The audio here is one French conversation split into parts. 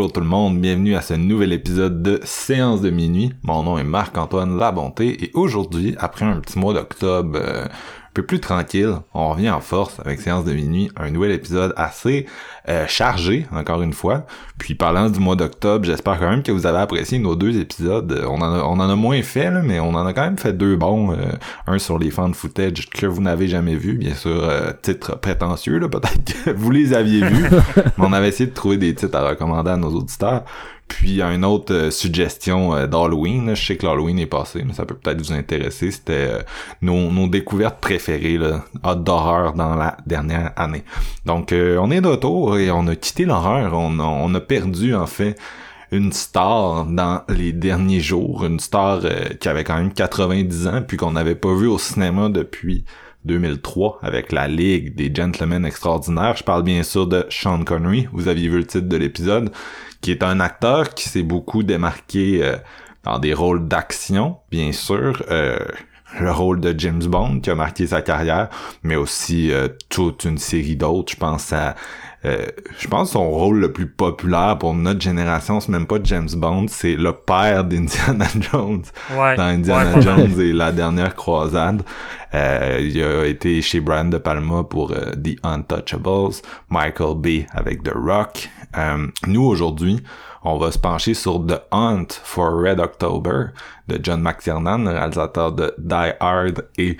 Bonjour tout le monde, bienvenue à ce nouvel épisode de Séance de minuit. Mon nom est Marc-Antoine Labonté et aujourd'hui, après un petit mois d'octobre euh, un peu plus tranquille, on revient en force avec Séance de minuit, un nouvel épisode assez euh, chargé, encore une fois. Puis parlant du mois d'octobre, j'espère quand même que vous avez apprécié nos deux épisodes. Euh, On en a, on en a moins fait, là, mais on en a quand même fait deux bons. euh, un sur les fans footage que vous n'avez jamais vu, bien sûr, euh, titre prétentieux, là, peut-être que vous les aviez vus. mais on avait essayé de trouver des titres à recommander à nos auditeurs. Puis une autre euh, suggestion euh, d'Halloween, je sais que l'Halloween est passé, mais ça peut peut-être vous intéresser. C'était euh, nos, découvertes préférées là, d'horreur dans la dernière année. Donc on est de retour et on a quitté l'horreur. On, a- on a perdu en fait une star dans les derniers jours, une star qui avait quand même 90 ans puis qu'on n'avait pas vu au cinéma depuis 2003 avec la Ligue des Gentlemen Extraordinaires. Je parle bien sûr de Sean Connery. Vous aviez vu le titre de l'épisode, qui est un acteur qui s'est beaucoup démarqué euh, dans des rôles d'action, bien sûr. Euh, le rôle de James Bond qui a marqué sa carrière, mais aussi euh, toute une série d'autres. Je pense à euh, je pense son rôle le plus populaire pour notre génération, c'est même pas James Bond, c'est le père d'Indiana Jones Ouais. dans Indiana Ouais. Jones et la dernière croisade. Euh, il a été chez Brian De Palma pour euh, The Untouchables, Michael Bay avec The Rock. Euh, nous aujourd'hui, on va se pencher sur The Hunt for Red October de John McTiernan, réalisateur de Die Hard et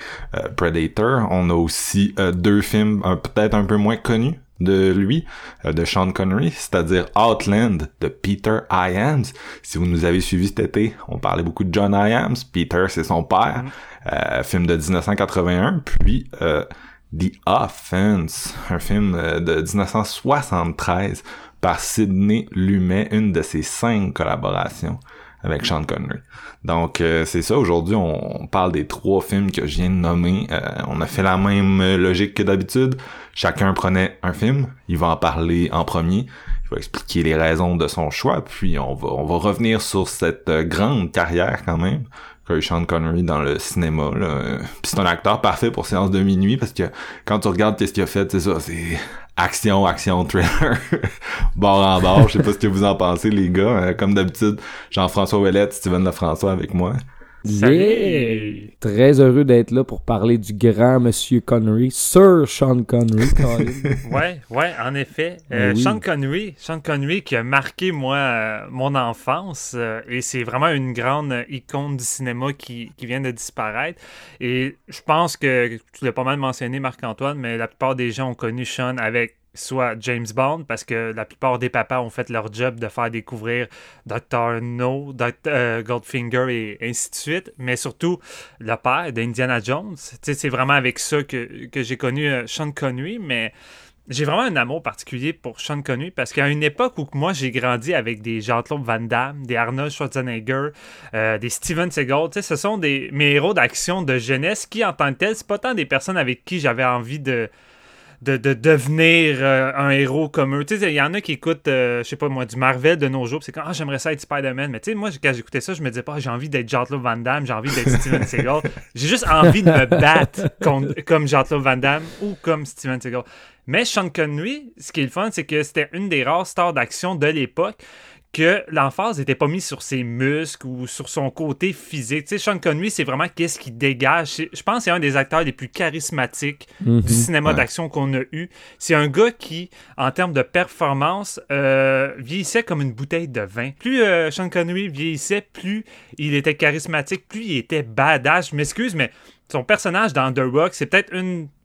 Predator. On a aussi deux films peut-être un peu moins connus de lui, de Sean Connery, c'est-à-dire Outland de Peter Iams. Si vous nous avez suivis cet été, on parlait beaucoup de John Iams. Peter, c'est son père. Euh, film de 1981. Puis euh, The Offense, un film euh, de 1973 par Sidney Lumet, une de ses cinq collaborations avec Sean Connery. Donc euh, c'est ça, aujourd'hui on, parle des trois films que je viens de nommer. Euh, on a fait la même euh, logique que d'habitude. Chacun prenait un film, il va en parler en premier, il va expliquer les raisons de son choix, puis on va, on va revenir sur cette euh, grande carrière quand même Sean Connery dans le cinéma. Là. Puis c'est un acteur parfait pour séance de minuit parce que quand tu regardes qu'est-ce qu'il a fait, c'est ça, c'est action, action, thriller, bord en bord. Je sais pas ce que vous en pensez les gars. Euh, comme d'habitude, Jean-François Ouellette, Steven Lefrançois avec moi. Yeah! Très heureux d'être là pour parler du grand Monsieur Connery, Sir Sean Connery. Ouais, ouais, en effet. Euh, Oui. Sean Connery, Sean Connery qui a marqué moi euh, mon enfance euh, et c'est vraiment une grande euh, icône du cinéma qui, qui vient de disparaître. Et je pense que tu l'as pas mal mentionné Marc-Antoine, mais la plupart des gens ont connu Sean avec soit James Bond parce que la plupart des papas ont fait leur job de faire découvrir Dr. No, Dr. euh, Goldfinger et ainsi de suite, mais surtout le père d'Indiana Jones. C'est vraiment avec ça que, que j'ai connu euh, Sean Connery, mais j'ai vraiment un amour particulier pour Sean Connery parce qu'à une époque où moi j'ai grandi avec des Jean-Claude Van Damme, des Arnold Schwarzenegger, euh, des Steven Seagal, ce sont des mes héros d'action de jeunesse qui en tant que tels, c'est pas tant des personnes avec qui j'avais envie de de, de devenir euh, un héros comme eux. Tu sais, il y en a qui écoutent, euh, je sais pas moi, du Marvel de nos jours, c'est comme, ah, j'aimerais ça être Spider-Man. Mais tu sais, moi, quand j'écoutais ça, je me disais pas, Ah, j'ai envie d'être Jean-Claude Van Damme, j'ai envie d'être Steven Seagal. J'ai juste envie de me battre contre- comme Jean-Claude Van Damme ou comme Steven Seagal. Mais Sean Connery, ce qui est le fun, c'est que c'était une des rares stars d'action de l'époque que l'emphase n'était pas mise sur ses muscles ou sur son côté physique. Tu sais, Sean Connery, c'est vraiment qu'est-ce qui dégage. Je pense que c'est un des acteurs les plus charismatiques Mhm. du cinéma Ouais. d'action qu'on a eu. C'est un gars qui, en termes de performance, euh, vieillissait comme une bouteille de vin. Plus euh, Sean Connery vieillissait, plus il était charismatique, plus il était badass. Je m'excuse, mais son personnage dans The Rock, c'est peut-être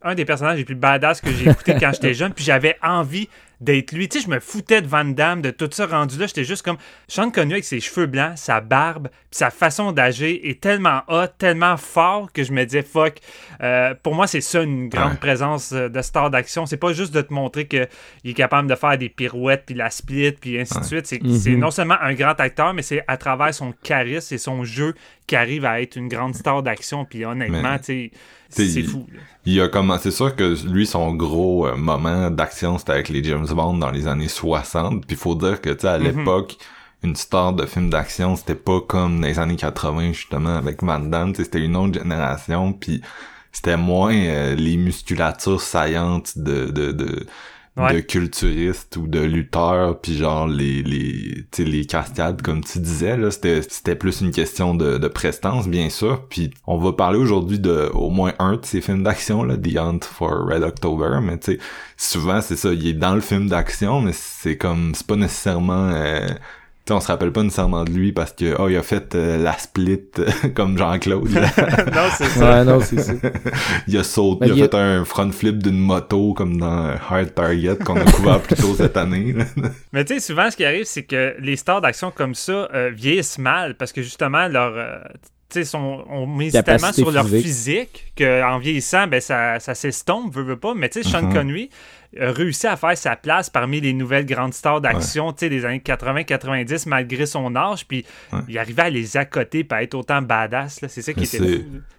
un des personnages les plus badass que j'ai écouté quand j'étais jeune, puis j'avais envie d'être lui. Tu sais, je me foutais de Van Damme, de tout ça rendu là. J'étais juste comme Sean Connery avec ses cheveux blancs, sa barbe, puis sa façon d'agir est tellement hot, tellement fort que je me disais fuck. Euh, pour moi, c'est ça une grande Ouais. présence euh, de star d'action. C'est pas juste de te montrer qu'il est capable de faire des pirouettes, puis la split, puis ainsi de suite. C'est Mhm. c'est non seulement un grand acteur, mais c'est à travers son charisme et son jeu qui arrive à être une grande star d'action. Puis honnêtement, c'est fou. là. Il a commencé, c'est sûr que lui, son gros euh, moment d'action, c'était avec les James Bond dans les années 60. Puis faut dire que, tu sais, à Mhm. l'époque, une star de film d'action, c'était pas comme dans les années 80, justement, avec Van Damme. C'était une autre génération. Puis c'était moins euh, les musculatures saillantes de... de, de De culturistes ou de lutteurs puis genre les les les cascades comme tu disais là c'était c'était plus une question de, de prestance bien sûr. Puis on va parler aujourd'hui de au moins un de ces films d'action là The Hunt for Red October mais tu sais souvent c'est ça il est dans le film d'action mais c'est comme c'est pas nécessairement euh, tu sais, on se rappelle pas nécessairement de lui parce que oh il a fait euh, la split comme Jean-Claude non, c'est ça. Ouais, non, c'est ça. il a sauté il a il y a- fait un front flip d'une moto comme dans Hard Target qu'on a couvert plus tôt cette année. Mais tu sais, souvent, ce qui arrive, c'est que les stars d'action comme ça euh, vieillissent mal parce que justement, leur. euh, tu sais, sont- on mise tellement sur leur physique. qu'en vieillissant, ben, ça, ça s'estompe, veut, veut pas. Mais tu sais, Sean Mhm. Connery réussi à faire sa place parmi les nouvelles grandes stars d'action tu sais, des années 80-90 malgré son âge. Puis Ouais. il arrivait à les accoter et à être autant badass. là. C'est ça qui était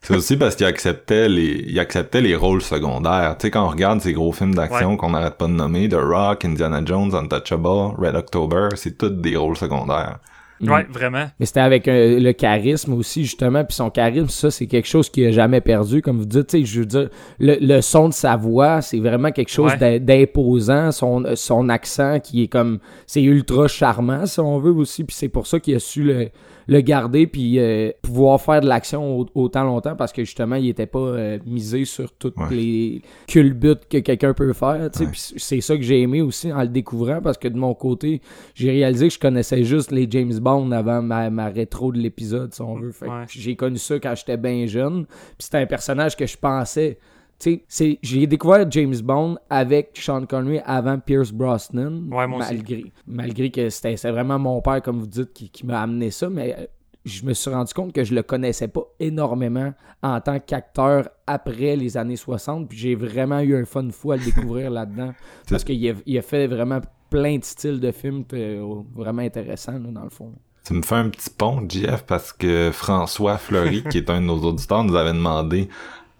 c'est- aussi parce qu'il acceptait les, il acceptait les rôles secondaires. Tu sais, quand on regarde ces gros films d'action qu'on n'arrête pas de nommer, The Rock, Indiana Jones, Untouchable, Red October, c'est tous des rôles secondaires. Ouais, vraiment. Mais c'était avec euh, le charisme aussi, justement. Puis son charisme, ça, c'est quelque chose qu'il a jamais perdu. Comme vous dites, tu sais, je veux dire, le, le son de sa voix, c'est vraiment quelque chose Ouais. d'imposant. Son, son accent qui est comme... C'est ultra charmant, si on veut, aussi. Puis c'est pour ça qu'il a su le, le garder puis euh, pouvoir faire de l'action au- autant longtemps parce que, justement, il était pas euh, misé sur toutes Ouais. les culbutes que quelqu'un peut faire, tu sais. Ouais. Puis c'est ça que j'ai aimé aussi en le découvrant parce que de mon côté, j'ai réalisé que je connaissais juste les James Bond avant ma, ma rétro de l'épisode, si on veut. Fait que Ouais. J'ai connu ça quand j'étais bien jeune. Puis c'était un personnage que je pensais. Tu sais, c'est- j'ai découvert James Bond avec Sean Connery avant Pierce Brosnan. Ouais, moi aussi. malgré, malgré que c'était vraiment mon père, comme vous dites, qui, qui m'a amené ça. Mais euh, je me suis rendu compte que je le connaissais pas énormément en tant qu'acteur après les années 60. Puis j'ai vraiment eu un fun fou à le découvrir là-dedans. Parce qu'il a, il a fait vraiment plein de styles de films euh, vraiment intéressants, là, dans le fond. Tu me fais un petit pont, JF, parce que François Fleury, qui est un de nos auditeurs, nous avait demandé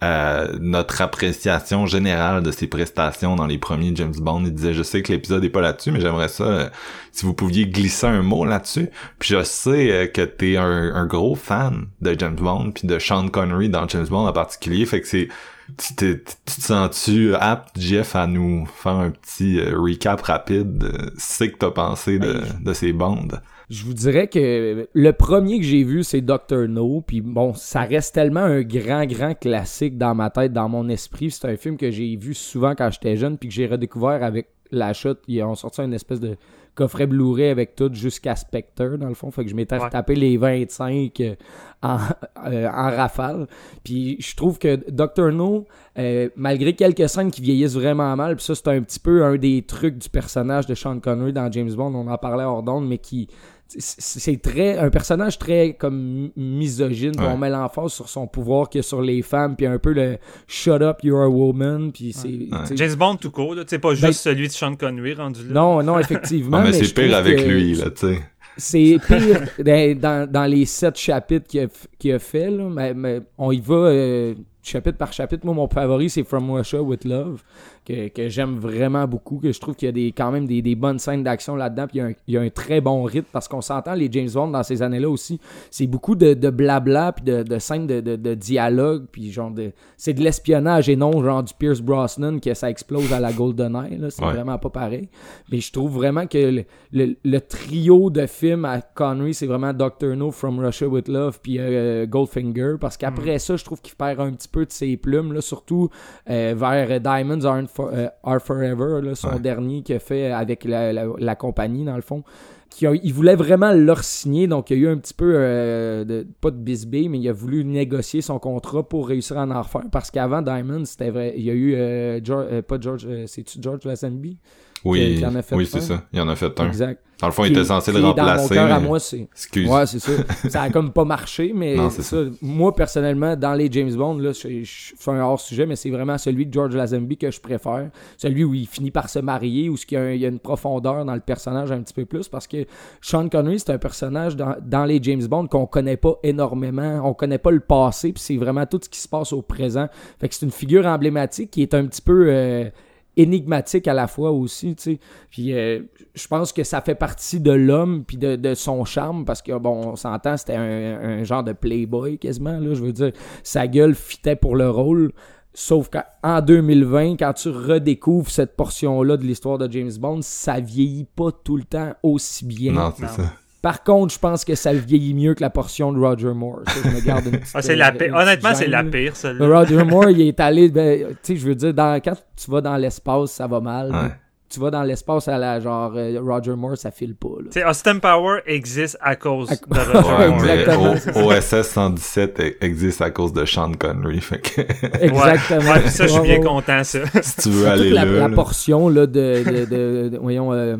euh, notre appréciation générale de ses prestations dans les premiers James Bond. Il disait, je sais que l'épisode est pas là-dessus, mais j'aimerais ça, euh, si vous pouviez glisser un mot là-dessus. Puis je sais euh, que t'es un, un gros fan de James Bond, puis de Sean Connery dans James Bond en particulier, fait que c'est... Tu, te- tu te sens-tu apte, Jeff, à nous faire un petit euh, recap rapide de ce que t'as pensé de, de ces bandes? Je vous dirais que le premier que j'ai vu, c'est Doctor No. Puis bon, ça reste tellement un grand, grand classique dans ma tête, dans mon esprit. C'est un film que j'ai vu souvent quand j'étais jeune, puis que j'ai redécouvert avec l'achat. Ils ont sorti une espèce de coffret Blu-ray avec tout jusqu'à Spectre, dans le fond. Fait que je m'étais Ouais. retapé les 25 euh, en, euh, en rafale. Puis je trouve que Doctor No, euh, malgré quelques scènes qui vieillissent vraiment mal, puis ça, c'est un petit peu un des trucs du personnage de Sean Connery dans James Bond, on en parlait hors d'onde, mais qui c'est c'est très un personnage très comme misogyne puis Ouais. on met l'emphase sur son pouvoir qu'il y a sur les femmes puis un peu le shut up you're a woman puis c'est James Bond tout court, sais, pas juste Ben- celui de Sean Connery rendu là. non non effectivement Ah, mais, mais c'est pire avec que lui, là, tu sais. c'est pire dans, dans- dans les sept chapitres qu'il a, a fait là, mais, mais on y va euh, chapitre par chapitre. Moi, mon favori, c'est From Russia with Love, que, que j'aime vraiment beaucoup, que je trouve qu'il y a des, quand même des, des bonnes scènes d'action là-dedans, puis il y, a un, il y, a un, très bon rythme, parce qu'on s'entend, les James Bond dans ces années-là aussi, c'est beaucoup de, de, blabla, puis de, de scènes de, dialogue, puis genre de... C'est de l'espionnage et non genre du Pierce Brosnan que ça explose à la GoldenEye, là, c'est ouais. vraiment pas pareil. Mais je trouve vraiment que le, le, le trio de films à Connery, c'est vraiment Doctor No, From Russia with Love, puis euh, Goldfinger, parce qu'après mm. ça, je trouve qu'il perd un petit peu de ses plumes, là, surtout euh, vers Diamonds Are, for, euh, Are Forever, là, son ouais. dernier qu'il a fait avec la, la, la, compagnie, dans le fond. Qui a, il voulait vraiment leur signer, donc il y a eu un petit peu, euh, de, pas de bisbee, mais il a voulu négocier son contrat pour réussir à en refaire, parce qu'avant Diamonds, c'était vrai, il y a eu, George, pas George, c'est-tu George Lazenby? Oui, oui c'est ça. Il en a fait un. Exact. Dans le fond, il était censé le remplacer. Dans mon mais... à moi, c'est. Excuse. Ouais, c'est ça. ça a comme pas marché, mais non, c'est ça. ça. Moi, personnellement, dans les James Bond, là, je, je fais un hors-sujet, mais c'est vraiment celui de George Lazenby que je préfère. Celui où il finit par se marier, où il y, a un, il y a une profondeur dans le personnage un petit peu plus, parce que Sean Connery, c'est un personnage dans, dans les James Bond qu'on connaît pas énormément. On connaît pas le passé, puis c'est vraiment tout ce qui se passe au présent. Fait que c'est une figure emblématique qui est un petit peu. Euh, énigmatique à la fois aussi, tu sais. Puis euh, je pense que ça fait partie de l'homme puis de, de, son charme parce que bon, on s'entend, c'était un, un, genre de playboy quasiment là, je veux dire, sa gueule fitait pour le rôle. Sauf qu'en 2020, quand tu redécouvres cette portion-là de l'histoire de James Bond, ça vieillit pas tout le temps aussi bien. Non, c'est ça. Par contre, je pense que ça vieillit mieux que la portion de Roger Moore. Ça, je me garde une petite, ah, c'est la pire. Honnêtement, c'est la pire, celle-là. Roger Moore, il est allé. Ben, tu sais, je veux dire, dans, quand tu vas dans l'espace, ça va mal. Ouais. Tu vas dans l'espace à la genre euh, Roger Moore, ça file pas. Tu sais, Austin Power existe à cause à... de Roger ouais, Moore. OSS 117 existe à cause de Sean Connery. Fait que... Exactement. Ouais, ça, je suis bien content, ça. si tu veux aller la, là. La là. portion là, de, de, de, de voyons. Euh,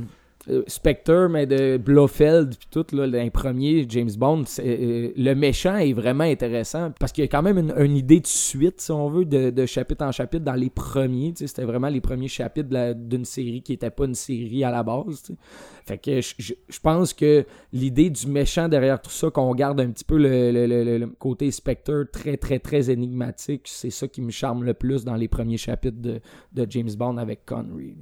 Spectre, mais de Blofeld, puis tout, là, les premiers James Bond, euh, le méchant est vraiment intéressant parce qu'il y a quand même une, idée de suite, si on veut, de, chapitre en chapitre dans les premiers. C'était vraiment les premiers chapitres d'une série qui n'était pas une série à la base. Fait que je, pense que l'idée du méchant derrière tout ça, qu'on garde un petit peu le, côté Spectre très, très, très énigmatique, c'est ça qui me charme le plus dans les premiers chapitres de, de James Bond avec Connery.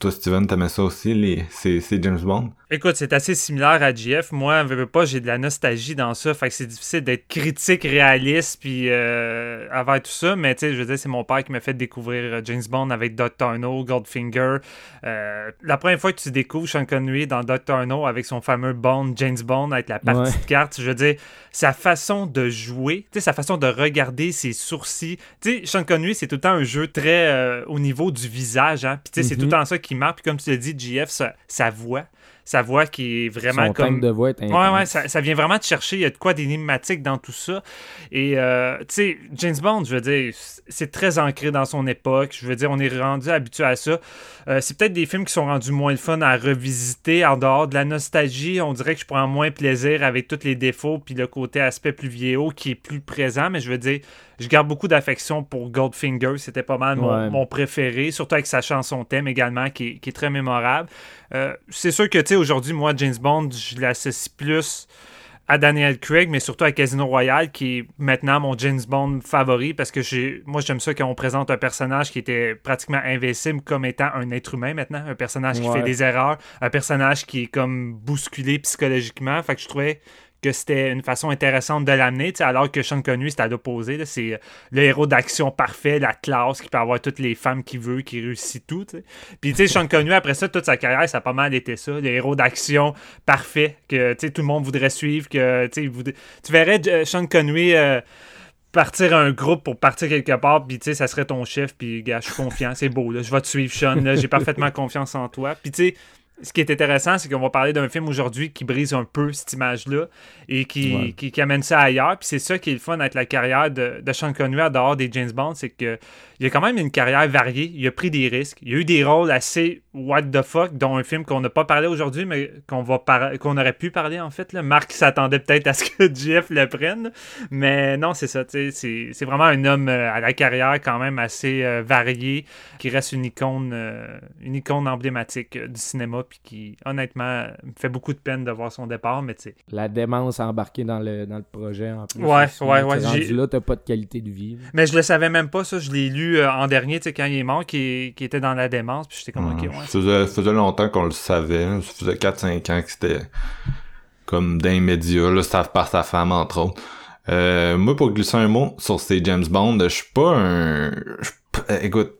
Toi, Steven, t'aimais ça aussi, les... c'est James Bond? Écoute, c'est assez similaire à GF. Moi, veux, veux pas, j'ai de la nostalgie dans ça. Fait que c'est difficile d'être critique, réaliste, puis euh, avec tout ça. Mais tu sais, je veux dire, c'est mon père qui m'a fait découvrir James Bond avec Dr. No, Goldfinger. Euh, la première fois que tu découvres Sean Connery dans Dr. No avec son fameux Bond, James Bond, avec la partie ouais. de cartes, je veux dire, sa façon de jouer, tu sais, sa façon de regarder ses sourcils. Tu sais, Sean Connery, c'est tout le temps un jeu très euh, au niveau du visage, hein. Puis tu sais, mm -hmm. c'est tout le temps ça qui marque. Puis comme tu l'as dit, GF, sa, sa voix sa voix qui est vraiment Son comme de voix est ouais ouais ça, ça, vient vraiment te chercher. Il y a de quoi d'énigmatique dans tout ça. Et euh, tu sais James Bond je veux dire c'est très ancré dans son époque. Je veux dire on est rendu habitué à ça. Euh, c'est peut-être des films qui sont rendus moins le fun à revisiter en dehors de la nostalgie. On dirait que je prends moins plaisir avec tous les défauts puis le côté aspect plus vieillot qui est plus présent. Mais je veux dire je garde beaucoup d'affection pour Goldfinger. C'était pas mal mon, ouais. mon, préféré, surtout avec sa chanson thème également, qui est, qui est très mémorable. Euh, c'est sûr que, tu sais, aujourd'hui, moi, James Bond, je l'associe plus à Daniel Craig, mais surtout à Casino Royale, qui est maintenant mon James Bond favori, parce que j'ai, moi, j'aime ça quand on présente un personnage qui était pratiquement invincible comme étant un être humain maintenant, un personnage qui ouais. fait des erreurs, un personnage qui est comme bousculé psychologiquement. Fait que je trouvais que c'était une façon intéressante de l'amener, alors que Sean Connery, c'est à l'opposé. C'est le héros d'action parfait, la classe, qui peut avoir toutes les femmes qu'il veut, qui réussit tout. T'sais. Puis, tu Sean Connery, après ça, toute sa carrière, ça a pas mal été ça. Le héros d'action parfait, que tout le monde voudrait suivre. que. Tu verrais euh, Sean Connery... Euh, partir un groupe pour partir quelque part, puis tu sais, ça serait ton chef, puis gars, je suis confiant, c'est beau, je vais te suivre, Sean, j'ai parfaitement confiance en toi. Puis tu sais, ce qui est intéressant, c'est qu'on va parler d'un film aujourd'hui qui brise un peu cette image-là et qui, ouais. qui, qui, amène ça ailleurs. Puis c'est ça qui est le fun avec la carrière de, de Sean Connery à dehors des James Bond, c'est qu'il a quand même une carrière variée. Il a pris des risques. Il a eu des rôles assez what the fuck, dont un film qu'on n'a pas parlé aujourd'hui, mais qu'on va qu'on aurait pu parler en fait. Là. Marc s'attendait peut-être à ce que Jeff le prenne, mais non, c'est ça. C'est vraiment un homme euh, à la carrière quand même assez euh, variée, qui reste une icône, euh, une icône emblématique du cinéma, puis qui honnêtement me fait beaucoup de peine de voir son départ, mais tu sais. La démence embarquée dans le, dans le projet en plus. Ouais, ouais, ouais. Rendu là, t'as pas de qualité de vie. Mais je le savais même pas, ça. Je l'ai lu en dernier, tu sais, quand il est mort, qui, qui était dans la démence, puis j'étais comme, ok, ouais. Ça faisait, faisait longtemps qu'on le savait. Ça faisait 4-5 ans que c'était comme d'un média, là, staff par sa femme, entre autres. Euh, moi, pour glisser un mot sur ces James Bond, je suis pas un... écoute,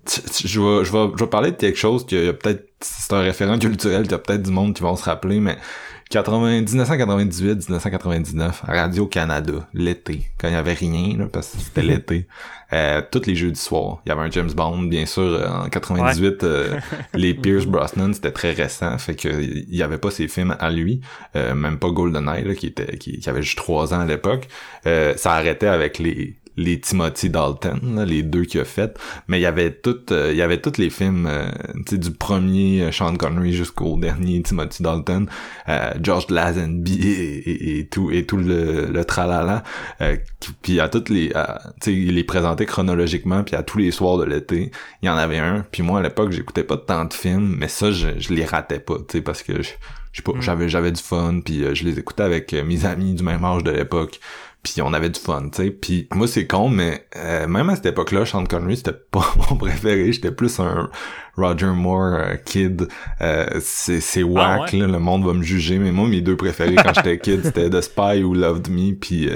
je vais, je, vais, je vais parler de quelque chose qui a peut-être... C'est un référent culturel, il y a peut-être du monde qui vont se rappeler, mais 1998-1999, Radio-Canada, l'été, quand il y avait rien, là, parce que c'était l'été, euh, tous les jeudis soirs, il y avait un James Bond, bien sûr, euh, en 98, euh, les Pierce Brosnan, c'était très récent, fait que il y avait pas ses films à lui, euh, même pas GoldenEye, là, qui était, qui, qui avait juste trois ans à l'époque, ça arrêtait avec les, les Timothy Dalton, les deux qu'il a fait, mais il y avait tout, euh, il y avait tous les films, euh, tu sais, du premier euh, Sean Connery jusqu'au dernier Timothy Dalton, George Lazenby et, et, tout et tout le, le tralala, puis à toutes les, tu sais, il les présentait chronologiquement, puis à tous les soirs de l'été, il y en avait un, puis moi à l'époque j'écoutais pas tant de films, mais ça je, je les ratais pas, tu sais, parce que je, mm. j'avais j'avais du fun, puis je les écoutais avec mes amis du même âge de l'époque puis on avait du fun, tu sais. Puis moi c'est con, mais euh, même à cette époque-là, Sean Connery c'était pas mon préféré. J'étais plus un Roger Moore euh, kid. Euh, c'est c'est ah whack là, le monde va me juger, mais moi mes deux préférés quand j'étais kid c'était The Spy Who Loved Me puis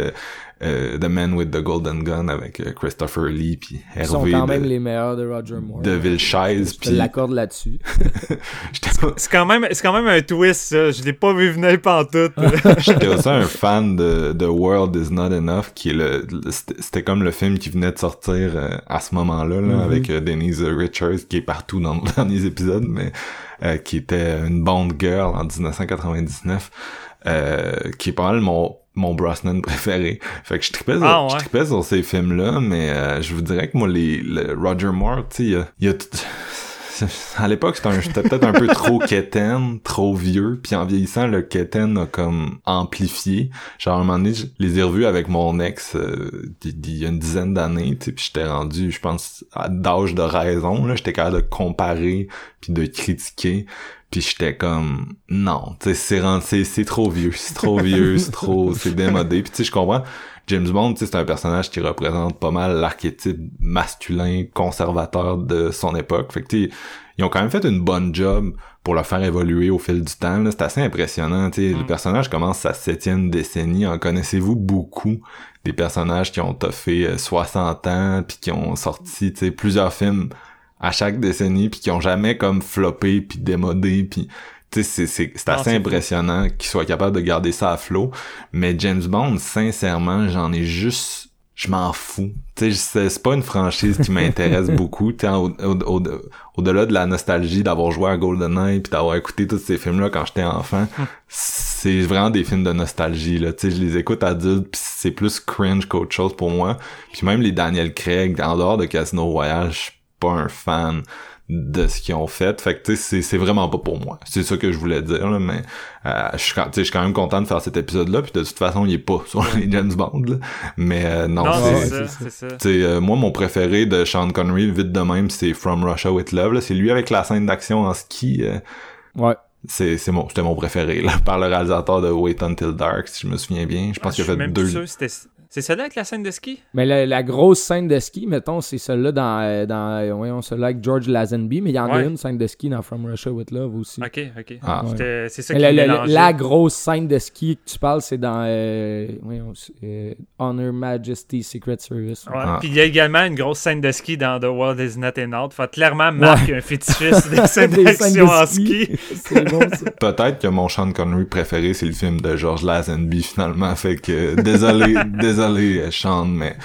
euh, The Man with the Golden Gun avec euh, Christopher Lee puis Hervé. Ils sont quand même les meilleurs de Roger Moore. De Vilchaise puis. l'accorde là-dessus. c'est quand même, c'est quand même un twist ça. Je l'ai pas vu venir pantoute. J'étais aussi un fan de The World Is Not Enough qui est le, c'était comme le film qui venait de sortir euh, à ce moment-là là, mm-hmm. avec Denise Richards qui est partout dans, dans les épisodes mais qui était une Bond girl en 1999. Qui est pas mal mon mon Brosnan préféré. Fait que je tripais, ah, je tripais sur ces films-là, mais euh, je vous dirais que moi, les, Roger Moore, tu sais, il y a, y a à l'époque, c'était peut-être un peu trop quétaine, trop vieux, puis en vieillissant, le quétaine a comme amplifié. Genre, à un moment donné, je les ai revus avec mon ex euh, il y a une dizaine d'années, tu sais, puis j'étais rendu, je pense, d'âge de raison, là, j'étais capable de comparer, puis de critiquer, puis j'étais comme non, tu sais c'est c'est trop vieux, c'est trop vieux, c'est trop c'est démodé. Puis tu sais je comprends James Bond, tu sais c'est un personnage qui représente pas mal l'archétype masculin conservateur de son époque. Fait que tu ils ont quand même fait une bonne job pour le faire évoluer au fil du temps. C'est assez impressionnant. Tu sais, Le mm. personnage commence sa septième décennie. En connaissez-vous beaucoup des personnages qui ont toffé 60 euh, ans puis qui ont sorti tu sais, plusieurs films à chaque décennie puis qui ont jamais comme floppé puis démodé puis tu sais c'est c'est assez impressionnant qu'ils soient capables de garder ça à flot mais James Bond sincèrement j'en ai juste je m'en fous. Tu sais, c'est pas une franchise qui m'intéresse beaucoup. Tu au-delà de la nostalgie d'avoir joué à GoldenEye puis d'avoir écouté tous ces films-là quand j'étais enfant, c'est vraiment des films de nostalgie. Là, tu sais, je les écoute adultes puis c'est plus cringe qu'autre chose pour moi. Puis même les Daniel Craig, en dehors de Casino Royale, je un fan de ce qu'ils ont fait. Fait que, tu sais, c'est vraiment pas pour moi. C'est ça que je voulais dire, là, mais euh, je suis je suis quand même content de faire cet épisode-là, puis de toute façon, il est pas sur les James Bond, là. Mais euh, non, c'est ça. Euh, moi, mon préféré de Sean Connery, vite de même, c'est From Russia With Love. C'est lui avec la scène d'action en ski. Euh, ouais c'est c'est mon c'était mon préféré là par le réalisateur de Wait Until Dark si je me souviens bien je pense ah, qu'il a fait deux c'est celle-là avec la scène de ski? Mais la, grosse scène de ski, mettons, c'est celle-là dans, euh, dans euh, voyons, celle-là avec George Lazenby, mais il y en a une scène de ski dans From Russia with Love aussi. Ok, ok. Ah. C'est ça qui la, la, grosse scène de ski que tu parles, c'est dans euh, voyons, euh, Honor Majesty Secret Service. Ouais. Ah. Puis il y a également une grosse scène de ski dans The World Is Not Enough. Fait clairement Marc un fétichiste des scènes d'action en ski. c'est bon ça. Peut-être que mon Sean Connery préféré, c'est le film de George Lazenby finalement. Fait que désolé, désolé désolé, Sean, mais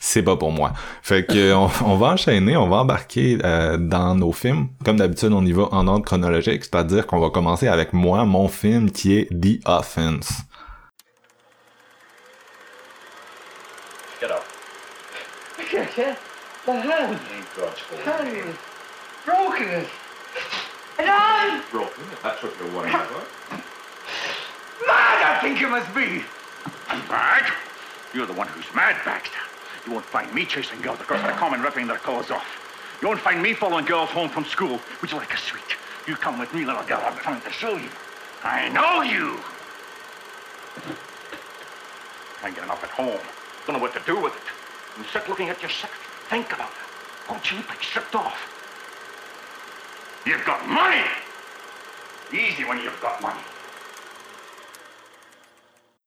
c'est pas pour moi. Fait que on, va enchaîner, on va embarquer euh, dans nos films. Comme d'habitude, on y va en ordre chronologique, c'est-à-dire qu'on va commencer avec moi, mon film qui est The Offense. Get up. The hand. Broken it. broken, if that's what you're worrying about. Mad, I think you must be. Mad? You're the one who's mad, Baxter. You won't find me chasing girls across the common ripping their clothes off. You won't find me following girls home from school. Would you like a sweet? You come with me, little girl. I'm trying to show you. I know you. I can't get enough at home. Don't know what to do with it. You sit looking at your yourself. Think about it. You look like stripped off? You've got money. Easy when you've got money.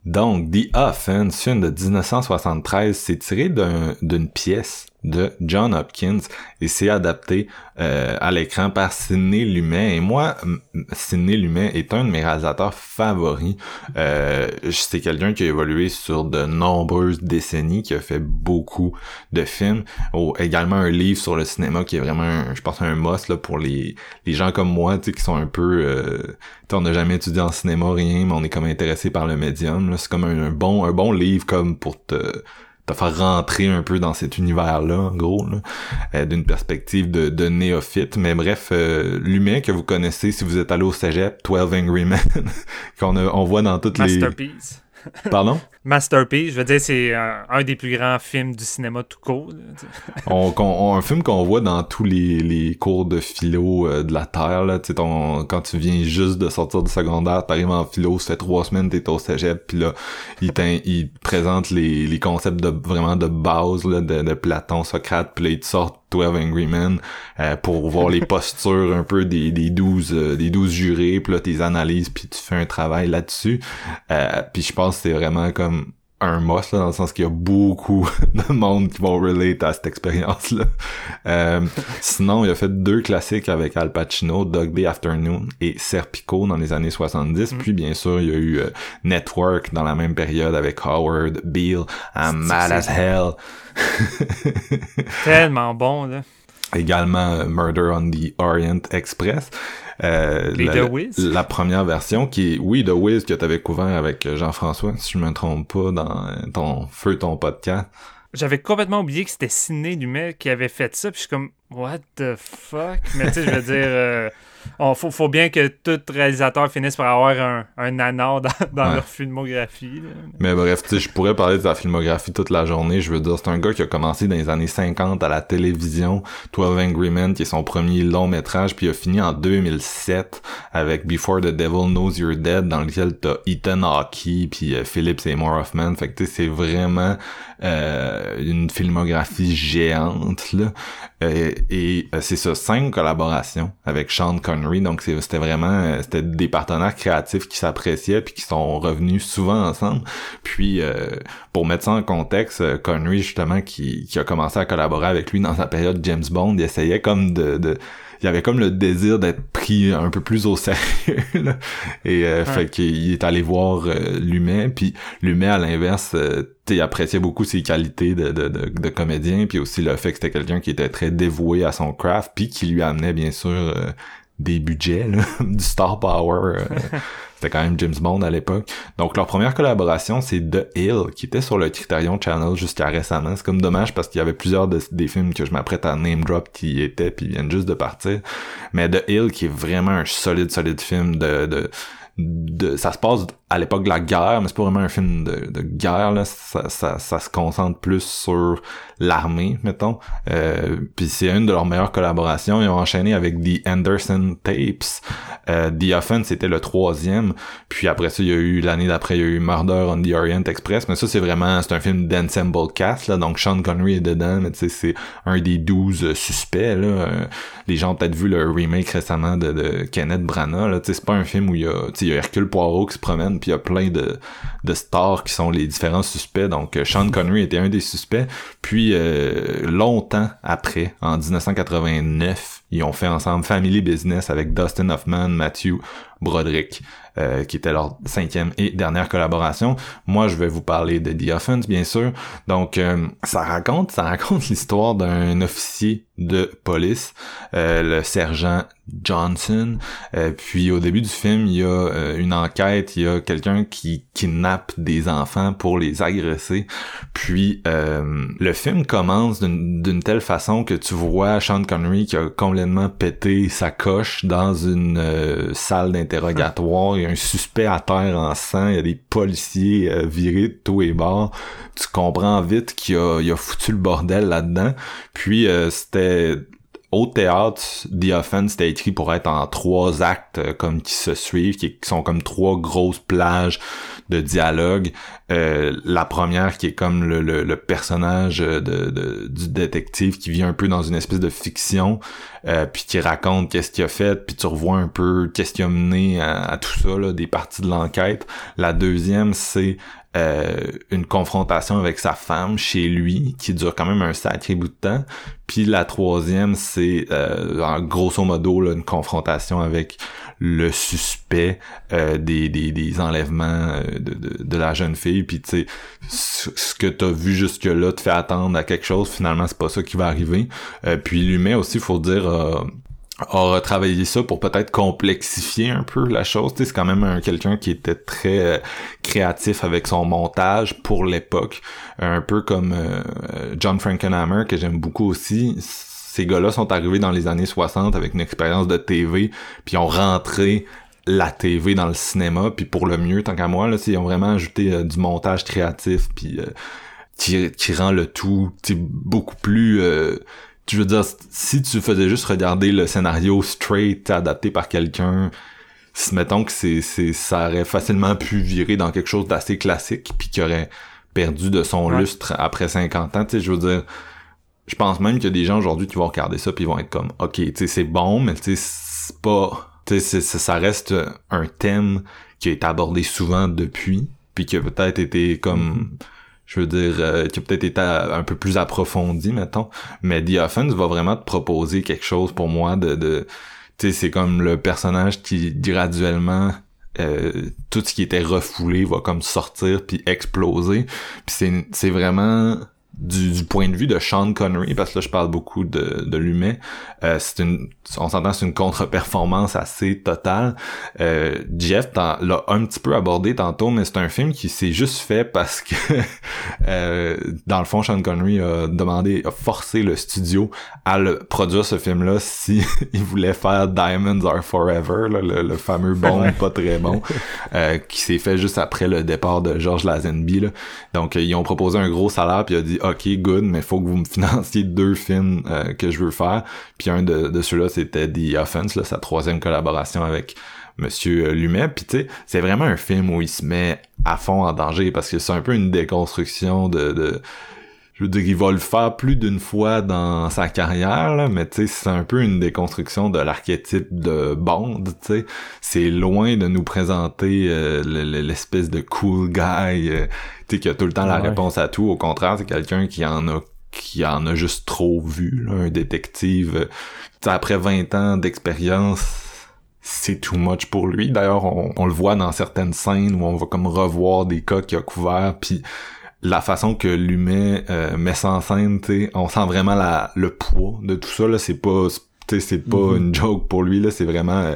Donc, The Offense, de 1973, c'est tiré d'un- d'une pièce de John Hopkins et c'est adapté euh, à l'écran par Sidney Lumet. Et moi, Sidney Lumet est un de mes réalisateurs favoris. Euh, c'est quelqu'un qui a évolué sur de nombreuses décennies, qui a fait beaucoup de films. Oh, également un livre sur le cinéma qui est vraiment, un- je pense, un must là, pour les, les gens comme moi, tu sais, qui sont un peu... Euh, on n'a jamais étudié en cinéma, rien, mais on est comme intéressé par le médium. C'est comme un, un bon un bon livre comme pour te te faire rentrer un peu dans cet univers-là, en gros, là, euh, d'une perspective de, de néophyte. Mais bref, euh, Lumet, que vous connaissez si vous êtes allé au cégep, 12 Angry Men, qu'on a- on voit dans toutes les... Masterpiece. Pardon? Masterpiece, je veux dire, c'est un des plus grands films du cinéma tout court. on, on- un film qu'on voit dans tous les, les cours de philo euh, de la Terre, là, ton, quand tu viens juste de sortir du secondaire, t'arrives en philo, ça fait trois semaines t'es au cégep, puis là, il, il te présente les, les concepts de vraiment de base là, de, de Platon, Socrate, puis là, il te sort 12 Angry Men euh, pour voir les postures un peu des, des 12 euh, des 12 jurés, puis là, tes analyses, puis tu fais un travail là-dessus. Euh, puis je pense que c'est vraiment comme un must là, dans le sens qu'il y a beaucoup de monde qui vont relate à cette expérience là. sinon, il a fait deux classiques avec Al Pacino, Dog Day Afternoon et Serpico dans les années 70. Puis bien sûr, il y a eu euh, Network dans la même période avec Howard, Beale, I'm Mad as Hell. Tellement bon, là. Également euh, Murder on the Orient Express. Euh, Les la, The Wiz? la première version qui est, oui, The Wiz que t'avais couvert avec Jean-François, si je me trompe pas, dans ton feu, ton podcast. J'avais complètement oublié que c'était Sidney Lumet qui avait fait ça, puis je suis comme, what the fuck? Mais tu sais, je veux dire, euh, on, faut, faut bien que tout réalisateur finisse par avoir un, un dans, dans Ouais. leur filmographie. là. Mais bref, tu sais, je pourrais parler de sa filmographie toute la journée. Je veux dire, c'est un gars qui a commencé dans les années 50 à la télévision, 12 Angry Men, qui est son premier long métrage, puis il a fini en 2007 avec Before the Devil Knows You're Dead, dans lequel t'as Ethan Hawke, puis euh, Philip Seymour Hoffman. Fait que tu sais, c'est vraiment euh, une filmographie géante, là. Euh, et euh, c'est ça, cinq collaborations avec Sean Connery. Donc c'était vraiment, euh, c'était des partenaires créatifs qui s'appréciaient puis qui sont revenus souvent ensemble. Puis euh, pour mettre ça en contexte, Connery justement qui, qui a commencé à collaborer avec lui dans sa période James Bond, il essayait comme de, de il avait comme le désir d'être pris un peu plus au sérieux là. et euh, fait qu'il est allé voir euh, Lumet puis Lumet à l'inverse euh, il appréciait beaucoup ses qualités de, de, de, de comédien puis aussi le fait que c'était quelqu'un qui était très dévoué à son craft puis qui lui amenait bien sûr euh, des budgets là, du star power euh, c'était quand même James Bond à l'époque. Donc leur première collaboration, c'est The Hill, qui était sur le Criterion Channel jusqu'à récemment. C'est comme dommage parce qu'il y avait plusieurs de- des films que je m'apprête à name drop qui y étaient puis viennent juste de partir. Mais The Hill, qui est vraiment un solide, solide film de, de, de ça se passe à l'époque de la guerre, mais c'est pas vraiment un film de, de guerre, là. Ça, ça, ça se concentre plus sur l'armée, mettons. Euh, puis c'est une de leurs meilleures collaborations. Ils ont enchaîné avec The Anderson Tapes. Euh, The Offense, c'était le troisième. Puis après ça, il y a eu, l'année d'après, il y a eu Murder on the Orient Express. Mais ça, c'est vraiment, c'est un film d'ensemble cast, là. Donc Sean Connery est dedans, mais tu sais, c'est un des douze suspects, là. Euh, les gens ont peut-être vu le remake récemment de, de Kenneth Branagh, là. C'est pas un film où il y a, il y a Hercule Poirot qui se promène, puis il y a plein de, de stars qui sont les différents suspects. Donc, euh, Sean Connery était un des suspects. Puis, euh, longtemps après, en 1989, ils ont fait ensemble Family Business avec Dustin Hoffman, Matthew Broderick, euh, qui était leur cinquième et dernière collaboration. Moi, je vais vous parler de The Offense, bien sûr. Donc, euh, ça raconte, ça raconte l'histoire d'un officier de police, euh, le sergent Johnson. puis au début du film, il y a une enquête, il y a quelqu'un qui kidnappe des enfants pour les agresser. Puis le film commence d'une telle façon que tu vois Sean Connery qui a complètement pété sa coche dans une salle d'interrogatoire un suspect à terre en sang, il y a des policiers euh, virés de tous les bords. Tu comprends vite qu'il a, a foutu le bordel là-dedans. Puis euh, c'était au théâtre, The Offense c'était écrit pour être en trois actes euh, comme qui se suivent, qui, sont comme trois grosses plages de dialogue. Euh, la première qui est comme le, personnage de, du détective qui vit un peu dans une espèce de fiction, euh, puis qui raconte qu'est-ce qu'il a fait, puis tu revois un peu qu'est-ce a mené à, tout ça, là, des parties de l'enquête. La deuxième, c'est euh, une confrontation avec sa femme chez lui qui dure quand même un sacré bout de temps. Puis la troisième, c'est euh, grosso modo là, une confrontation avec le suspect euh, des, des, des, enlèvements de, de, de, la jeune fille. Puis tu sais, ce que t'as vu jusque-là te fait attendre à quelque chose. Finalement, c'est pas ça qui va arriver. puis l'humain aussi, faut dire a retravaillé ça pour peut-être complexifier un peu la chose. c'est quand même un, quelqu'un qui était très euh, créatif avec son montage pour l'époque. Un peu comme euh, John Frankenhammer, que j'aime beaucoup aussi. Ces gars-là sont arrivés dans les années 60 avec une expérience de TV, puis ont rentré la TV dans le cinéma, puis pour le mieux, tant qu'à moi, là, ils ont vraiment ajouté euh, du montage créatif, puis qui rend le tout beaucoup plus tu veux dire, si tu faisais juste regarder le scénario straight adapté par quelqu'un, si mettons que c'est, c'est, ça aurait facilement pu virer dans quelque chose d'assez classique puis qui aurait perdu de son lustre après 50 ans, tu sais, je veux dire, je pense même qu'il y a des gens aujourd'hui qui vont regarder ça puis ils vont être comme, ok, tu sais, c'est bon, mais tu sais, c'est pas, tu sais, ça reste un thème qui a été abordé souvent depuis puis qui a peut-être été comme je veux dire, euh, qui a peut-être été un peu plus approfondi, mettons. Mais The Offense va vraiment te proposer quelque chose pour moi de... de tu sais, c'est comme le personnage qui graduellement euh, tout ce qui était refoulé va comme sortir puis exploser. Puis c'est c'est vraiment du, point de vue de Sean Connery, parce que là je parle beaucoup de, de l'humain, euh, c'est une, on s'entend c'est une contre-performance assez totale. Euh, Jeff l'a un petit peu abordé tantôt, mais c'est un film qui s'est juste fait parce que euh, dans le fond Sean Connery a demandé, a forcé le studio à le produire ce film-là si il voulait faire Diamonds Are Forever, le, fameux bon pas très bon, euh, qui s'est fait juste après le départ de George Lazenby. Là. Donc ils ont proposé un gros salaire puis il a dit ok, good, mais faut que vous me financiez deux films euh, que je veux faire. Puis un de, ceux-là, c'était The Offense, là, sa troisième collaboration avec Monsieur Lumet. Puis tu sais, c'est vraiment un film où il se met à fond en danger parce que c'est un peu une déconstruction de, de je veux dire, il va le faire plus d'une fois dans sa carrière, là, mais tu sais, c'est un peu une déconstruction de l'archétype de Bond, tu sais. C'est loin de nous présenter euh, l'espèce de cool guy, euh, tu sais, qui a tout le temps la réponse à tout. Au contraire, c'est quelqu'un qui en a qui en a juste trop vu, là, un détective. Euh, après 20 ans d'expérience, c'est too much pour lui. D'ailleurs, on, on, le voit dans certaines scènes où on va comme revoir des cas qu'il a couverts, puis la façon que l'humain euh, met ça en scène, on sent vraiment la, le poids de tout ça. Là, c'est pas, c'est pas mm-hmm. une joke pour lui. Là, c'est vraiment euh,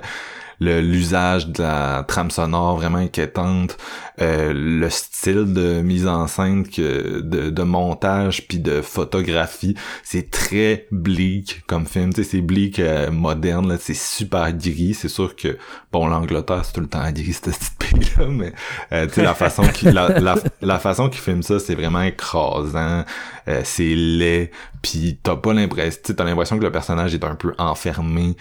l'usage de la trame sonore vraiment inquiétante, euh, le style de mise en scène que de, de montage puis de photographie, c'est très bleak comme film, tu sais c'est bleak euh, moderne là, c'est super gris, c'est sûr que bon l'Angleterre c'est tout le temps gris mais euh, tu sais la façon qui la, la, la, façon qu'il filme ça, c'est vraiment écrasant, euh, c'est laid, puis t'as pas l'impression, t'as l'impression que le personnage est un peu enfermé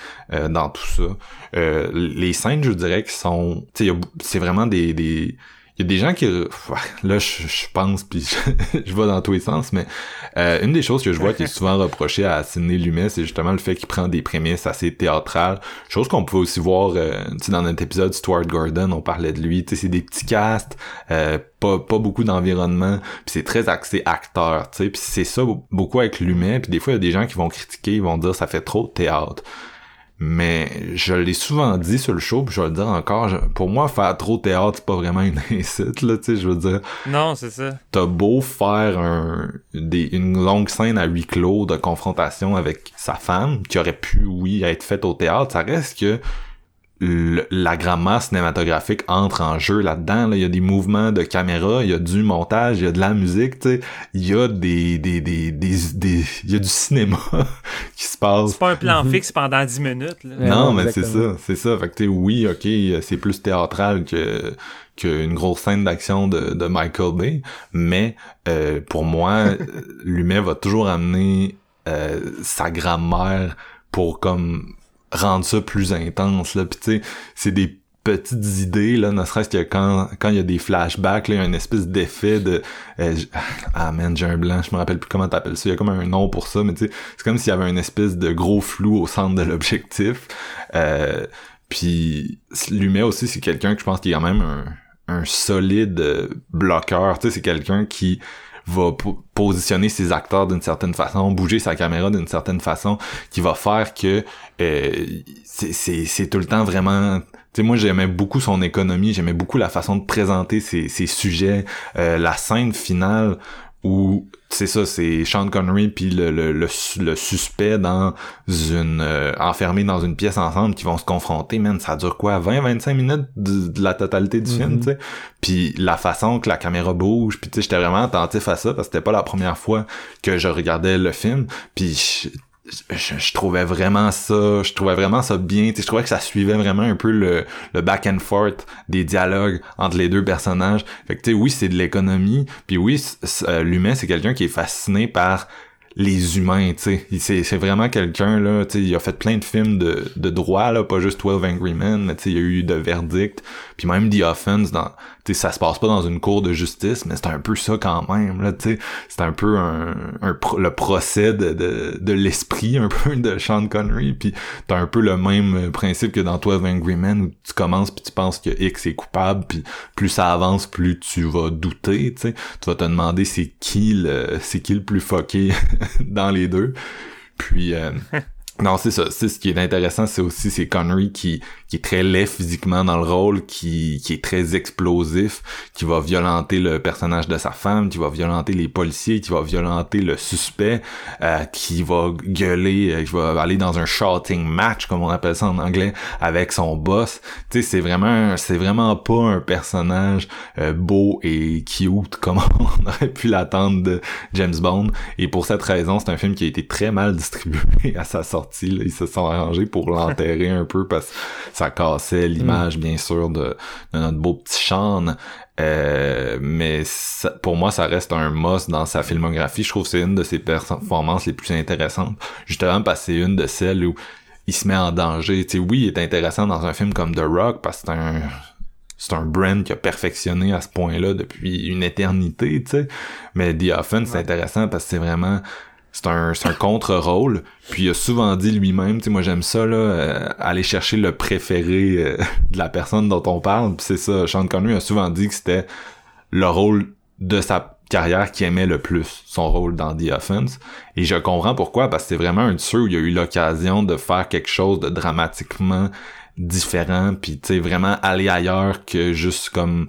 dans tout ça. les scènes, je dirais, qui sont, tu sais, c'est vraiment des, des il y a des gens qui là je, pense puis je, je, vais dans tous les sens mais euh, une des choses que je vois qui est souvent reprochée à Sidney Lumet c'est justement le fait qu'il prend des prémices assez théâtrales. Chose qu'on peut aussi voir euh, dans notre épisode Stuart Gordon on parlait de lui c'est des petits casts euh, pas, pas beaucoup d'environnement puis c'est très axé acteur tu sais puis c'est ça beaucoup avec Lumet puis des fois il y a des gens qui vont critiquer ils vont dire ça fait trop de théâtre mais je l'ai souvent dit sur le show, puis je vais le dire encore, pour moi, faire trop de théâtre, c'est pas vraiment une incite, là, tu sais, je veux dire, Non, c'est ça. t'as beau faire un, des, une longue scène à huis clos de confrontation avec sa femme, qui aurait pu, oui, être faite au théâtre, ça reste que le- la grammaire cinématographique entre en jeu là-dedans. Là. Il y a des mouvements de caméra, il y a du montage, il y a de la musique, tu sais. Il y a des, des, des, des, des- il y a du cinéma qui se passe. C'est pas un plan fixe pendant 10 minutes. Là. Ouais, Non, mais c'est ça, c'est ça. Fait que tu sais, oui, ok, c'est plus théâtral que qu'une grosse scène d'action de, de Michael Bay, mais euh, pour moi, Lumet va toujours amener euh, sa grammaire pour comme rendre ça plus intense là. Puis tu sais, c'est des petites idées là, ne serait-ce que quand quand il y a des flashbacks, là, il y a une espèce d'effet de euh, ah man, j'ai un blanc, je me rappelle plus comment t'appelles ça, il y a comme un nom pour ça, mais tu sais, c'est comme s'il y avait une espèce de gros flou au centre de l'objectif. Euh, puis Lumet aussi, c'est quelqu'un que je pense qui est quand même un, un solide bloqueur. Tu sais, c'est quelqu'un qui va po- positionner ses acteurs d'une certaine façon, bouger sa caméra d'une certaine façon, qui va faire que euh, c'est tout le temps vraiment... Tu sais, moi, j'aimais beaucoup son économie, j'aimais beaucoup la façon de présenter ses, ses sujets, euh, la scène finale où c'est ça, c'est Sean Connery puis le, le, le, le suspect dans une euh, enfermé dans une pièce ensemble qui vont se confronter, man, ça dure quoi? 20 25 minutes de, de la totalité du film, Mhm. tu sais? Puis la façon que la caméra bouge, puis tu sais, j'étais vraiment attentif à ça parce que c'était pas la première fois que je regardais le film, puis je, je, trouvais vraiment ça, je trouvais vraiment ça bien, tu sais, je trouvais que ça suivait vraiment un peu le, le back and forth des dialogues entre les deux personnages. Fait que tu sais, oui, c'est de l'économie, puis oui, euh, Lumet, c'est quelqu'un qui est fasciné par les humains, tu sais. C'est, vraiment quelqu'un, là, tu sais, il a fait plein de films de, de droit, là, pas juste 12 Angry Men, mais tu sais, il y a eu de verdict, puis même The Offense, dans, sais, ça se passe pas dans une cour de justice, mais c'est un peu ça quand même, là, tu sais. C'est un peu un, un pro- le procès de, de, de l'esprit, un peu, de Sean Connery, puis t'as un peu le même principe que dans 12 Angry Men, où tu commences puis tu penses que X est coupable, puis plus ça avance, plus tu vas douter, tu. Tu vas te demander c'est qui le, c'est qui le plus fucké dans les deux. Puis, euh, non, c'est ça. C'est ce qui est intéressant, c'est aussi c'est Connery qui qui est très laid physiquement dans le rôle, qui qui est très explosif, qui va violenter le personnage de sa femme, qui va violenter les policiers, qui va violenter le suspect, euh, qui va gueuler, euh, qui va aller dans un shouting match comme on appelle ça en anglais avec son boss. Tu sais, c'est vraiment c'est vraiment pas un personnage euh, beau et cute comme on aurait pu l'attendre de James Bond. Et pour cette raison, c'est un film qui a été très mal distribué à sa sortie. Là. Ils se sont arrangés pour l'enterrer un peu parce que ça cassait l'image, bien sûr, de, de notre beau petit Sean. Euh, mais ça- pour moi, ça reste un must dans sa filmographie. Je trouve que c'est une de ses performances les plus intéressantes. Justement parce que c'est une de celles où il se met en danger. Tu sais, oui, il est intéressant dans un film comme The Rock parce que c'est un c'est un brand qui a perfectionné à ce point-là depuis une éternité, tu sais. Mais The Offense, c'est intéressant parce que c'est vraiment c'est un, un contre-rôle. Puis il a souvent dit lui-même, tu sais, moi j'aime ça, là, euh, aller chercher le préféré euh, de la personne dont on parle. Puis c'est ça, Sean Connery a souvent dit que c'était le rôle de sa carrière qui aimait le plus, son rôle dans The Offense. Et je comprends pourquoi, parce que c'est vraiment un de ceux où il a eu l'occasion de faire quelque chose de dramatiquement différent, puis tu sais, vraiment aller ailleurs que juste comme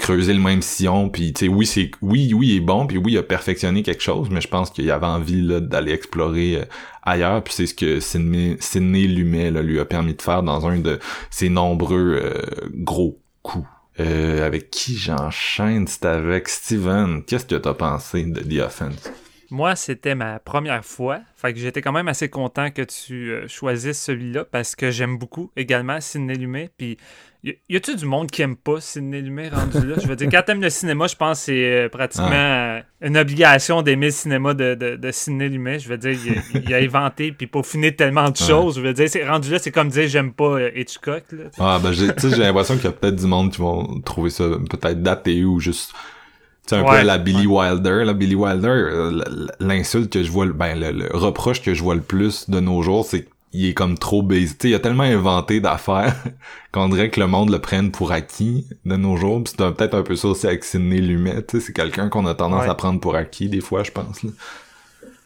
creuser le même sillon puis tu sais oui c'est oui oui il est bon puis oui il a perfectionné quelque chose mais je pense qu'il avait envie d'aller explorer euh, ailleurs puis c'est ce que Sidney Lumet là, lui a permis de faire dans un de ses nombreux euh, gros coups euh, avec qui j'enchaîne? C'est avec Steven qu'est-ce que t'as pensé de The Offense? Moi, c'était ma première fois. Fait que j'étais quand même assez content que tu euh, choisisses celui-là parce que j'aime beaucoup également Sidney Lumet. Puis, y, a-tu du monde qui aime pas Sidney Lumet rendu là? Je veux dire, quand t'aimes le cinéma, je pense que c'est euh, pratiquement une obligation d'aimer le cinéma de, de, de Sidney Lumet. Je veux dire, il, a- il a inventé puis peaufiné tellement de choses. Je veux dire, c'est rendu là, c'est comme dire j'aime pas euh, Hitchcock. Là, ah ben j'ai tu sais, j'ai l'impression qu'il y a peut-être du monde qui vont trouver ça peut-être daté ou juste tu sais, un peu à la Billy Wilder là Billy Wilder euh, l'insulte que je vois ben le, le reproche que je vois le plus de nos jours c'est qu'il est comme trop basic. Tu sais, il a tellement inventé d'affaires qu'on dirait que le monde le prenne pour acquis de nos jours. C'est peut-être un peu ça aussi avec Sidney Lumet. Tu sais, c'est quelqu'un qu'on a tendance Ouais. à prendre pour acquis des fois, je pense. Là.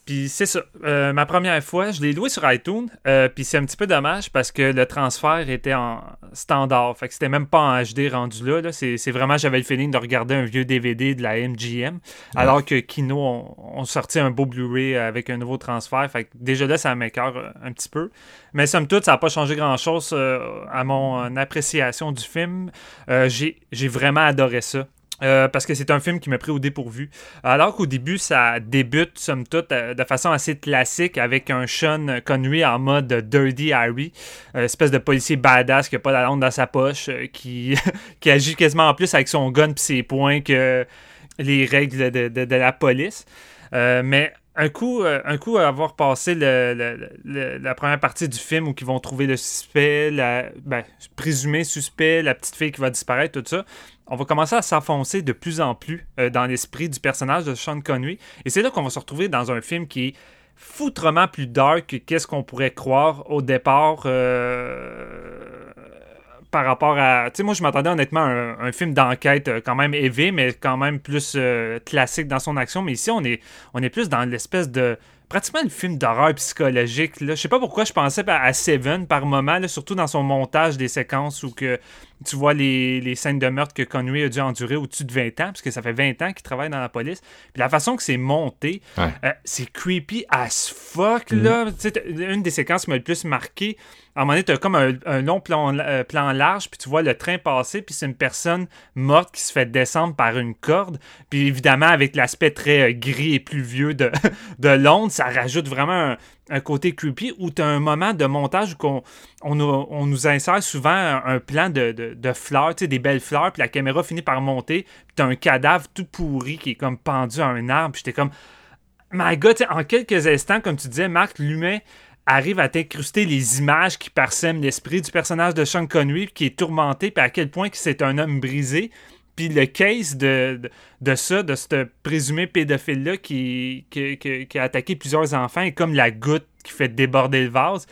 Puis c'est ça. Euh, ma première fois, je l'ai loué sur iTunes. euh, puis c'est un petit peu dommage parce que le transfert était en standard. Fait que c'était même pas en HD rendu là. là. C'est, vraiment, j'avais le feeling de regarder un vieux DVD de la MGM. Alors que Kino ont, ont sorti un beau Blu-ray avec un nouveau transfert. Fait que déjà là, ça m'écœure euh, un petit peu. Mais somme toute, ça n'a pas changé grand-chose euh, à mon appréciation du film. J'ai vraiment adoré ça. Euh, parce que c'est un film qui m'a pris au dépourvu. Alors qu'au début, ça débute, somme toute, euh, de façon assez classique avec un Sean Connery en mode Dirty Harry, euh, espèce de policier badass qui a pas la lampe dans sa poche, qui, qui agit quasiment en plus avec son gun et ses poings que les règles de, de- la police. Mais un coup, un coup avoir passé le- le- le- la première partie du film où ils vont trouver le suspect, la, ben, présumé suspect, la petite fille qui va disparaître, tout ça, on va commencer à s'enfoncer de plus en plus euh, dans l'esprit du personnage de Sean Connery. Et c'est là qu'on va se retrouver dans un film qui est foutrement plus dark que qu'est-ce qu'on pourrait croire au départ euh, par rapport à... Tu sais, moi, je m'attendais honnêtement à un, un film d'enquête euh, quand même élevé, mais quand même plus classique dans son action. Mais ici, on est, plus dans l'espèce de... Pratiquement le film d'horreur psychologique. Là. Je sais pas pourquoi je pensais à Seven par moment, surtout dans son montage des séquences où que tu vois les, les scènes de meurtre que Connery a dû endurer au-dessus de 20 ans, parce que ça fait 20 ans qu'il travaille dans la police. Puis la façon que c'est monté, Ouais. euh, c'est creepy as fuck, là. Tu t'as- une des séquences qui m'a le plus marqué, à un moment donné, t'as comme un, un long plan, euh, plan large, puis tu vois le train passer, puis c'est une personne morte qui se fait descendre par une corde. Puis évidemment, avec l'aspect très euh, gris et pluvieux de, de Londres, ça rajoute vraiment un, un côté creepy où tu as un moment de montage qu'on- on, nous- insère souvent un, plan de, de- de fleurs, des belles fleurs, puis la caméra finit par monter, puis tu as un cadavre tout pourri qui est comme pendu à un arbre, puis j'étais comme, my god, en quelques instants, comme tu disais, Marc, l'humain arrive à t'incruster les images qui parsèment l'esprit du personnage de Sean Connery, qui est tourmenté, puis à quel point c'est un homme brisé. Puis le case de, de, ça, de ce présumé pédophile-là qui, a attaqué plusieurs enfants, est comme la goutte qui fait déborder le vase.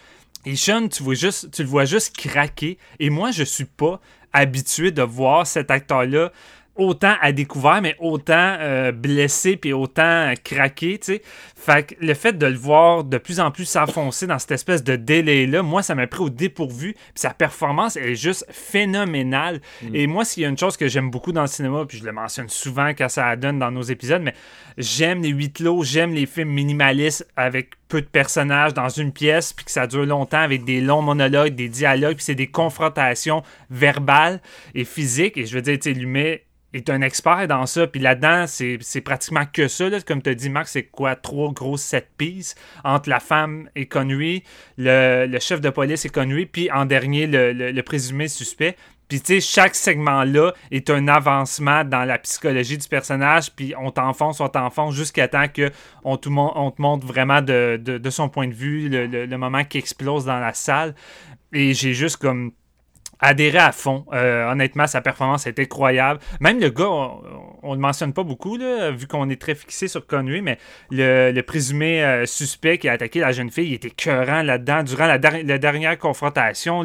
Et Sean, tu, tu le vois juste craquer. Et moi, je suis pas habitué de voir cet acteur-là autant à découvert, mais autant euh, blessé puis autant craqué, tu sais. Fait que le fait de le voir de plus en plus s'enfoncer dans cette espèce de délai-là, moi, ça m'a pris au dépourvu. Puis sa performance elle est juste phénoménale. Et moi, s'il y a une chose que j'aime beaucoup dans le cinéma, puis je le mentionne souvent quand ça donne dans nos épisodes, mais j'aime les huit lots, j'aime les films minimalistes avec peu de personnages dans une pièce, puis que ça dure longtemps avec des longs monologues, des dialogues, puis c'est des confrontations verbales et physiques. Et je veux dire, tu sais, Lumet est un expert dans ça. Puis là-dedans, c'est pratiquement que ça. Là. Comme tu as dit, Marc, c'est quoi? Trois grosses set pieces entre la femme et Connery, le, chef de police et Connery, puis en dernier, le, présumé suspect. Puis tu sais, chaque segment-là est un avancement dans la psychologie du personnage, puis on t'enfonce, on t'enfonce jusqu'à temps que on te, on te montre vraiment de, son point de vue le- le moment qui explose dans la salle. Et j'ai juste comme adhéré à fond. Euh, honnêtement, sa performance est incroyable. Même le gars, on, on le mentionne pas beaucoup, vu qu'on est très fixé sur Connery, mais le, présumé euh, suspect qui a attaqué la jeune fille, il était cœurant là-dedans. Durant la, der- la dernière confrontation,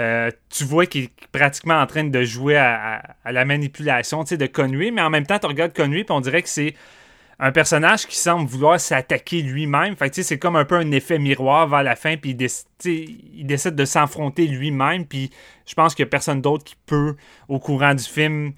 euh, tu vois qu'il est pratiquement en train de jouer à, à- la manipulation de Connery, mais en même temps, tu regardes Connery, puis on dirait que c'est un personnage qui semble vouloir s'attaquer lui-même. Fait c'est comme un peu un effet miroir vers la fin, puis il, décide de s'affronter lui-même, puis je pense qu'il n'y a personne d'autre qui peut, au courant du film,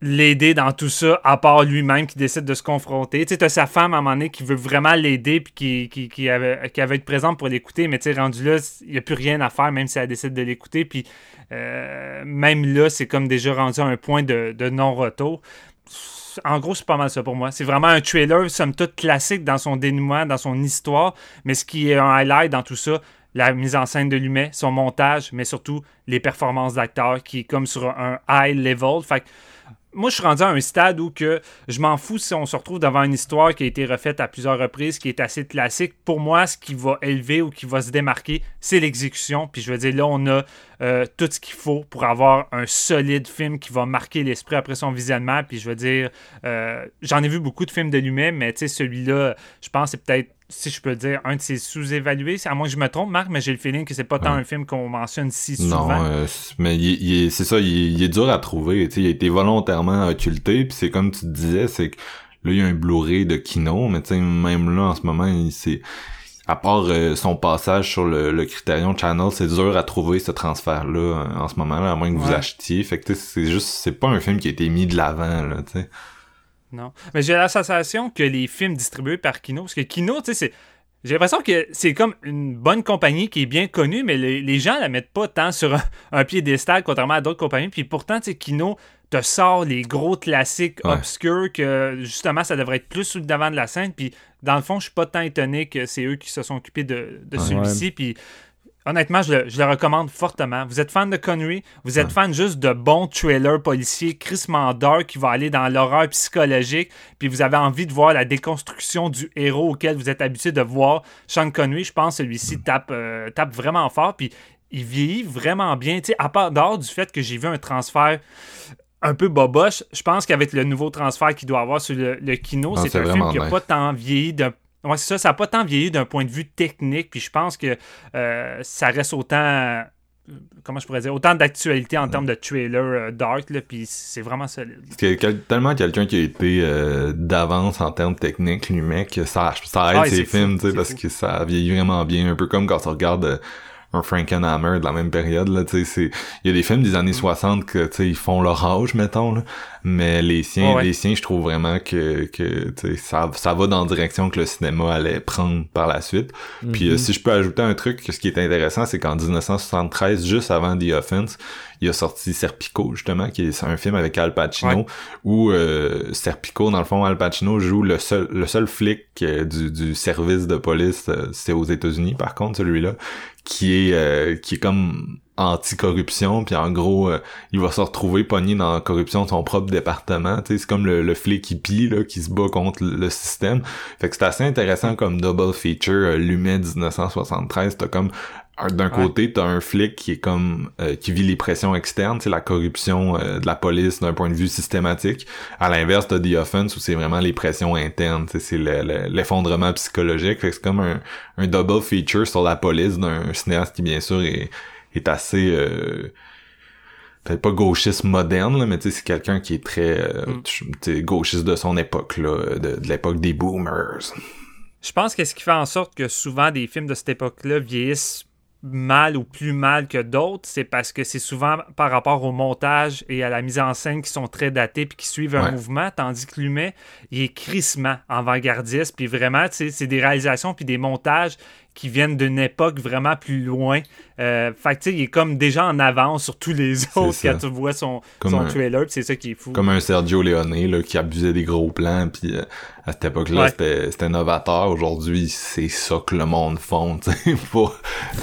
l'aider dans tout ça, à part lui-même qui décide de se confronter. Tu sais, sa femme à un moment donné qui veut vraiment l'aider, puis qui, qui, avait, qui avait été présente pour l'écouter, mais tu rendu là, il n'y a plus rien à faire, même si elle décide de l'écouter, puis euh, même là, c'est comme déjà rendu à un point de non-retour en gros, c'est pas mal ça pour moi. C'est vraiment un trailer, somme toute, classique dans son dénouement, dans son histoire. Mais ce qui est un highlight dans tout ça, la mise en scène de Lumet, son montage, mais surtout les performances d'acteurs qui est comme sur un high level. Fait moi, je suis rendu à un stade où que je m'en fous si on se retrouve devant une histoire qui a été refaite à plusieurs reprises, qui est assez classique. Pour moi, ce qui va élever ou qui va se démarquer, c'est l'exécution. Puis je veux dire, là, on a euh, tout ce qu'il faut pour avoir un solide film qui va marquer l'esprit après son visionnement. Puis je veux dire, euh, j'en ai vu beaucoup de films de Lumet, mais tu sais, celui-là, je pense c'est peut-être, si je peux le dire, un de ses sous-évalués. À moins que je me trompe, Marc, mais j'ai le feeling que c'est pas tant Ouais. un film qu'on mentionne si Non, souvent. euh, c- mais il, est- il est- c'est ça, il, est- il est dur à trouver. Il a été volontairement occulté, puis c'est comme tu te disais, c'est que Là, il y a un Blu-ray de Kino, mais tu sais, même là, en ce moment, il c'est à part euh, son passage sur le, le Criterion Channel, c'est dur à trouver ce transfert-là euh, en ce moment-là, à moins que vous achetiez. Fait que c'est juste, c'est pas un film qui a été mis de l'avant, là, tu sais. Non. Mais j'ai la sensation que les films distribués par Kino, parce que Kino, tu sais, c'est. J'ai l'impression que c'est comme une bonne compagnie qui est bien connue, mais les, les gens la mettent pas tant sur un, un piédestal, contrairement à d'autres compagnies. Puis pourtant, tu sais, Kino te sort les gros classiques Ouais. obscurs que justement ça devrait être plus sur le devant de la scène. Puis dans le fond, je suis pas tant étonné que c'est eux qui se sont occupés de, de Ouais. celui-ci. Puis honnêtement, je le, je le recommande fortement. Vous êtes fan de Connery, vous êtes fan juste de bons trailers policiers, Chris Mandar qui va aller dans l'horreur psychologique, puis vous avez envie de voir la déconstruction du héros auquel vous êtes habitué de voir Sean Connery. Je pense que celui-ci tape, euh, tape vraiment fort, puis il vieillit vraiment bien. Tu sais, à part dehors du fait que j'ai vu un transfert un peu boboche, je pense qu'avec le nouveau transfert qu'il doit avoir sur le, le kino, c'est un film qui n'a pas tant vieilli d'un Ouais, c'est ça, ça n'a pas tant vieilli d'un point de vue technique, puis je pense que euh, ça reste autant, euh, comment je pourrais dire, autant d'actualité en termes de trailer euh, dark, là, puis c'est vraiment solide. C'est quel- tellement quelqu'un qui a été euh, d'avance en termes techniques, lui, mec, que ça, ça aide Ah, ses films, tu sais, parce fou. que ça vieillit vraiment bien, un peu comme quand on regarde un Frankenhammer de la même période, là, tu sais, il y a des films des Mm. années 60 que, tu sais, ils font leur âge, mettons, là, mais les siens, Ouais, les siens, je trouve vraiment que, que, tu sais, ça, ça va dans la direction que le cinéma allait prendre par la suite. Puis Mm-hmm. euh, si je peux ajouter un truc, ce qui est intéressant, c'est qu'en 1973, juste avant The Offense, il a sorti Serpico, justement, qui est un film avec Al Pacino, Ouais. où euh, Serpico, dans le fond, Al Pacino joue le seul le seul flic euh, du, du service de police, euh, c'est aux États-Unis, par contre, celui-là, qui est euh, qui est comme anti-corruption, puis en gros, euh, il va se retrouver pogné dans la corruption de son propre département, c'est comme le, le flic hippie, là, qui se bat contre le, système. Fait que c'est assez intéressant comme double feature, euh, Lumet 1973, t'as comme d'un Ouais. côté, t'as un flic qui est comme euh, qui vit les pressions externes, c'est la corruption euh, de la police d'un point de vue systématique. À l'inverse, t'as The Offense où c'est vraiment les pressions internes, c'est le- le- l'effondrement psychologique. Fait que c'est comme un, un double feature sur la police d'un cinéaste qui bien sûr est, est assez euh, peut-être pas gauchiste moderne, là, mais tu sais, c'est quelqu'un qui est très euh, Mm. gauchiste de son époque, là, de, de l'époque des boomers. Je pense que ce qui fait en sorte que souvent des films de cette époque-là vieillissent mal ou plus mal que d'autres, c'est parce que c'est souvent par rapport au montage et à la mise en scène qui sont très datés puis qui suivent un Ouais. mouvement, tandis que Lumet, il est crissement avant-gardiste, puis vraiment, tu sais, c'est des réalisations puis des montages qui viennent d'une époque vraiment plus loin. Euh, fait que, tu sais, il est comme déjà en avance sur tous les autres quand tu vois son, Comme son un- trailer, c'est ça qui est fou. Comme un Sergio Leone là, qui abusait des gros plans, puis euh, à cette époque-là, Ouais. c'était c'était novateur. Aujourd'hui, c'est ça que le monde font, tu sais, pour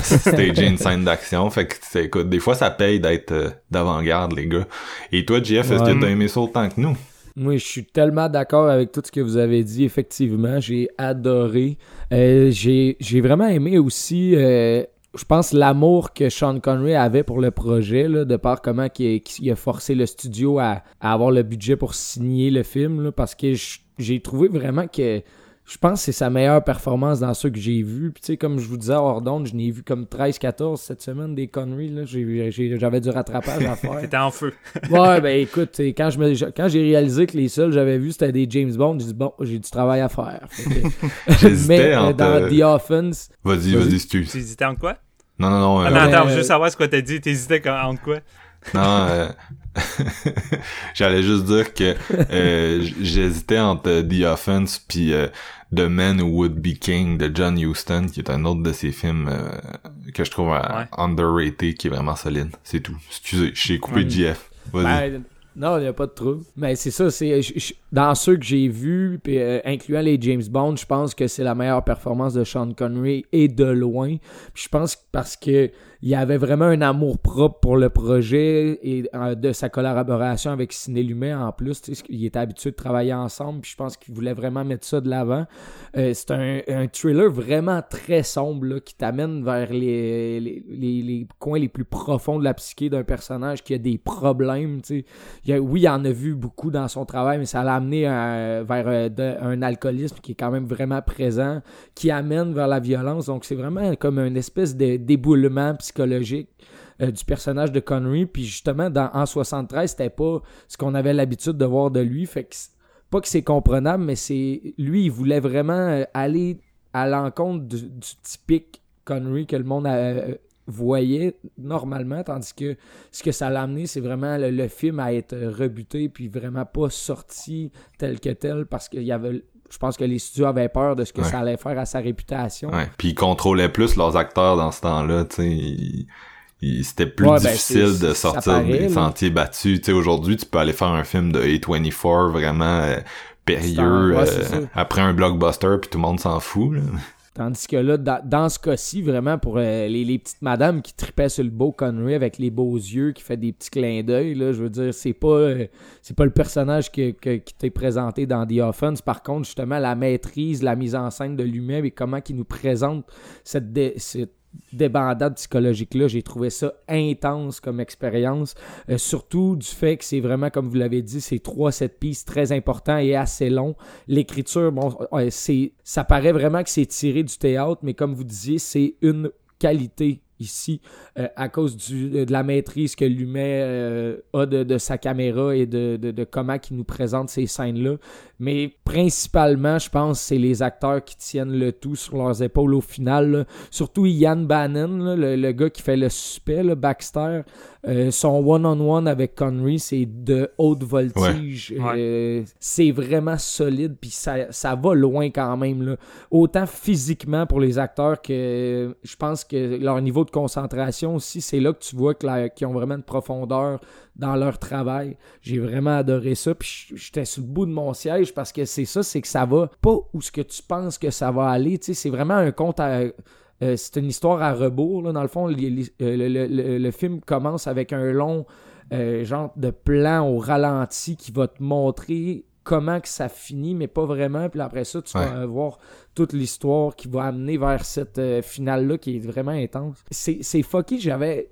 stager une scène d'action. Fait que, c'est- écoute, des fois, ça paye d'être euh, d'avant-garde, les gars. Et toi, Jeff, est-ce que t'as aimé ça autant que nous? Moi, je suis tellement d'accord avec tout ce que vous avez dit. Effectivement, j'ai adoré. Euh, j'ai vraiment aimé aussi, euh, je pense, l'amour que Sean Connery avait pour le projet, de par comment qu'il a forcé le studio à, avoir le budget pour signer le film, parce que j'ai trouvé vraiment que je pense que c'est sa meilleure performance dans ceux que j'ai vu. Puis, tu sais, comme je vous disais hors d'onde, je n'ai vu comme 13-14 cette semaine des Connery. là. J'ai- j'ai- J'avais du rattrapage à faire. T'étais en feu. Ouais, ben écoute, quand je me quand j'ai réalisé que les seuls que j'avais vus c'était des James Bond, j'ai dit bon, j'ai du travail à faire. Que- Mais euh, dans euh, The Offense, Vas-y, Vas-y. vas-y, excuse. Tu hésitais entre quoi? Non, non, non. euh, Ah, non, attends, Euh, je veux savoir ce que t'as dit. T'hésitais entre quoi? Non, euh, j'allais juste dire que euh, j'hésitais entre The Offense puis euh, The Man Who Would Be King de John Huston, qui est un autre de ses films euh, que je trouve euh, Ouais. underrated, qui est vraiment solide. C'est tout. Excusez, j'ai coupé Ouais. JF. Vas-y. ben, non, il n'y a pas de trouble. Mais c'est ça, c'est dans ceux que j'ai vus, puis, euh, incluant les James Bond, je pense que c'est la meilleure performance de Sean Connery et de loin. Puis je pense que parce que il avait vraiment un amour propre pour le projet et euh, de sa collaboration avec Ciné Lumet en plus. Il était habitué de travailler ensemble, puis je pense qu'il voulait vraiment mettre ça de l'avant. Euh, c'est un, un thriller vraiment très sombre qui t'amène vers les, les, coins les plus profonds de la psyché d'un personnage qui a des problèmes. Il oui, il en a vu beaucoup dans son travail, mais ça l'a amené vers euh, un alcoolisme qui est quand même vraiment présent, qui amène vers la violence. Donc c'est vraiment comme une espèce de d'éboulement euh, du personnage de Connery. Puis justement, dans, en 73, c'était pas ce qu'on avait l'habitude de voir de lui. Fait pas que c'est comprenable, mais c'est lui, il voulait vraiment euh, aller à l'encontre du, du typique Connery que le monde euh, voyait normalement, tandis que ce que ça l'a amené, c'est vraiment le, le film à être rebuté, puis vraiment pas sorti tel que tel, parce qu'il y avait je pense que les studios avaient peur de ce que Ouais. ça allait faire à sa réputation. Ouais. Puis ils contrôlaient plus leurs acteurs dans ce temps-là, tu sais. C'était plus Ouais, ben, difficile de sortir paraît, des sentiers battus. Tu sais, aujourd'hui, tu peux aller faire un film de A24 vraiment euh, périlleux euh, après un blockbuster, puis tout le monde s'en fout. Là. Tandis que là, dans, ce cas-ci, vraiment, pour euh, les, petites madames qui tripaient sur le beau Connery avec les beaux yeux, qui fait des petits clins d'œil, là, je veux dire, c'est pas, euh, pas le personnage qui t'est présenté dans The Offense. Par contre, justement, la maîtrise, la mise en scène de lui-même et comment il nous présente cette débandade psychologique-là, j'ai trouvé ça intense comme expérience. Euh, surtout du fait que c'est vraiment, comme vous l'avez dit, c'est trois set pieces très importants et assez longs. L'écriture, bon, c'est, ça paraît vraiment que c'est tiré du théâtre, mais comme vous disiez, c'est une qualité ici euh, à cause du, de la maîtrise que Lumet euh, a de, sa caméra et de, de, comment il nous présente ces scènes-là. Mais principalement, je pense, c'est les acteurs qui tiennent le tout sur leurs épaules au final. Surtout Ian Bannon, le, gars qui fait le suspect, Baxter. Euh, son one-on-one avec Connery, c'est de haute voltige. Ouais. Euh, c'est vraiment solide, puis ça, ça va loin quand même. Là. Autant physiquement pour les acteurs que je pense que leur niveau de concentration aussi, c'est là que tu vois qu'ils ont vraiment une profondeur dans leur travail. J'ai vraiment adoré ça, puis j'étais sur le bout de mon siège parce que c'est ça, c'est que ça va pas où ce que tu penses que ça va aller. Tu sais, c'est vraiment un conte à euh, c'est une histoire à rebours. Là. Dans le fond, euh, le, le- le- le film commence avec un long euh, genre de plan au ralenti qui va te montrer comment que ça finit, mais pas vraiment. Puis après ça, tu vas voir toute l'histoire qui va amener vers cette euh, finale-là qui est vraiment intense. C'est fucké. J'avais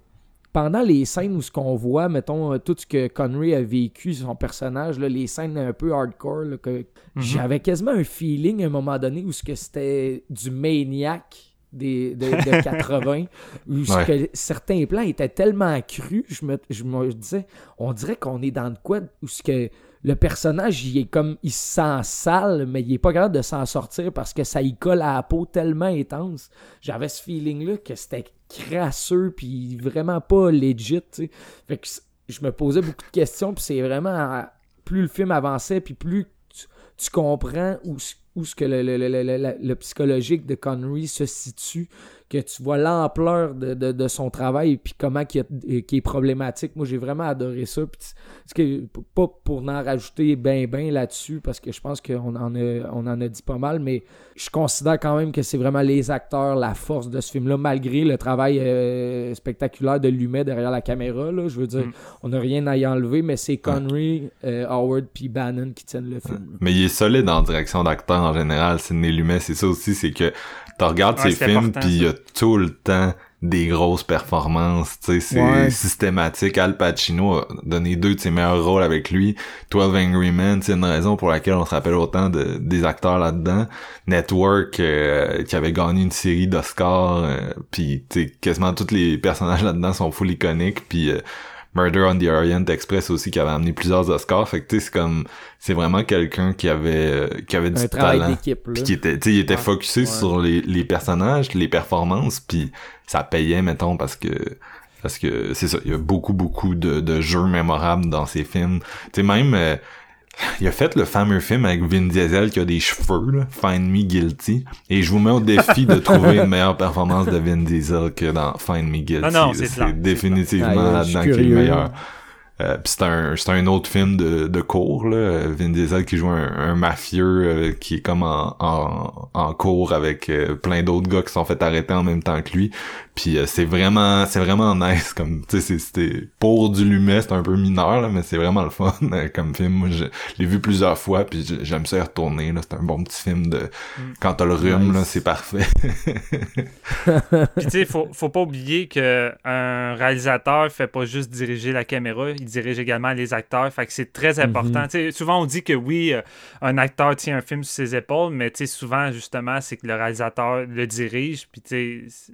pendant les scènes où ce qu'on voit, mettons, tout ce que Connery a vécu, son personnage, là, les scènes un peu hardcore, que j'avais quasiment un feeling à un moment donné où ce que c'était du maniac des, de, de 80, où ce Ouais. que certains plans étaient tellement crus, je me, je me disais, on dirait qu'on est dans de quoi où ce que le personnage, il est comme, il se sent sale, mais il est pas capable de s'en sortir parce que ça y colle à la peau tellement intense. J'avais ce feeling-là que c'était crasseux puis vraiment pas legit. Fait que je me posais beaucoup de questions puis c'est vraiment, plus le film avançait puis plus tu, tu comprends où, ce- où ce que le, le- psychologique de Connery se situe, que tu vois l'ampleur de, de- de son travail et puis comment qui, est problématique. Moi, j'ai vraiment adoré ça. Puis, pas pour en rajouter ben ben là-dessus, parce que je pense qu'on en a, on en a dit pas mal, mais je considère quand même que c'est vraiment les acteurs, la force de ce film-là, malgré le travail euh, spectaculaire de Lumet derrière la caméra. Là, je veux dire, Mm. on n'a rien à y enlever, mais c'est Connery, euh, Howard puis Bannon qui tiennent le film. Mais il est solide en direction d'acteur en général, Sidney Lumet. C'est ça aussi, c'est que tu regardes Ouais, ses films, puis il y a tout le temps des grosses performances. Tu sais, c'est Ouais. systématique. Al Pacino a donné deux de ses meilleurs rôles avec lui. 12 Angry Men, c'est une raison pour laquelle on se rappelle autant de, des acteurs là-dedans. Network, euh, qui avait gagné une série d'Oscars, euh, puis tu sais, quasiment tous les personnages là-dedans sont full iconiques, puis euh, Murder on the Orient Express aussi qui avait amené plusieurs Oscars. Fait que tu sais, c'est comme c'est vraiment quelqu'un qui avait qui avait du Un travail talent. Puis qui était, tu sais, il était Ouais. focusé Ouais. sur les, les personnages, les performances, puis ça payait, mettons, parce que parce que c'est ça, il y a beaucoup beaucoup de, de jeux mémorables dans ces films. Tu sais, même euh, il a fait le fameux film avec Vin Diesel qui a des cheveux, là, Find Me Guilty. Et je vous mets au défi de trouver une meilleure performance de Vin Diesel que dans Find Me Guilty. Non, non, c'est définitivement. Ah, là-dedans qui est le meilleur. Euh, pis c'est un c'est un autre film de, de cours là. Vin Diesel qui joue un, un mafieux euh, qui est comme en, en, en cours avec euh, plein d'autres gars qui sont fait arrêter en même temps que lui. Puis euh, c'est vraiment c'est vraiment nice comme tu sais c'est- c'était pour du lumet c'est un peu mineur là mais c'est vraiment le fun euh, comme film. Moi je l'ai vu plusieurs fois puis j'aime ça y retourner là. C'est un bon petit film de quand t'as le rhume Nice. là c'est parfait. Puis tu sais, faut, faut pas oublier que un réalisateur fait pas juste diriger la caméra, il dirige également les acteurs. Fait que c'est très Mhm. important. Souvent, on dit que oui, euh, un acteur tient un film sur ses épaules, mais souvent, justement, c'est que le réalisateur le dirige. Puis,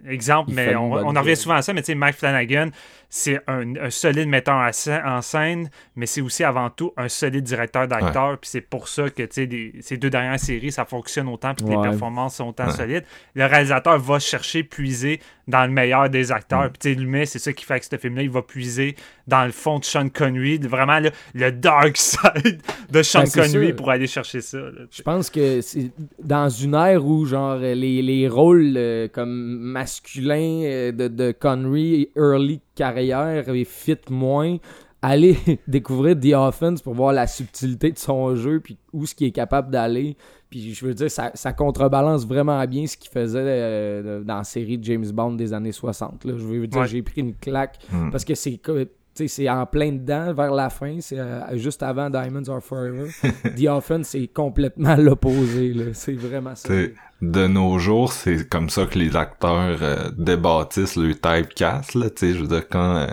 exemple, Il mais on, en revient souvent à ça, mais Mike Flanagan, c'est un, un solide metteur en scè- en scène, mais c'est aussi avant tout un solide directeur d'acteur. Puis c'est pour ça que, ces deux dernières séries, ça fonctionne autant, puis que les Ouais. performances sont autant Ouais. solides. Le réalisateur va chercher, puiser dans le meilleur des acteurs. Puis, tu sais, Lumet, c'est ça qui fait que ce film-là, il va puiser dans le fond de Sean Connery, vraiment le dark side de Sean Ben, Connery sûr. pour aller chercher ça. là. Je pense que c'est dans une ère où genre les, les rôles euh, comme masculins euh, de, de Connery, early carrière, et fit moins. Allez découvrir The Offense pour voir la subtilité de son jeu puis où ce qu'il est capable d'aller. Puis je veux dire, ça, ça contrebalance vraiment bien ce qu'il faisait euh, dans la série de James Bond des années 60. Là. Je veux dire, Ouais. j'ai pris une claque Mm. parce que c'est co- tu sais, c'est en plein dedans vers la fin, c'est euh, juste avant Diamonds Are Forever. The Offense, c'est complètement l'opposé. là. C'est vraiment ça. De nos jours, c'est comme ça que les acteurs euh, débâtissent le typecast, là, tu sais, je veux dire, quand, euh,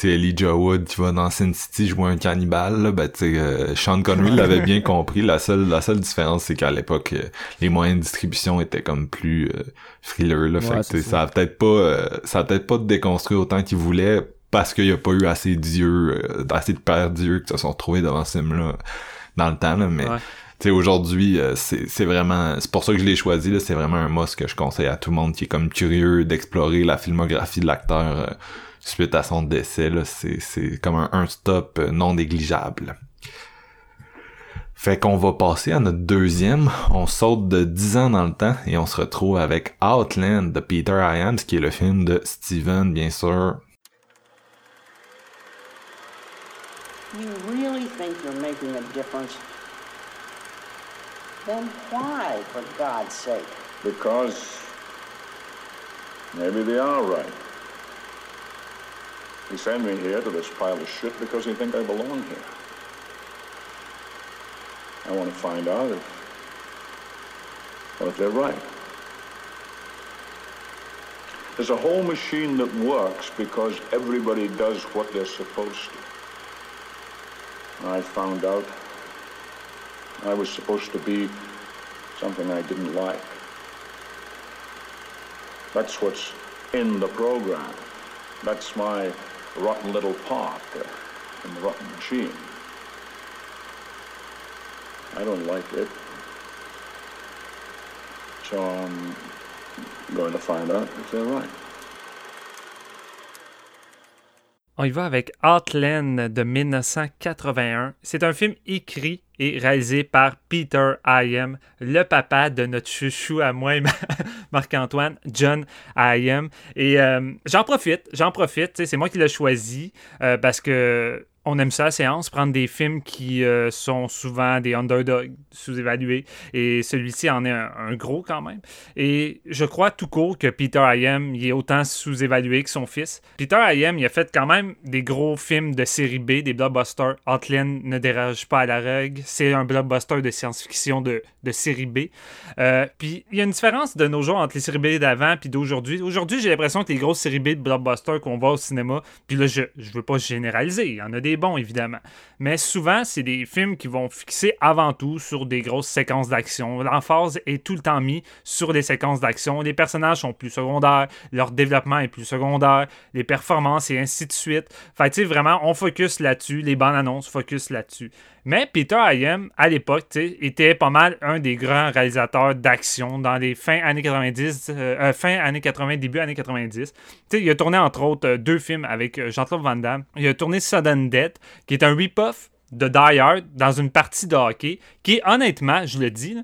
tu sais, Elijah Wood, tu vas dans Sin City jouer un cannibale, là, ben, euh, Sean Connery l'avait bien compris, la seule, la seule différence, c'est qu'à l'époque, euh, les moyens de distribution étaient comme plus euh, frileux, là, fait que, ça. ça a peut-être pas, euh, ça a peut-être pas déconstruit autant qu'il voulait, parce qu'il y a pas eu assez d'yeux, euh, assez de pères d'yeux qui se sont retrouvés devant ce film-là dans le temps, là, mais... Ouais. Tu aujourd'hui, euh, c'est c'est vraiment... C'est pour ça que je l'ai choisi, là. C'est vraiment un must que je conseille à tout le monde qui est comme curieux d'explorer la filmographie de l'acteur euh, suite à son décès, là. C'est c'est comme un, un stop euh, non négligeable. Fait qu'on va passer à notre deuxième. On saute de 10 ans dans le temps et on se retrouve avec Outland de Peter Iams, qui est le film de Steven, bien sûr. You really think you're making a difference? Then why, for God's sake? Because maybe they are right. He sent me here to this pile of shit because he think I belong here. I want to find out if, well, if they're right. There's a whole machine that works because everybody does what they're supposed to. I found out I was supposed to be something I didn't like. That's what's in the program. That's my rotten little part uh, in the rotten machine. I don't like it. So I'm going to find out if they're right. On y va avec Outland de 1981. C'est un film écrit et réalisé par Peter Hayem, le papa de notre chouchou à moi Marc-Antoine, John Hayem. Et euh, j'en profite, j'en profite, c'est moi qui l'ai choisi euh, parce que on aime ça la séance, prendre des films qui euh, sont souvent des underdogs, sous-évalués. Et celui-ci en est un, gros quand même. Et je crois tout court que Peter Hayem il est autant sous-évalué que son fils. Peter Hayem, il a fait quand même des gros films de série B, des blockbusters. Outland ne dérange pas à la règle. C'est un blockbuster de science-fiction de, de série B. Euh, puis il y a une différence de nos jours entre les séries B d'avant puis d'aujourd'hui. Aujourd'hui, j'ai l'impression que les grosses séries B de blockbusters qu'on voit au cinéma, puis là, je, je veux pas généraliser, il y en a des bons évidemment, mais souvent, c'est des films qui vont fixer avant tout sur des grosses séquences d'action. L'emphase est tout le temps mis sur les séquences d'action. Les personnages sont plus secondaires, leur développement est plus secondaire, les performances et ainsi de suite. Fait tu vraiment, on focus là-dessus, les bandes annonces focus là-dessus. Mais Peter Hayem, à l'époque, était pas mal un des grands réalisateurs d'action dans les fins années 90, euh, euh, fin années 80, début années 90. Tu sais, il a tourné entre autres euh, deux films avec Jean-Claude Van Damme. Il a tourné Sudden Death, qui est un rip-off de Die Hard dans une partie de hockey, qui honnêtement, je le dis,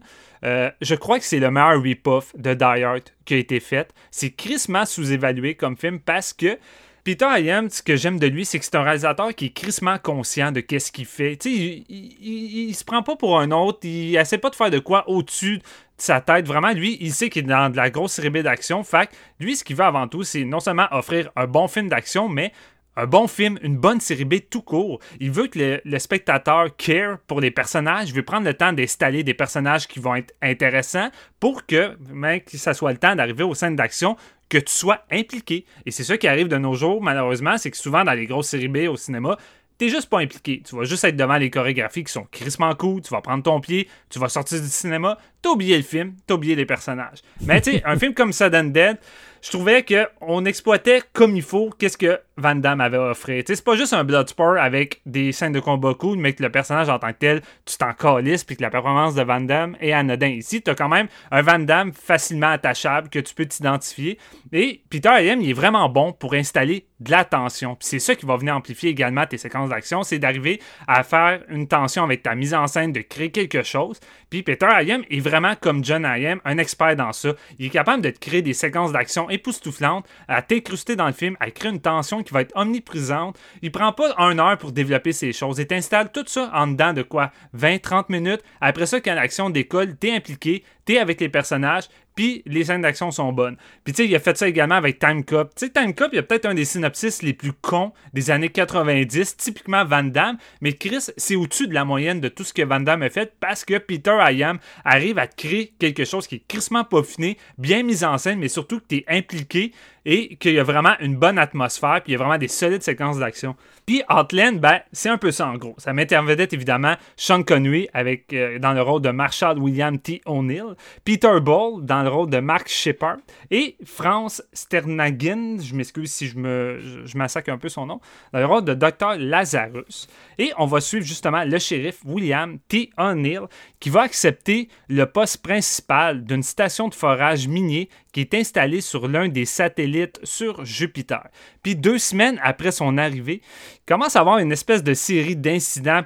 je crois que c'est le meilleur rip-off de Die Hard qui a été fait. C'est crissement sous-évalué comme film parce que Peter Hayem, ce que j'aime de lui, c'est que c'est un réalisateur qui est crissement conscient de qu'est-ce qu'il fait. Tu sais, il, se prend pas pour un autre, il essaie pas de faire de quoi au-dessus de sa tête. Vraiment, lui, il sait qu'il est dans de la grosse série B d'action. Fait lui, ce qu'il veut avant tout, c'est non seulement offrir un bon film d'action, mais un bon film, une bonne série B tout court. Il veut que le, spectateur care pour les personnages, il veut prendre le temps d'installer des personnages qui vont être intéressants pour que, même que ça soit le temps d'arriver aux scènes d'action, que tu sois impliqué. Et c'est ça qui arrive de nos jours, malheureusement, c'est que souvent dans les grosses séries B au cinéma, t'es juste pas impliqué. Tu vas juste être devant les chorégraphies qui sont crissement cool, tu vas prendre ton pied, tu vas sortir du cinéma, t'as oublié le film, t'as oublié les personnages. Mais tu sais, un film comme Sudden Dead, je trouvais qu'on exploitait comme il faut qu'est-ce que Van Damme avait offert. Tu c'est pas juste un Bloodsport avec des scènes de combat cool, mais que le personnage en tant que tel, tu t'en calisses, puis que la performance de Van Damme est anodin. Ici, t'as quand même un Van Damme facilement attachable que tu peux t'identifier. Et Peter Ayem, il est vraiment bon pour installer de la tension. Puis c'est ça qui va venir amplifier également tes séquences d'action, c'est d'arriver à faire une tension avec ta mise en scène, de créer quelque chose. Puis Peter Ayem est vraiment comme John Ayem, un expert dans ça. Il est capable de te créer des séquences d'action époustouflantes, à t'incruster dans le film, à créer une tension qui va être omniprésente. Il prend pas une heure pour développer ces choses. Il t'installe tout ça en dedans de quoi? 20-30 minutes. Après ça, quand l'action décolle, t'es impliqué, t'es avec les personnages, puis les scènes d'action sont bonnes. Puis tu sais, il a fait ça également avec Time Cop. Tu sais, Time Cop, il y a peut-être un des synopsis les plus cons des années 90, typiquement Van Damme, mais Chris, c'est au-dessus de la moyenne de tout ce que Van Damme a fait parce que Peter Ayam arrive à créer quelque chose qui est crissement peaufiné, bien mis en scène, mais surtout que tu es impliqué et qu'il y a vraiment une bonne atmosphère, puis il y a vraiment des solides séquences d'action. Puis Outland, ben, c'est un peu ça en gros. Ça m'intervenait évidemment Sean Connery euh, dans le rôle de Marshall William T. O'Neill, Peter Ball dans le rôle de Mark Shepard et France Sternagin, je m'excuse si je me je, massacre un peu son nom, dans le rôle de Dr. Lazarus. Et on va suivre justement le shérif William T. O'Neill qui va accepter le poste principal d'une station de forage minier qui est installée sur l'un des satellites sur Jupiter. Puis deux semaines après son arrivée, il commence à avoir une espèce de série d'incidents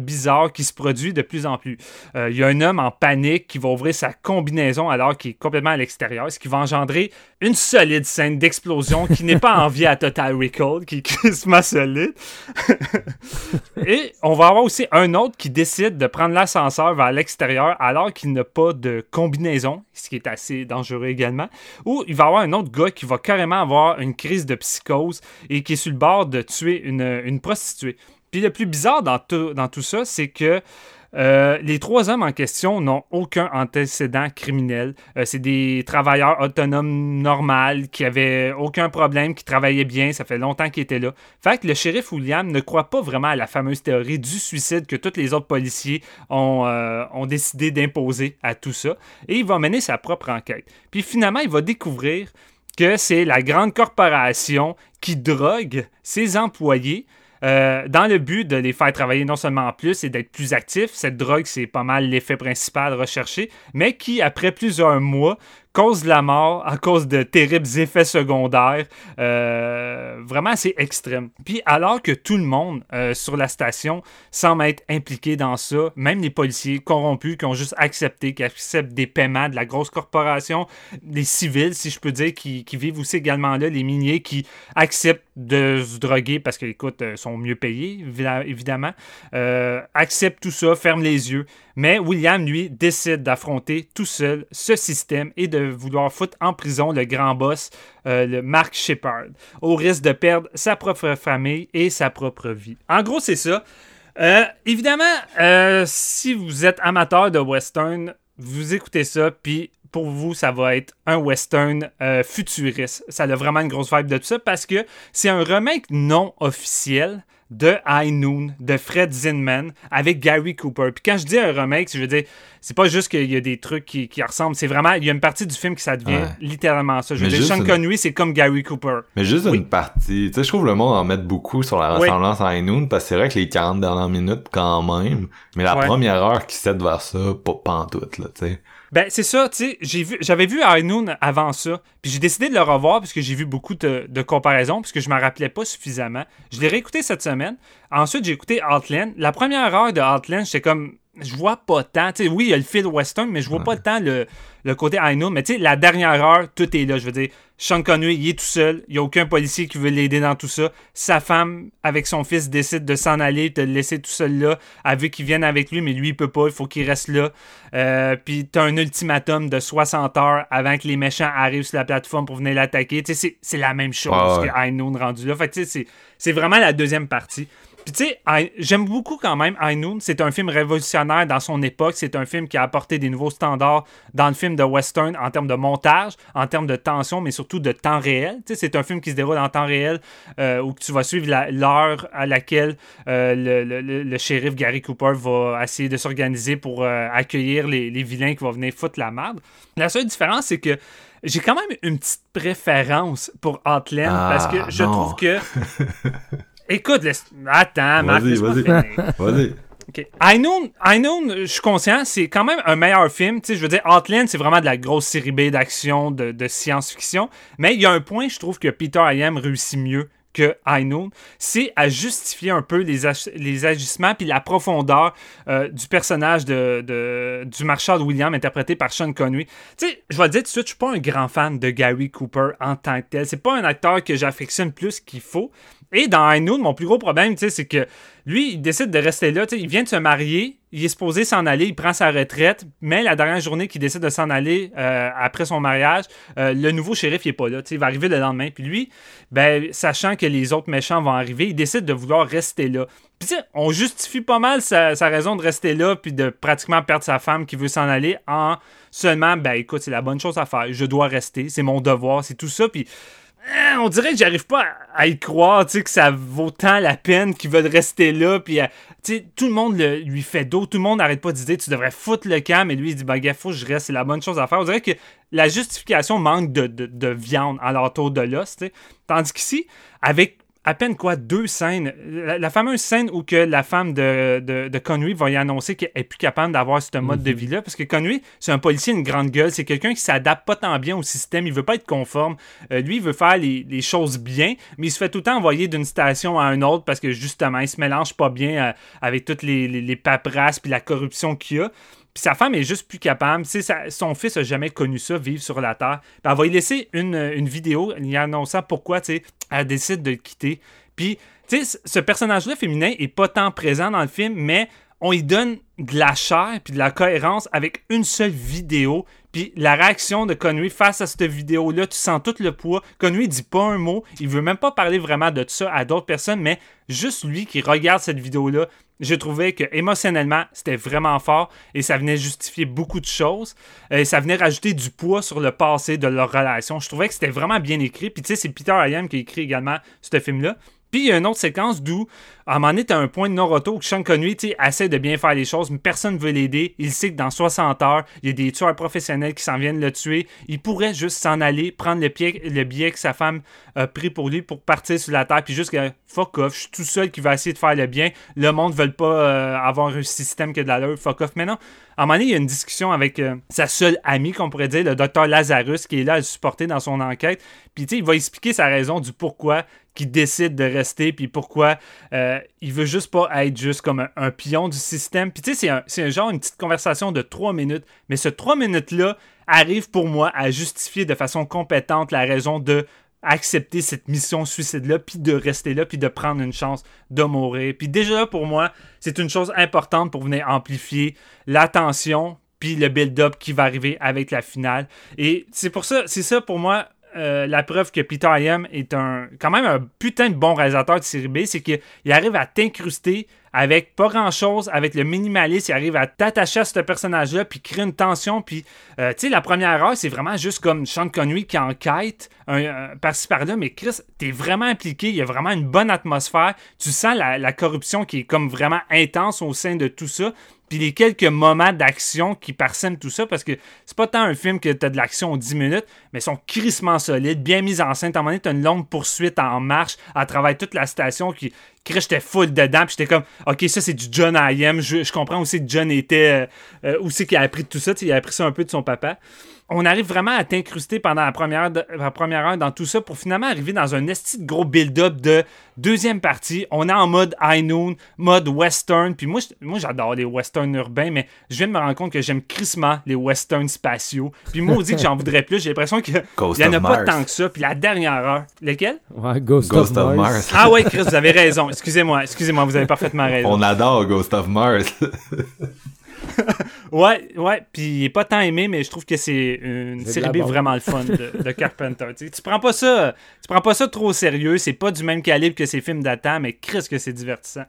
bizarres qui se produit de plus en plus. Euh, il y a un homme en panique qui va ouvrir sa combinaison alors qu'il est complètement à l'extérieur, ce qui va engendrer une solide scène d'explosion qui n'est pas enviée à Total Recall, qui est quasiment solide. Et on va avoir aussi un autre qui décide de prendre l'ascenseur vers l'extérieur alors qu'il n'a pas de combinaison, ce qui est assez dangereux également. Ou il va y avoir un autre gars qui va carrément avoir une crise de psychose et qui est sur le bord de tuer une, prostituée. Puis le plus bizarre dans tout ça, c'est que euh, les trois hommes en question n'ont aucun antécédent criminel. Euh, c'est des travailleurs autonomes normaux qui avaient aucun problème, qui travaillaient bien, ça fait longtemps qu'ils étaient là. Fait que le shérif William ne croit pas vraiment à la fameuse théorie du suicide que tous les autres policiers ont, euh, ont décidé d'imposer à tout ça. Et il va mener sa propre enquête. Puis finalement, il va découvrir que c'est la grande corporation qui drogue ses employés euh, dans le but de les faire travailler non seulement plus et d'être plus actifs. Cette drogue, c'est pas mal l'effet principal recherché, mais qui, après plusieurs mois, cause la mort à cause de terribles effets secondaires. Euh, vraiment assez extrêmes. Puis alors que tout le monde euh, sur la station semble être impliqué dans ça, même les policiers corrompus qui ont juste accepté, qui acceptent des paiements de la grosse corporation, les civils, si je peux dire, qui, vivent aussi également là, les miniers qui acceptent de se droguer parce qu'ils euh, sont mieux payés, évidemment, acceptent tout ça, ferment les yeux. Mais William, lui, décide d'affronter tout seul ce système et de vouloir foutre en prison le grand boss, euh, le Mark Shepard, au risque de perdre sa propre famille et sa propre vie. En gros, c'est ça. Euh, évidemment, euh, si vous êtes amateur de western, vous écoutez ça, puis pour vous, ça va être un western futuriste. Ça a vraiment une grosse vibe de tout ça parce que c'est un remake non officiel de High Noon de Fred Zinman avec Gary Cooper. Puis quand je dis un remake, je veux dire, c'est pas juste qu'il y a des trucs qui, ressemblent, c'est vraiment, il y a une partie du film qui ça devient littéralement ça. Je veux dire, Sean Connery, c'est comme Gary Cooper. Mais juste une partie. Tu sais, je trouve le monde en met beaucoup sur la ressemblance à High Noon parce que c'est vrai que les 40 dernières minutes quand même, mais la première heure qui s'aide vers ça, pas, pas en tout, là, tu sais. Ben, c'est ça, tu sais, j'avais vu High Noon avant ça, puis j'ai décidé de le revoir parce que j'ai vu beaucoup de, comparaisons, parce que je me rappelais pas suffisamment. Je l'ai réécouté cette semaine. Ensuite, j'ai écouté Outland. La première heure de Outland, j'étais comme, je vois pas tant. sais, oui, il y a le fil western, mais je vois pas tant le, le côté I know. Mais tu sais, la dernière heure, tout est là. Je veux dire, Sean Connery, il est tout seul. Il n'y a aucun policier qui veut l'aider dans tout ça. Sa femme, avec son fils, décide de s'en aller, de le laisser tout seul là. Elle veut qu'il vienne avec lui, mais lui, il peut pas. Il faut qu'il reste là. Euh, puis tu as un ultimatum de 60 heures avant que les méchants arrivent sur la plateforme pour venir l'attaquer. Tu sais, c'est la même chose que I know rendu là. Fait tu sais, c'est vraiment la deuxième partie. Puis tu sais, I- j'aime beaucoup quand même High Noon. C'est un film révolutionnaire dans son époque. C'est un film qui a apporté des nouveaux standards dans le film de western en termes de montage, en termes de tension, mais surtout de temps réel. Tu sais, c'est un film qui se déroule en temps réel euh, où tu vas suivre la- l'heure à laquelle euh, le, le- le- le shérif Gary Cooper va essayer de s'organiser pour euh, accueillir les, les vilains qui vont venir foutre la merde. La seule différence, c'est que j'ai quand même une petite préférence pour Outland Ah, parce que je non. trouve que. Écoute, laisse- attends, Marc, Vas-y, vas-y. Vas-y. OK. I Know, I Know, je suis conscient, c'est quand même un meilleur film. Tu sais, je veux dire, Outland, c'est vraiment de la grosse série B d'action, de, de science-fiction. Mais il y a un point, je trouve que Peter Ayam réussit mieux que I Know, c'est à justifier un peu les, ag- les agissements puis la profondeur euh, du personnage de, de- du Marshall William interprété par Sean Connery. Tu sais, je vais le dire tout de suite, je suis pas un grand fan de Gary Cooper en tant que tel. C'est pas un acteur que j'affectionne plus qu'il faut. Et dans I mon plus gros problème, c'est que lui, il décide de rester là. Il vient de se marier, il est supposé s'en aller, il prend sa retraite, mais la dernière journée qu'il décide de s'en aller euh, après son mariage, euh, le nouveau shérif il est pas là. Il va arriver le lendemain. Puis lui, ben, sachant que les autres méchants vont arriver, il décide de vouloir rester là. Puis on justifie pas mal sa, raison de rester là, puis de pratiquement perdre sa femme qui veut s'en aller en seulement, ben écoute, c'est la bonne chose à faire. Je dois rester, c'est mon devoir, c'est tout ça. Puis on dirait que j'arrive pas à, y croire, tu sais, que ça vaut tant la peine qu'ils veulent rester là, puis euh, tu sais, tout le monde lui fait dos, tout le monde n'arrête pas de dire tu devrais foutre le camp, mais lui il dit bah gars, faut que je reste, c'est la bonne chose à faire. On dirait que la justification manque de viande à l'entour de l'os, tu sais. Tandis qu'ici, avec à peine quoi, deux scènes. La, la fameuse scène où que la femme de, de, de Connery va y annoncer qu'elle est plus capable d'avoir ce mode de vie-là. Parce que Connery, c'est un policier, une grande gueule. C'est quelqu'un qui s'adapte pas tant bien au système. Il veut pas être conforme. Euh, lui, il veut faire les, les choses bien, mais il se fait tout le temps envoyer d'une station à une autre parce que justement, il se mélange pas bien euh, avec toutes les, les, les paperasses puis la corruption qu'il y a. Puis sa femme est juste plus capable. Sa- son fils a jamais connu ça, vivre sur la Terre. Puis elle va lui laisser une, une vidéo lui annonçant pourquoi, elle décide de le quitter. Puis, tu sais, ce- personnage-là féminin est pas tant présent dans le film, mais on y donne de la chair puis de la cohérence avec une seule vidéo. Puis la réaction de Connery face à cette vidéo-là, tu sens tout le poids. Connery dit pas un mot, il veut même pas parler vraiment de ça à d'autres personnes, mais juste lui qui regarde cette vidéo-là, je trouvais que émotionnellement, c'était vraiment fort et ça venait justifier beaucoup de choses. Euh, Et ça venait rajouter du poids sur le passé de leur relation. Je trouvais que c'était vraiment bien écrit. Puis tu sais, c'est Peter Ayam qui écrit également ce film-là. Puis il y a une autre séquence d'où, à un moment donné, un point de non-retour que Sean Connery, essaie de bien faire les choses, mais personne ne veut l'aider. Il sait que dans 60 heures, il y a des tueurs professionnels qui s'en viennent le tuer. Il pourrait juste s'en aller, prendre le, pied, le billet que sa femme a pris pour lui pour partir sur la terre, puis juste que fuck off, je suis tout seul qui va essayer de faire le bien. Le monde ne veut pas euh, avoir un système qui a de l'allure, fuck off. Mais non, à un moment donné, il y a une discussion avec euh, sa seule amie, qu'on pourrait dire, le docteur Lazarus, qui est là à le supporter dans son enquête. Puis, tu sais, il va expliquer sa raison du pourquoi qu'il décide de rester, puis pourquoi euh, il veut juste pas être juste comme un, pion du système. Puis, tu sais, c'est un, un genre, une petite conversation de trois minutes. Mais ce trois minutes-là arrive pour moi à justifier de façon compétente la raison de accepter cette mission suicide-là, puis de rester là, puis de prendre une chance de mourir. Puis déjà pour moi, c'est une chose importante pour venir amplifier l'attention, puis le build-up qui va arriver avec la finale. Et c'est pour ça, c'est ça pour moi. Euh, la preuve que Peter Ayam est un quand même un putain de bon réalisateur de série B, c'est qu'il arrive à t'incruster avec pas grand chose, avec le minimalisme, il arrive à t'attacher à ce personnage-là, puis créer une tension. Puis, euh, tu sais, la première heure, c'est vraiment juste comme Sean Connery qui enquête un par-ci par-là, mais Chris, t'es vraiment impliqué, il y a vraiment une bonne atmosphère. Tu sens la, la corruption qui est comme vraiment intense au sein de tout ça. Puis les quelques moments d'action qui parsèment tout ça, parce que c'est pas tant un film que t'as de l'action en 10 minutes, mais sont crissement solides, bien mis en scène. À un moment donné, t'as une longue poursuite en marche à travers toute la station qui, Chris, j'étais full dedans, puis j'étais comme, ok, ça c'est du John I.M. Je, je comprends aussi que John était, euh, euh, c'est qu'il a appris tout ça, il a appris ça un peu de son papa. On arrive vraiment à t'incruster pendant la première, de- la première heure dans tout ça pour finalement arriver dans un esti de gros build-up de deuxième partie. On est en mode high noon, mode western, puis moi, moi j'adore les westerns urbains, mais je viens de me rendre compte que j'aime crissement les westerns spatiaux. Puis moi, on dit que j'en voudrais plus, j'ai l'impression qu'il Ghost y en a pas Mars. tant que ça. Puis la dernière heure? Ouais, Ghost, Ghost of, of Mars. Mars. Ah ouais, Chris, vous avez raison. Excusez-moi, excusez-moi, vous avez parfaitement raison. On adore Ghost of Mars. Ouais, ouais, puis il est pas tant aimé, mais je trouve que c'est une série B vraiment le fun de, de Carpenter. tu, sais. tu prends pas ça, tu prends pas ça trop au sérieux, c'est pas du même calibre que ces films datant, mais Chris que c'est divertissant.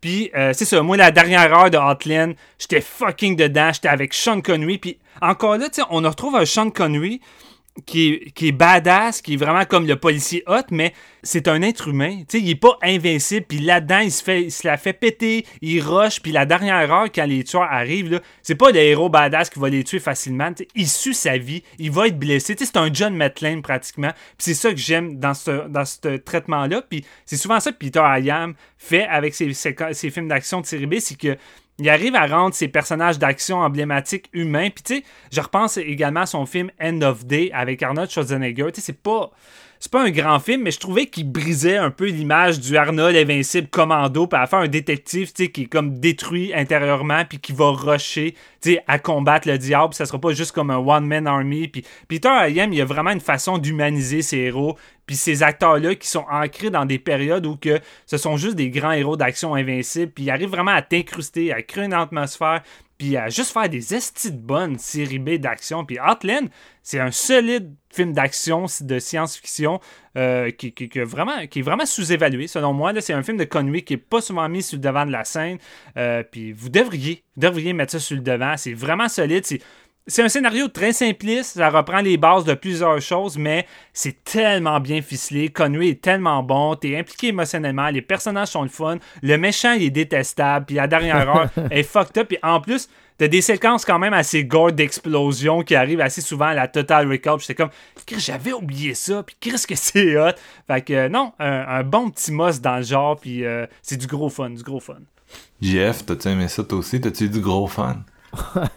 Puis euh, c'est ça, moi la dernière heure de Hotline, j'étais fucking dedans, j'étais avec Sean Connery, puis encore là, tu sais, on retrouve un Sean Connery qui est, qui est badass, qui est vraiment comme le policier hot, mais c'est un être humain. Tu sais, il est pas invincible. Puis là-dedans, il se fait, il se la fait péter, il rush. Puis la dernière heure, quand les tueurs arrivent, c'est pas le héros badass qui va les tuer facilement. Il sue sa vie, il va être blessé. C'est un John Metlane pratiquement. C'est ça que j'aime dans ce, dans ce traitement-là. Puis c'est souvent ça que Peter Hayam fait avec ses, ses, ses films d'action de série B, c'est que il arrive à rendre ses personnages d'action emblématiques humains. Puis tu sais, je repense également à son film End of Day avec Arnold Schwarzenegger. Tu sais, c'est pas c'est pas un grand film, mais je trouvais qu'il brisait un peu l'image du Arnold invincible commando, puis à faire un détective, qui est comme détruit intérieurement, puis qui va rusher, à combattre le diable. Ça sera pas juste comme un one-man army. Puis Peter Hayam, il y a vraiment une façon d'humaniser ses héros, puis ces acteurs-là qui sont ancrés dans des périodes où que ce sont juste des grands héros d'action invincibles, puis ils arrivent vraiment à t'incruster, à créer une atmosphère, puis à juste faire des estis de bonnes séries B d'action. Puis Outland, c'est un solide film d'action de science-fiction euh, qui, vraiment, qui est vraiment sous-évalué, selon moi. C'est un film de Connery qui n'est pas souvent mis sur le devant de la scène. Euh, puis vous devriez, vous devriez mettre ça sur le devant. C'est vraiment solide. C'est c'est un scénario très simpliste, ça reprend les bases de plusieurs choses, mais c'est tellement bien ficelé. Conway est tellement bon, t'es impliqué émotionnellement, les personnages sont le fun, le méchant il est détestable, puis la dernière heure est fucked up, puis en plus, t'as des séquences quand même assez gore d'explosion qui arrivent assez souvent à la Total Recall. J'étais comme, j'avais oublié ça, puis qu'est-ce que c'est hot. Fait que euh, non, un, un, bon petit moss dans le genre, puis euh, c'est du gros fun, du gros fun. JF, t'as-tu aimé ça toi aussi? T'as-tu eu du gros fun?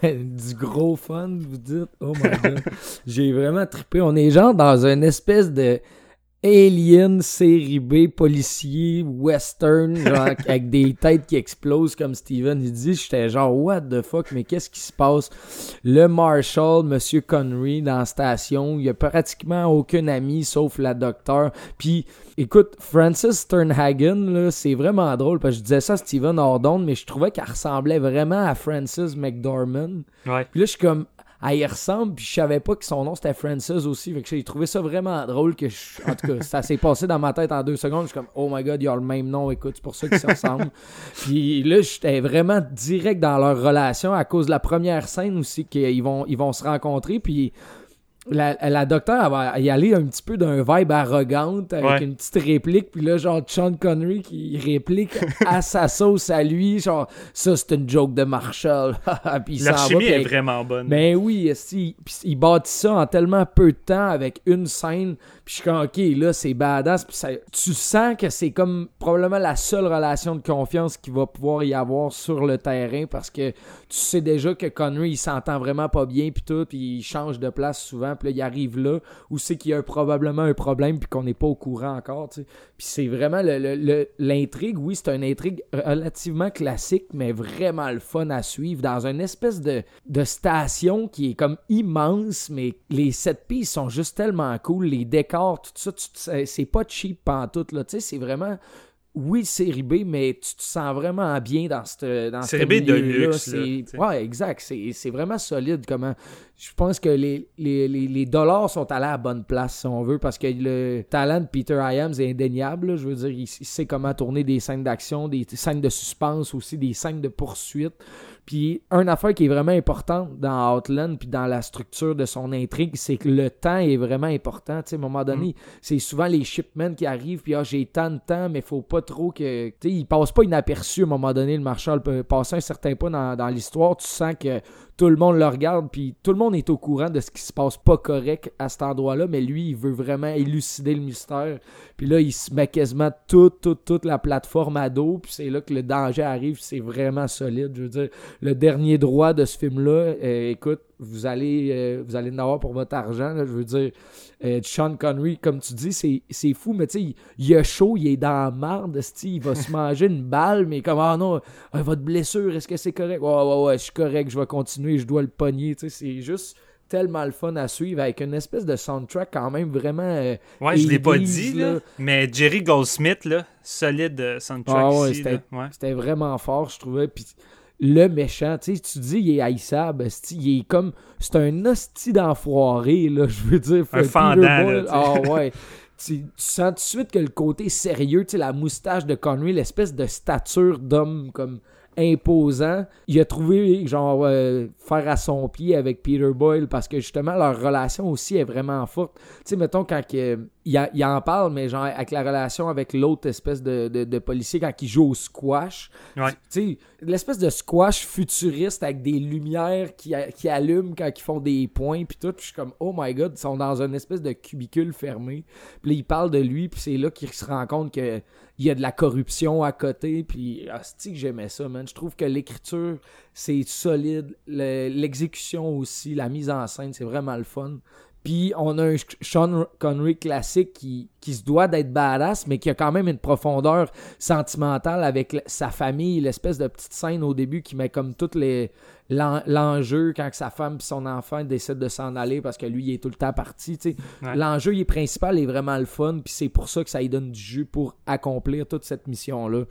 Du gros fun, vous dites. Oh my god. J'ai vraiment trippé. On est genre dans une espèce de alien série B policier western genre avec des têtes qui explosent comme Steven il dit. J'étais genre what the fuck mais qu'est-ce qui se passe? Le marshal monsieur Connery dans la station il y a pratiquement aucun ami sauf la docteur puis écoute Francis Sternhagen là c'est vraiment drôle parce que je disais ça à Steven Ordon mais je trouvais qu'elle ressemblait vraiment à Francis McDormand. Ouais. puis là je suis comme elle y ressemble, puis je savais pas que son nom c'était Francis aussi. Fait que j'ai trouvé ça vraiment drôle que je... En tout cas, ça s'est passé dans ma tête en deux secondes. Je suis comme, oh my god, ils ont le même nom, écoute, c'est pour ça qu'ils se ressemblent. puis là, j'étais vraiment direct dans leur relation à cause de la première scène aussi, qu'ils vont, ils vont se rencontrer, puis. La, la docteure elle va y aller un petit peu d'un vibe arrogante avec Ouais. une petite réplique puis là genre Sean Connery qui réplique à sa sauce à lui genre ça c'est une joke de Marshall puis va, chimie puis est vraiment bonne. ben oui, pis il bâtit ça en tellement peu de temps avec une scène. Puis je suis comme, ok, là, c'est badass. Tu sens que c'est comme probablement la seule relation de confiance qu'il va pouvoir y avoir sur le terrain parce que tu sais déjà que Connery, il s'entend vraiment pas bien, puis tout, puis il change de place souvent. Puis là, il arrive là où c'est qu'il y a probablement un problème, puis qu'on n'est pas au courant encore, tu sais. Puis c'est vraiment le- le- l'intrigue, oui, c'est une intrigue relativement classique, mais vraiment le fun à suivre dans une espèce de, de station qui est comme immense, mais les sept pistes sont juste tellement cool, les décors, tout ça, c'est- pas cheap pantoute, là, tu sais, c'est vraiment... Oui, série B, mais tu te sens vraiment bien dans cette dans Série B de luxe, C'est- là. Ouais, exact. C'est c'est vraiment solide. Comment Je pense que les, les, les, les dollars sont allés à la bonne place, si on veut, parce que le talent de Peter Iams est indéniable. là. Je veux dire, il, il sait comment tourner des scènes d'action, des scènes de suspense aussi, des scènes de poursuite. Puis, une affaire qui est vraiment importante dans Outland, puis dans la structure de son intrigue, c'est que le temps est vraiment important. Tu sais, à un moment donné, c'est souvent les shipments qui arrivent, puis ah, j'ai tant de temps, mais faut pas trop que. Tu sais, il passe pas inaperçu à un moment donné, le marshal peut passer un certain pas dans, dans l'histoire. Tu sens que tout le monde le regarde, puis tout le monde est au courant de ce qui se passe pas correct à cet endroit-là, mais lui, il veut vraiment élucider le mystère. Puis là, il se met quasiment toute, toute, toute la plateforme à dos, puis c'est là que le danger arrive, c'est vraiment solide. Je veux dire, le dernier droit de ce film-là, euh, écoute, vous allez, euh, vous allez en avoir pour votre argent, là, je veux dire. Euh, Sean Connery, comme tu dis, c'est, fou, mais tu sais, il, il a chaud, il est dans la marde, il va se manger une balle, mais comme, ah non, ah, votre blessure, est-ce que c'est correct? Ouais, ouais, ouais, je suis correct, je vais continuer, je dois le pogner, tu sais, c'est juste tellement le fun à suivre avec une espèce de soundtrack quand même vraiment. euh, Ouais, je l'ai pas 80s, dit, là. là, mais Jerry Goldsmith, là, solide euh, soundtrack Ah ouais, ici, c'était- là. Ouais. C'était vraiment fort, je trouvais. Puis le méchant. Tu sais, tu dis, il est haïssable. Il est comme. C'est un hostie d'enfoiré, là, je veux dire. Un fendant, là. Ah ouais. tu, tu sens tout de suite que le côté sérieux, tu sais, la moustache de Connery, l'espèce de stature d'homme comme imposant, il a trouvé genre euh, faire à son pied avec Peter Boyle parce que justement leur relation aussi est vraiment forte. Tu sais, mettons quand que, il, en parle, mais genre avec la relation avec l'autre espèce de, de, de policier quand il joue au squash. Ouais. Tu sais, l'espèce de squash futuriste avec des lumières qui, qui allument quand ils font des points puis tout. Puis je suis comme, oh my god, ils sont dans une espèce de cubicule fermé. Puis là, il parle de lui, puis c'est là qu'il se rend compte que il y a de la corruption à côté. Puis, hostie que j'aimais ça, man. Je trouve que l'écriture, c'est solide. Le- L'exécution aussi, la mise en scène, c'est vraiment le fun. Puis on a un Sean Connery classique qui, qui se doit d'être badass, mais qui a quand même une profondeur sentimentale avec sa famille, l'espèce de petite scène au début qui met comme toutes les l'en- l'enjeu quand sa femme et son enfant décident de s'en aller parce que lui il est tout le temps parti. Ouais. L'enjeu il est principal est vraiment le fun, puis c'est pour ça que ça lui donne du jus pour accomplir toute cette mission-là.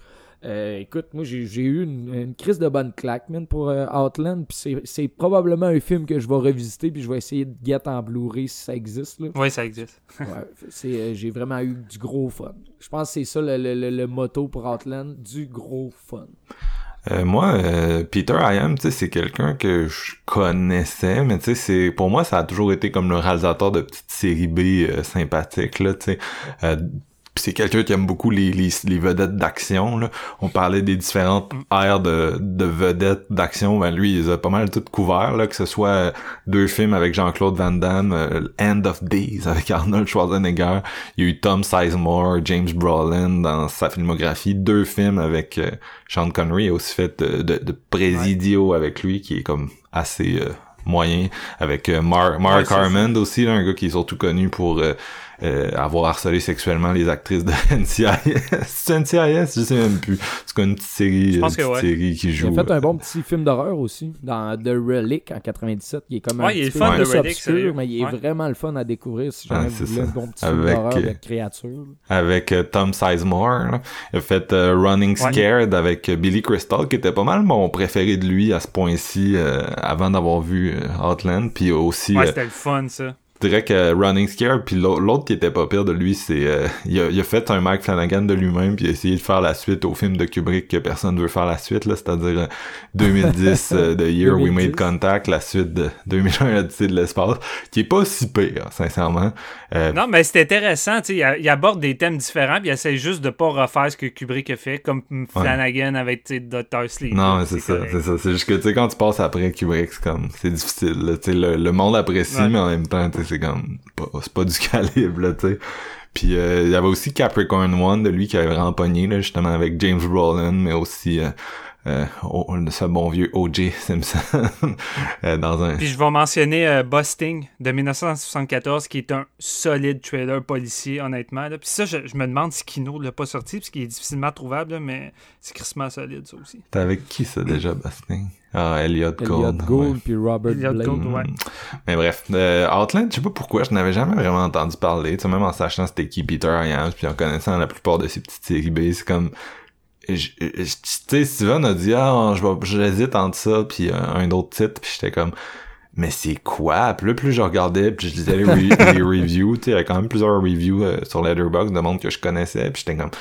Euh, écoute, moi j'ai j'ai eu une, une crise de bonne claque, man, pour euh, Outland, puis c'est- c'est probablement un film que je vais revisiter, puis je vais essayer de get en Blu-ray si ça existe. Là. Oui, ça existe. Ouais, c'est, euh, j'ai vraiment eu du gros fun. Je pense que c'est ça le, le- le- le motto pour Outland, du gros fun. Euh, moi, euh, Peter Iam, c'est quelqu'un que je connaissais, mais c'est pour moi, ça a toujours été comme le réalisateur de petites séries B euh, sympathiques, là, pis c'est quelqu'un qui aime beaucoup les, les, les vedettes d'action, là. On parlait des différentes aires de, de vedettes d'action, ben lui, il a pas mal toutes couverts, là, que ce soit euh, deux films avec Jean-Claude Van Damme, euh, End of Days avec Arnold Schwarzenegger, il y a eu Tom Sizemore, James Brolin dans sa filmographie, deux films avec euh, Sean Connery, il a aussi fait de, de, de Presidio avec lui, qui est comme assez euh, moyen, avec euh, Mar- Mark Ouais, aussi, là, un gars qui est surtout connu pour euh, euh, avoir harcelé sexuellement les actrices de NCIS. C'est NCIS? Je sais même plus. C'est comme une petite série, une petite ouais. série qui Il joue. a fait un euh, bon petit film d'horreur aussi, dans The Relic en 97, qui est comme un Ouais, il est petit le peu fun, The Relic, obscur, mais il est Ouais. vraiment le fun à découvrir si jamais Ah, vous c'est voulez ça. un bon petit film Avec, d'horreur euh, de créatures. avec euh, Tom Sizemore. là. Il a fait euh, Running Ouais. Scared avec euh, Billy Crystal, qui était pas mal mon préféré de lui à ce point-ci, euh, avant d'avoir vu euh, Outland. Puis aussi, Ouais, euh, c'était le fun, ça. Dirais que Running Scared, puis l'au- l'autre qui était pas pire de lui, c'est euh, il, a, il a fait un Mike Flanagan de lui-même, puis il a essayé de faire la suite au film de Kubrick que personne veut faire la suite, là, c'est-à-dire euh, 2010, euh, The Year We 2010. Made Contact, la suite de 2001, Odyssey de l'espace, qui est pas si pire, sincèrement. Euh, Non, mais c'est intéressant, tu sais, il, aborde des thèmes différents, puis il essaie juste de pas refaire ce que Kubrick a fait, comme Flanagan avec, tu Dr. Sleep. Non, c'est ça, c'est ça. C'est juste que, tu sais, quand tu passes après Kubrick, c'est comme, c'est difficile. Tu sais, le, le monde apprécie, Ouais. mais en même temps, c'est comme, c'est pas du calibre, là, tu sais. Puis, euh, il y avait aussi Capricorn One, de lui, qui avait vraiment pogné, là, justement, avec James Brolin, mais aussi, euh, euh, oh, ce bon vieux O.J. Simpson, euh, dans un... Puis je vais mentionner euh, Busting de 1974, qui est un solide trailer policier, honnêtement. Là. Puis ça, je, je me demande si Kino l'a pas sorti, parce qu'il est difficilement trouvable, là, mais c'est crissement solide, ça aussi. T'es avec qui, ça, déjà, Basting? Ah, Elliot Elliot Gould. Gould ouais. puis Robert Elliot Blake. Gould, ouais. Mm. Mais bref, euh, Outland, je sais pas pourquoi, je n'avais jamais vraiment entendu parler, tu sais, même en sachant c'était qui Peter Iams, puis en connaissant la plupart de ces petites séries B, c'est comme, tu sais, Steven a dit, ah, j'hésite entre ça, puis un autre titre, puis j'étais comme, mais c'est quoi? Puis là, plus je regardais, puis je lisais les, re- les reviews, tu sais, il y a quand même plusieurs reviews euh, sur Letterboxd de monde que je connaissais, puis j'étais comme,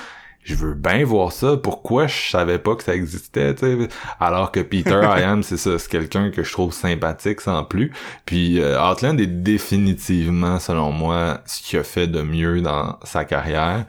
je veux bien voir ça. Pourquoi je savais pas que ça existait, tu sais? Alors que Peter Iam, c'est ça, c'est quelqu'un que je trouve sympathique sans plus. Puis euh, Outland est définitivement, selon moi, ce qu'il a fait de mieux dans sa carrière.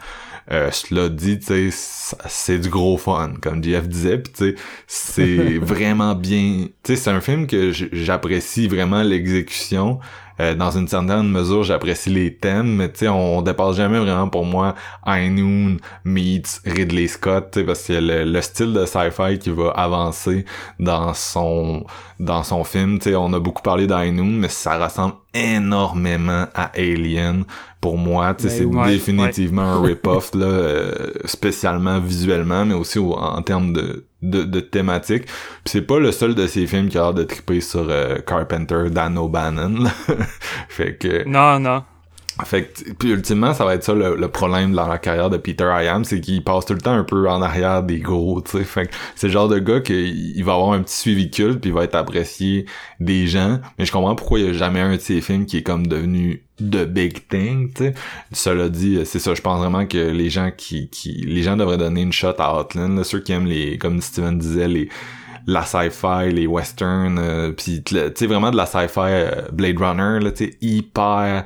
Euh, cela dit, tu sais, c'est du gros fun, comme JF disait, puis tu sais, c'est vraiment bien. Tu sais, c'est un film que j'apprécie vraiment l'exécution. Euh, dans une certaine mesure, j'apprécie les thèmes, mais tu sais, on, on dépasse jamais vraiment pour moi High Noon meets Ridley Scott, parce que le, le style de sci-fi qui va avancer dans son dans son film, tu sais, on a beaucoup parlé d'High Noon, mais ça ressemble énormément à Alien. Pour moi, tu sais, Ben c'est ouais, définitivement un rip-off là, euh, spécialement visuellement, mais aussi au- en termes de de, de thématique. Puis c'est pas le seul de ces films qui a l'air de triper sur euh, Carpenter, Dan O'Bannon. fait que Non, non. Fait que, puis ultimement, ça va être ça le, le problème dans la carrière de Peter Iam, c'est qu'il passe tout le temps un peu en arrière des gros, tu sais. Fait que c'est le genre de gars qu'il va avoir un petit suivi culte, puis il va être apprécié des gens. Mais je comprends pourquoi il y a jamais un de ses films qui est comme devenu the big thing, tu sais. Cela dit, c'est ça, je pense vraiment que les gens qui, qui, les gens devraient donner une shot à Outland, là, ceux qui aiment les, comme Steven disait, les, la sci-fi, les westerns, euh, puis tu sais vraiment de la sci-fi euh, Blade Runner, là, tu sais hyper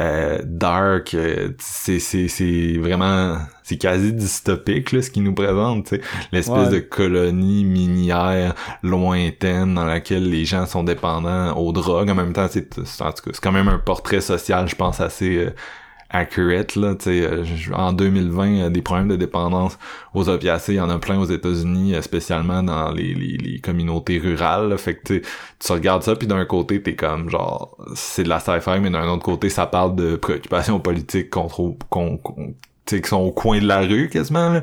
euh, dark, euh, c'est c'est c'est vraiment c'est quasi dystopique là ce qu'il nous présente, tu sais l'espèce Ouais. de colonie minière lointaine dans laquelle les gens sont dépendants aux drogues. En même temps, c'est c'est- en tout cas c'est quand même un portrait social, je pense assez euh, accurate là euh, en 2020 euh, des problèmes de dépendance aux opiacés il y en a plein aux États-Unis euh, spécialement dans les, les, les communautés rurales là. fait que tu regardes ça puis d'un côté t'es comme genre c'est de la sci-fi mais d'un autre côté ça parle de préoccupations politiques qu'on qu'on- tu sais, qui sont au coin de la rue quasiment là.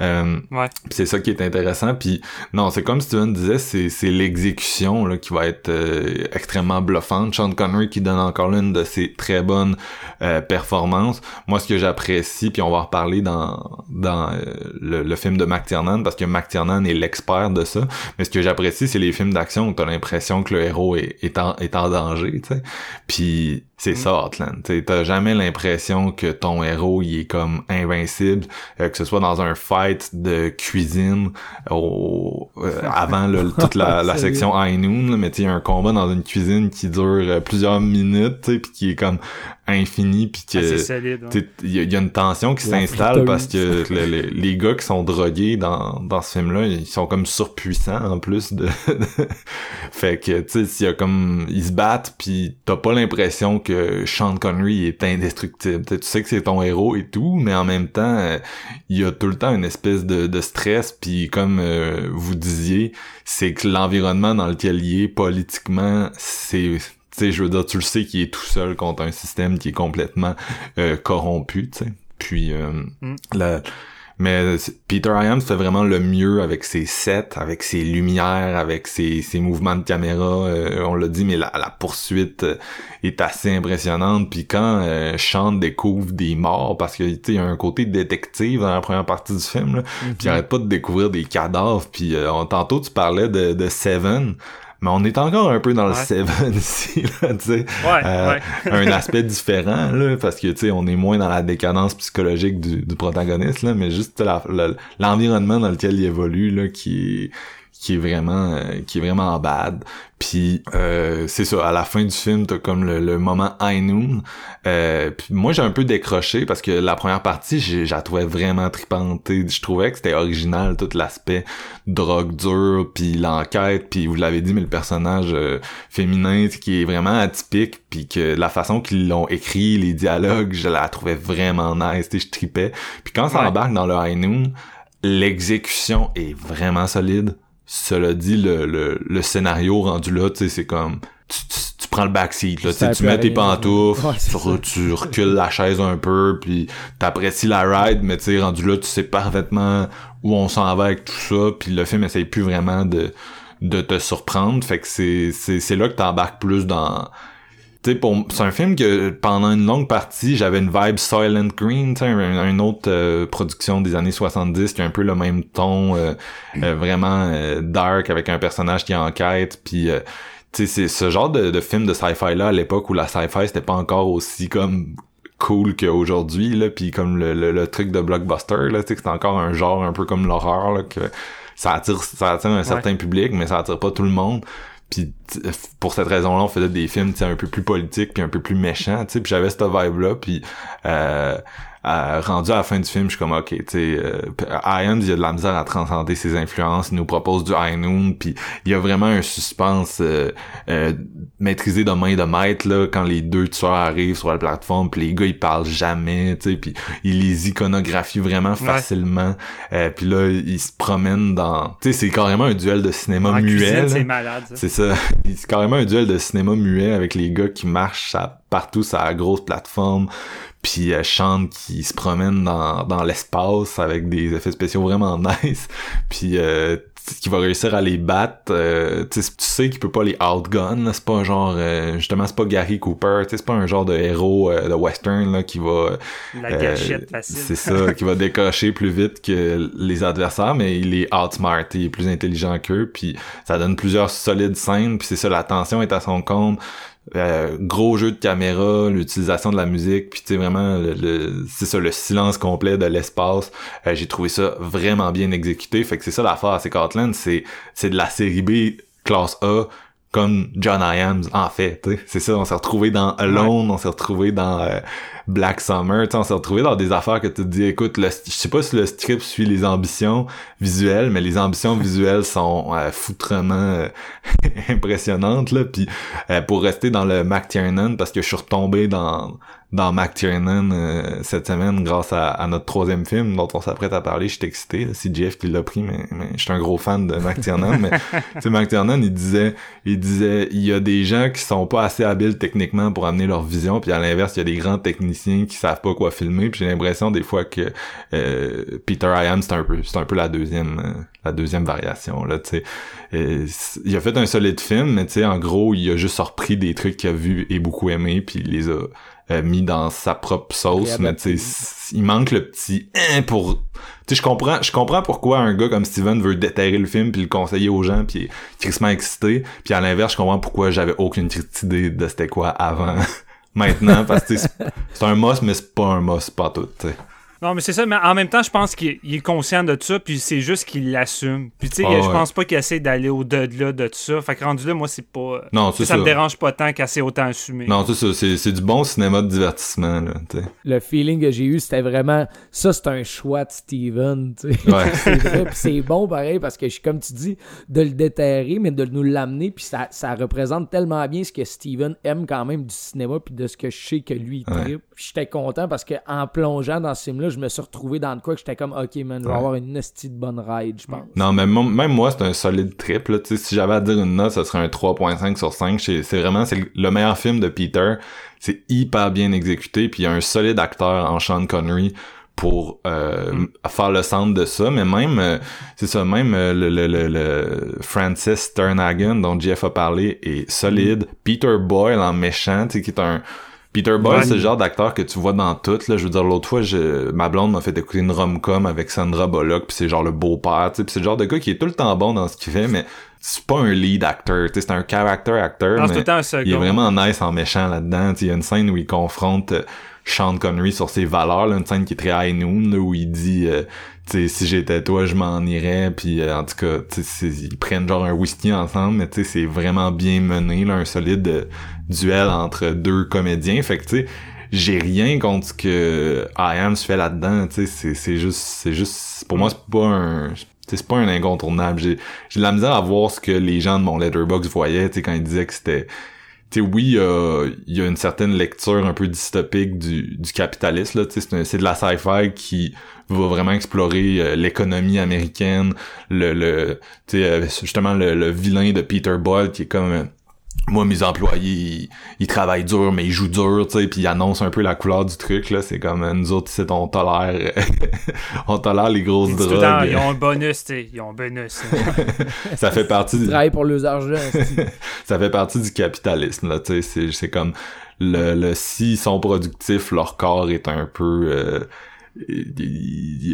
Euh, Ouais. Pis c'est ça qui est intéressant. Puis non, c'est comme Steven disait, c'est c'est l'exécution là qui va être euh, extrêmement bluffante. Sean Connery qui donne encore l'une de ses très bonnes euh, performances. Moi, ce que j'apprécie, puis on va en reparler dans dans euh, le, le film de McTiernan, parce que McTiernan est l'expert de ça. Mais ce que j'apprécie, c'est les films d'action où t'as l'impression que le héros est, est, en, est en danger, tu sais. Puis c'est ça, Outland. T'sais, T'as jamais l'impression que ton héros il est comme invincible, euh, que ce soit dans un fight de cuisine au, euh, avant toute la, la section High Noon, là, mais tu un combat dans une cuisine qui dure euh, plusieurs minutes, puis qui est comme infini, puis que solide. ouais. il y, a- il y a une tension qui s'installe parce que le- le- les gars qui sont drogués dans, dans ce film-là, ils sont comme surpuissants en plus de... fait que, tu sais, s'il y a comme... Ils se battent, puis t'as pas l'impression que Sean Connery est indestructible. Tu sais, tu sais que c'est ton héros et tout, mais en même temps, euh, il y a tout le temps une espèce de, de stress, puis comme euh, vous disiez, c'est que l'environnement dans lequel il est politiquement, c'est... Tu sais, je veux dire, tu le sais qu'il est tout seul contre un système qui est complètement euh, corrompu, tu sais. Puis, euh, Mm. la- mais Peter Iams fait vraiment le mieux avec ses sets, avec ses lumières, avec ses, ses mouvements de caméra. euh, on l'a dit, mais la, la poursuite euh, est assez impressionnante. Puis quand euh, Sean découvre des morts, parce que tu sais, il y a un côté détective dans la première partie du film, là, puis il arrête pas de découvrir des cadavres. Puis euh, on- tantôt tu parlais de, de Seven. Mais on est encore un peu dans le. Seven ici, là, tu sais Ouais, euh, ouais. un aspect différent là parce que tu sais on est moins dans la décadence psychologique du, du protagoniste là mais juste l'environnement dans lequel il évolue là qui qui est vraiment euh, qui est vraiment bad. Puis euh, c'est ça à la fin du film t'as comme le, le moment high noon. Euh, puis moi j'ai un peu décroché parce que la première partie j'ai- je la trouvais vraiment tripante je trouvais que c'était original tout l'aspect drogue dure puis l'enquête puis vous l'avez dit mais le personnage euh, féminin qui est vraiment atypique puis que la façon qu'ils l'ont écrit les dialogues je la trouvais vraiment nice je tripais. Puis quand ça Ouais. embarque dans le high noon l'exécution est vraiment solide cela dit le, le, le scénario rendu là tu sais c'est comme tu, tu, tu prends le backseat là, tu mets tes pantoufles Ouais, tu, re- ça. tu recules la chaise un peu puis t'apprécies la ride mais tu sais rendu là tu sais parfaitement où on s'en va avec tout ça puis le film essaye plus vraiment de de te surprendre fait que c'est c'est c'est là que t'embarques plus dans pour c'est un film que pendant une longue partie, j'avais une vibe Silent Green, tu sais, un- une autre euh, production des années 70 qui a un peu le même ton, euh, euh, vraiment euh, dark avec un personnage qui enquête, puis euh, tu sais, c'est ce genre de, de film de sci-fi là à l'époque où la sci-fi c'était pas encore aussi comme cool qu'aujourd'hui là, puis comme le, le, le truc de blockbuster là, tu c'est encore un genre un peu comme l'horreur là que ça attire ça attire un certain public mais ça attire pas tout le monde puis t- pour cette raison-là, on faisait des films un peu plus politiques puis un peu plus méchants, tu sais, puis j'avais cette vibe-là, puis euh, euh, rendu à la fin du film, je suis comme ok, tu sais, euh, Iams, il a de la misère à transcender ses influences, il nous propose du High Noon, puis il y a vraiment un suspense euh, euh, maîtrisé de main de maître là quand les deux tueurs arrivent sur la plateforme, puis les gars ils parlent jamais, tu sais, puis ils les iconographient vraiment facilement, euh, puis là ils se promènent dans, tu sais, c'est carrément un duel de cinéma En muet. c'est malade. ça. C'est ça. C'est carrément un duel de cinéma muet avec les gars qui marchent à- partout sur la grosse plateforme. Puis euh, Sean qui se promène dans, dans l'espace avec des effets spéciaux vraiment nice, puis euh, qui va réussir à les battre. Euh, tu sais qu'il peut pas les outgun. C'est pas un genre... Euh, justement, c'est pas Gary Cooper. C'est pas un genre de héros de western là, qui va... La gâchette facile. C'est ça, qui va décocher plus vite que les adversaires, mais il est outsmart. Il est plus intelligent qu'eux. Puis ça donne plusieurs solides scènes. Puis c'est ça, la tension est à son compte. Euh, gros jeu de caméra, l'utilisation de la musique, puis tu sais vraiment le, c'est ça le silence complet de l'espace. Euh, j'ai trouvé ça vraiment bien exécuté. Fait que c'est ça l'affaire, c'est Scotland, c'est c'est de la série B classe A comme John Iams en fait. C'est ça, on s'est retrouvé dans Alone, on s'est retrouvé dans euh, Black Summer, on s'est retrouvé dans des affaires que tu te dis, écoute, je sais pas si le strip suit les ambitions visuelles, mais les ambitions visuelles sont euh, foutrement euh, impressionnantes là. Puis pour rester dans le McTiernan, parce que je suis retombé dans dans McTiernan euh, cette semaine grâce à, notre troisième film dont on s'apprête à parler. J'étais excité. C'est Jeff qui l'a pris, mais, mais je suis un gros fan de McTiernan. mais tu McTiernan, il disait, il disait, il y a des gens qui sont pas assez habiles techniquement pour amener leur vision, puis à l'inverse, il y a des grands techniciens qui savent pas quoi filmer. Puis j'ai l'impression des fois que euh, Peter Iam c'est un peu, c'est un peu la deuxième, euh, la deuxième variation là. Tu sais, il a fait un solide film, mais tu sais, en gros, il a juste repris des trucs qu'il a vu et beaucoup aimé, puis il les a euh, mis dans sa propre sauce, mais tu sais, il manque le petit hein, pour tu sais je comprends je comprends pourquoi un gars comme Steven veut déterrer le film puis le conseiller aux gens puis crissement excité, puis à l'inverse, je comprends pourquoi j'avais aucune idée de c'était quoi avant. Maintenant parce que c'est un must mais c'est pas un must pas tout, tu sais. Non, mais c'est ça, mais en même temps, je pense qu'il est conscient de ça, puis c'est juste qu'il l'assume. Puis tu sais, ah je pense pas qu'il essaie d'aller au-delà de tout ça. Fait que rendu là, moi, c'est pas. Non, c'est ça. Ça me dérange pas tant qu'assez autant assumé. Non, c'est ça. C'est du bon cinéma de divertissement, là, t'sais. Le feeling que j'ai eu, c'était vraiment. Ça, c'est un choix de Steven, tu sais. Ouais. c'est vrai, puis c'est bon, pareil, parce que, comme tu dis, de le déterrer, mais de nous l'amener, puis ça, ça représente tellement bien ce que Steven aime quand même du cinéma, puis de ce que je sais que lui, il tripe. J'étais content parce qu'en plongeant dans ce film-là, je me suis retrouvé dans le quoi que j'étais comme, ok, man, je vais avoir une nestie de bonne ride, je pense. Non, mais même moi, c'est un solide trip, là. Si j'avais à dire une note, ça serait un 3.5 sur 5. C'est vraiment, c'est le meilleur film de Peter. C'est hyper bien exécuté, puis il y a un solide acteur en Sean Connery pour euh, mm. faire le centre de ça, mais même, euh, c'est ça, même euh, le, le, le, Francis Sternhagen dont Jeff a parlé est solide. Mm. Peter Boyle en méchant, tu sais, qui est un Peter Boyle, c'est le genre d'acteur que tu vois dans tout. Là. Je veux dire, l'autre fois, je... ma blonde m'a fait écouter une rom-com avec Sandra Bullock, puis c'est genre le beau-père, puis c'est le genre de gars qui est tout le temps bon dans ce qu'il fait, mais c'est pas un lead acteur, c'est un character acteur, mais il est vraiment nice en méchant là-dedans. Il y a une scène où il confronte euh, Sean Connery sur ses valeurs, là, une scène qui est très high noon, où il dit euh, si j'étais toi, je m'en irais, puis euh, en tout cas, ils prennent genre un whisky ensemble, mais c'est vraiment bien mené, là, un solide euh, duel entre deux comédiens, fait que tu j'ai rien contre ce que I se fait là-dedans, c'est juste, c'est juste, pour moi, c'est pas un, c'est pas un incontournable. J'ai de la misère à voir ce que les gens de mon letterbox voyaient, tu sais, quand ils disaient que c'était tu oui, il y a une certaine lecture un peu dystopique du, du capitalisme, là, c'est de la sci-fi qui va vraiment explorer euh, l'économie américaine, le, le euh, justement le, le, vilain de Peter Boyle qui est comme euh, moi mes employés ils, travaillent dur mais ils jouent dur tu sais puis ils annoncent un peu la couleur du truc là c'est comme nous autres c'est on tolère on tolère les grosses drogues ils ont un bonus tu sais ils ont un bonus ça fait partie du pour leurs argent ça fait partie du capitalisme là tu sais c'est comme le, le s'ils sont productifs leur corps est un peu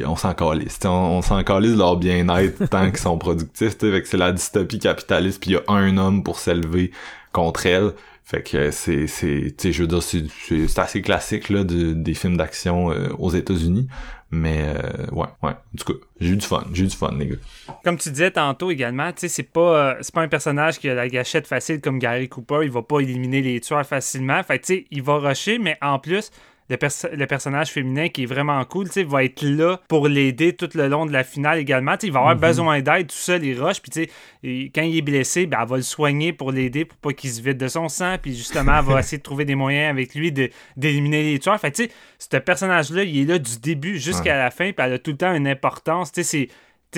on s'en calisse. On, on s'en calisse leur bien-être tant qu'ils sont productifs. Fait que c'est la dystopie capitaliste, puis il y a un homme pour s'élever contre elle. Fait que c'est, c'est, je veux dire, c'est, assez classique là de, des films d'action euh, aux États-Unis. Mais euh, ouais, ouais. En tout j'ai eu du fun, j'ai eu du fun, les gars. Comme tu disais tantôt également, tu sais, c'est pas, euh, pas un personnage qui a la gâchette facile comme Gary Cooper. Il va pas éliminer les tueurs facilement. Fait tu sais, il va rusher, mais en plus, le, personnage féminin qui est vraiment cool, tu sais, va être là pour l'aider tout le long de la finale également. il va avoir mhm. besoin d'aide tout seul, il rush, puis tu sais, quand il est blessé, ben, elle va le soigner pour l'aider pour pas qu'il se vide de son sang, puis justement, elle va essayer de trouver des moyens avec lui d'éliminer les tueurs. Fait tu sais, ce personnage-là, il est là du début jusqu'à la fin, puis elle a tout le temps une importance, tu sais, c'est